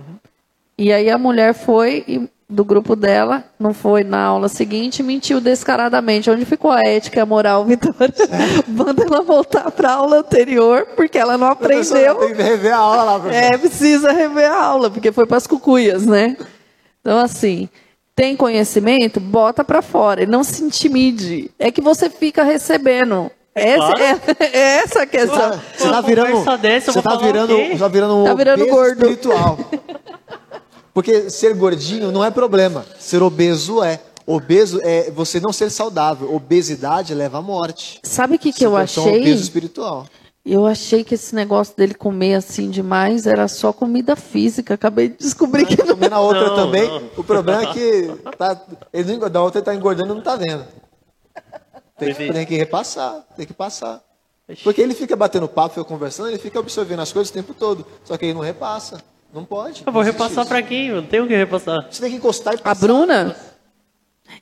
E aí a mulher foi e, do grupo dela, não foi na aula seguinte, e mentiu descaradamente. Onde ficou a ética e a moral, Vitória? Manda ela voltar para a aula anterior, porque ela não aprendeu. Tem que rever a aula lá, professor. É, precisa rever a aula, porque foi para as cucuias, né? Então, assim, tem conhecimento, bota para fora e não se intimide. É que você fica recebendo. Essa claro. é, é essa a questão. Você tá Uma virando, dessa, você tá virando, tá virando um Tá virando gordo. espiritual. Porque ser gordinho não é problema. Ser obeso é. Obeso é você não ser saudável. Obesidade leva à morte. Sabe o que, que Se eu é um achei? obeso espiritual. Eu achei que esse negócio dele comer assim demais era só comida física. Acabei de descobrir que não. Comendo a outra Não, também. não. O problema é que tá, ele não, engorda, da outra ele tá engordando e não tá vendo. Tem que, tem que repassar, tem que passar. Porque ele fica batendo papo, fica conversando, ele fica absorvendo as coisas o tempo todo. Só que ele não repassa. Não pode. Eu vou repassar pra quem? Eu não tenho o que repassar. Você tem que encostar e A passar. Bruna,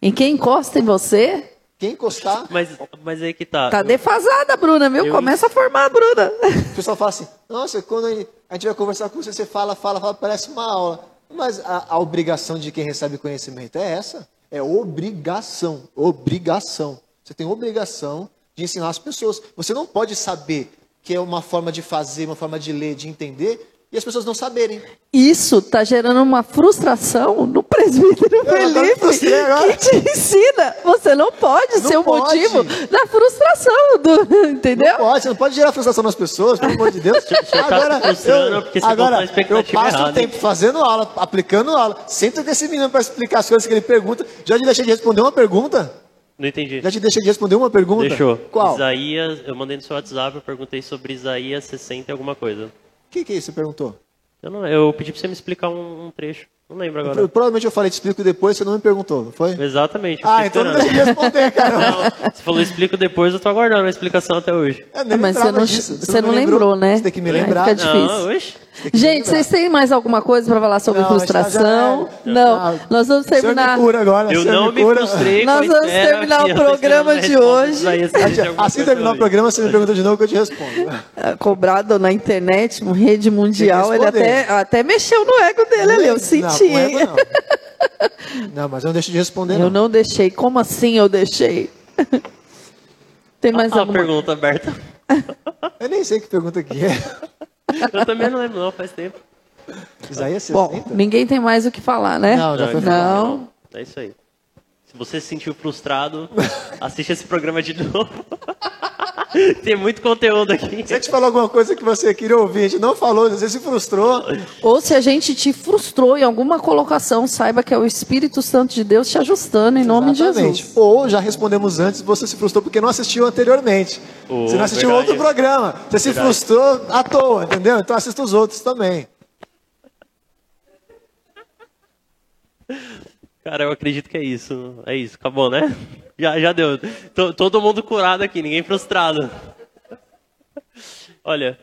em quem encosta em você, Quem encostar, Mas, mas aí que tá. tá Eu- defasada, Bruna, viu? eu- Começa a formar a Bruna. o pessoal fala assim: Nossa, quando a gente vai conversar com você, você fala, fala, fala, parece uma aula. Mas a, a obrigação de quem recebe conhecimento é essa. É obrigação. Obrigação. Você tem obrigação de ensinar as pessoas. Você não pode saber que é uma forma de fazer, uma forma de ler, de entender, e as pessoas não saberem. Isso tá gerando uma frustração no presbítero agora Felipe agora. que te ensina. Você não pode Não ser o pode. motivo da frustração, do, entendeu? Não pode, você não pode gerar frustração nas pessoas, pelo amor de Deus. tá frustrando porque você agora eu passo o tempo fazendo aula, aplicando aula. Senta com esse menino para explicar as coisas que ele pergunta. Já te deixei de responder uma pergunta? Não entendi. Já te deixei de responder uma pergunta? Deixou. Qual? Isaías, eu mandei no seu WhatsApp, eu perguntei sobre Isaías 60 e alguma coisa. Que, que é isso? Você perguntou? Eu, não, eu pedi pra você me explicar um, um trecho. Não lembro agora. Eu- provavelmente eu falei, te explico depois, você não me perguntou, não foi? Exatamente. eu Ah, então não esperando. deixei de responder, cara. Não, você falou explico depois, eu tô aguardando a explicação até hoje. Eu nem Ah, mas você não, disso. você me não lembrou, né? Você tem que me Aí lembrar. fica difícil. Não, oxe. Gente, vocês têm mais alguma coisa para falar sobre Não, já frustração? é. Não, Ah, nós vamos terminar. me cura agora. Eu não me cura. frustrei Nós vamos espera terminar que o programa de hoje. aí, Assim terminar o programa, você me pergunta de novo que eu te respondo. Ah, Cobrado na internet, uma rede mundial, ele até, até mexeu no ego dele ali, eu senti. Não, com ego, não. Não, mas eu não deixo de responder, Eu não. não deixei. Como assim eu deixei? Tem mais Ah, alguma pergunta aberta. Eu nem sei que pergunta que é. Eu também não lembro, não, faz tempo. Isaías Bom, 60? ninguém tem mais o que falar, né? Não, já foi Não. É isso aí. Se você se sentiu frustrado, assiste esse programa de novo. Tem muito conteúdo aqui. Se a gente falou alguma coisa que você queria ouvir, a gente não falou, você se frustrou. Ou se a gente te frustrou em alguma colocação, saiba que é o Espírito Santo de Deus te ajustando em nome de Exatamente. Jesus. Ou já respondemos antes, você se frustrou porque não assistiu anteriormente. Oh, você não assistiu verdade. outro programa. Você se Verdade. frustrou à toa, entendeu? Então assista os outros também. Cara, eu acredito que é isso. É isso, acabou, né? Já, já deu. Todo mundo curado aqui, ninguém frustrado. Olha,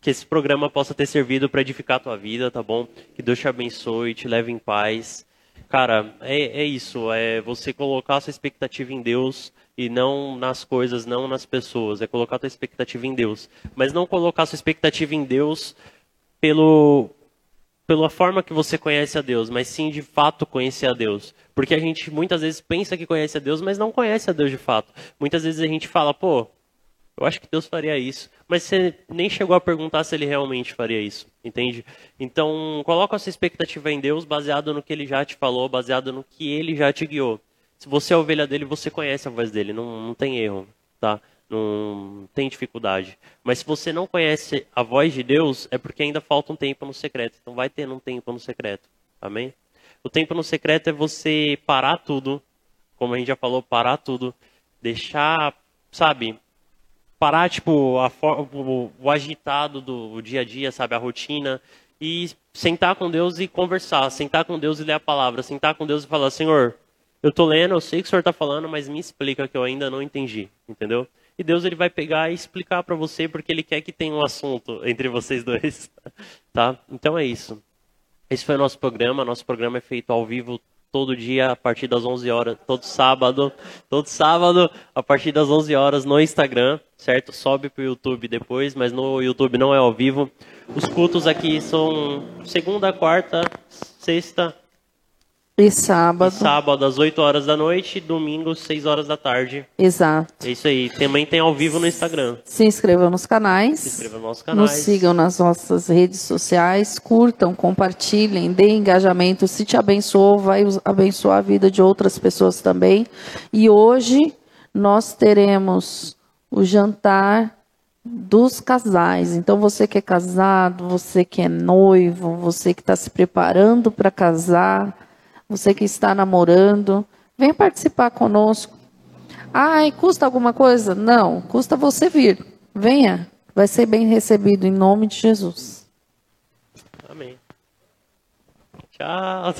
que esse programa possa ter servido para edificar a tua vida, tá bom? Que Deus te abençoe, te leve em paz. Cara, é, é isso, é você colocar a sua expectativa em Deus e não nas coisas, não nas pessoas. É colocar a tua expectativa em Deus. Mas não colocar a sua expectativa em Deus pelo, pela forma que você conhece a Deus, mas sim de fato conhecer a Deus. Porque a gente muitas vezes pensa que conhece a Deus, mas não conhece a Deus de fato. Muitas vezes a gente fala, pô, eu acho que Deus faria isso. Mas você nem chegou a perguntar se ele realmente faria isso, entende? Então, coloca a sua expectativa em Deus baseado no que ele já te falou, baseado no que ele já te guiou. Se você é ovelha dele, você conhece a voz dele, não, não tem erro, tá? Não tem dificuldade. Mas se você não conhece a voz de Deus, é porque ainda falta um tempo no secreto. Então vai ter um tempo no secreto. Amém? O tempo no secreto é você parar tudo, como a gente já falou, parar tudo, deixar, sabe, parar tipo a o, o agitado do dia a dia, sabe, a rotina e sentar com Deus e conversar, sentar com Deus e ler a palavra, sentar com Deus e falar, Senhor, eu tô lendo, eu sei que o Senhor está falando, mas me explica que eu ainda não entendi, entendeu? E Deus ele vai pegar e explicar para você porque ele quer que tenha um assunto entre vocês dois, tá? Então é isso. Esse foi o nosso programa. Nosso programa é feito ao vivo todo dia a partir das 11 horas, todo sábado, todo sábado a partir das 11 horas no Instagram, certo? Sobe pro YouTube depois, mas no YouTube não é ao vivo. Os cultos aqui são segunda, quarta, sexta E e sábado. sábado às 8 horas da noite, domingo 6 horas da tarde. Exato. É isso aí. Também tem ao vivo no Instagram. Se inscrevam nos canais. Se inscreva no nosso Nos sigam nas nossas redes sociais, curtam, compartilhem, deem engajamento. Se te abençoou, vai abençoar a vida de outras pessoas também. E hoje nós teremos o jantar dos casais. Então, você que é casado, você que é noivo, você que está se preparando para casar, você que está namorando, vem participar conosco. Ai, custa alguma coisa? Não, custa você vir. Venha, vai ser bem recebido em nome de Jesus. Amém. Tchau.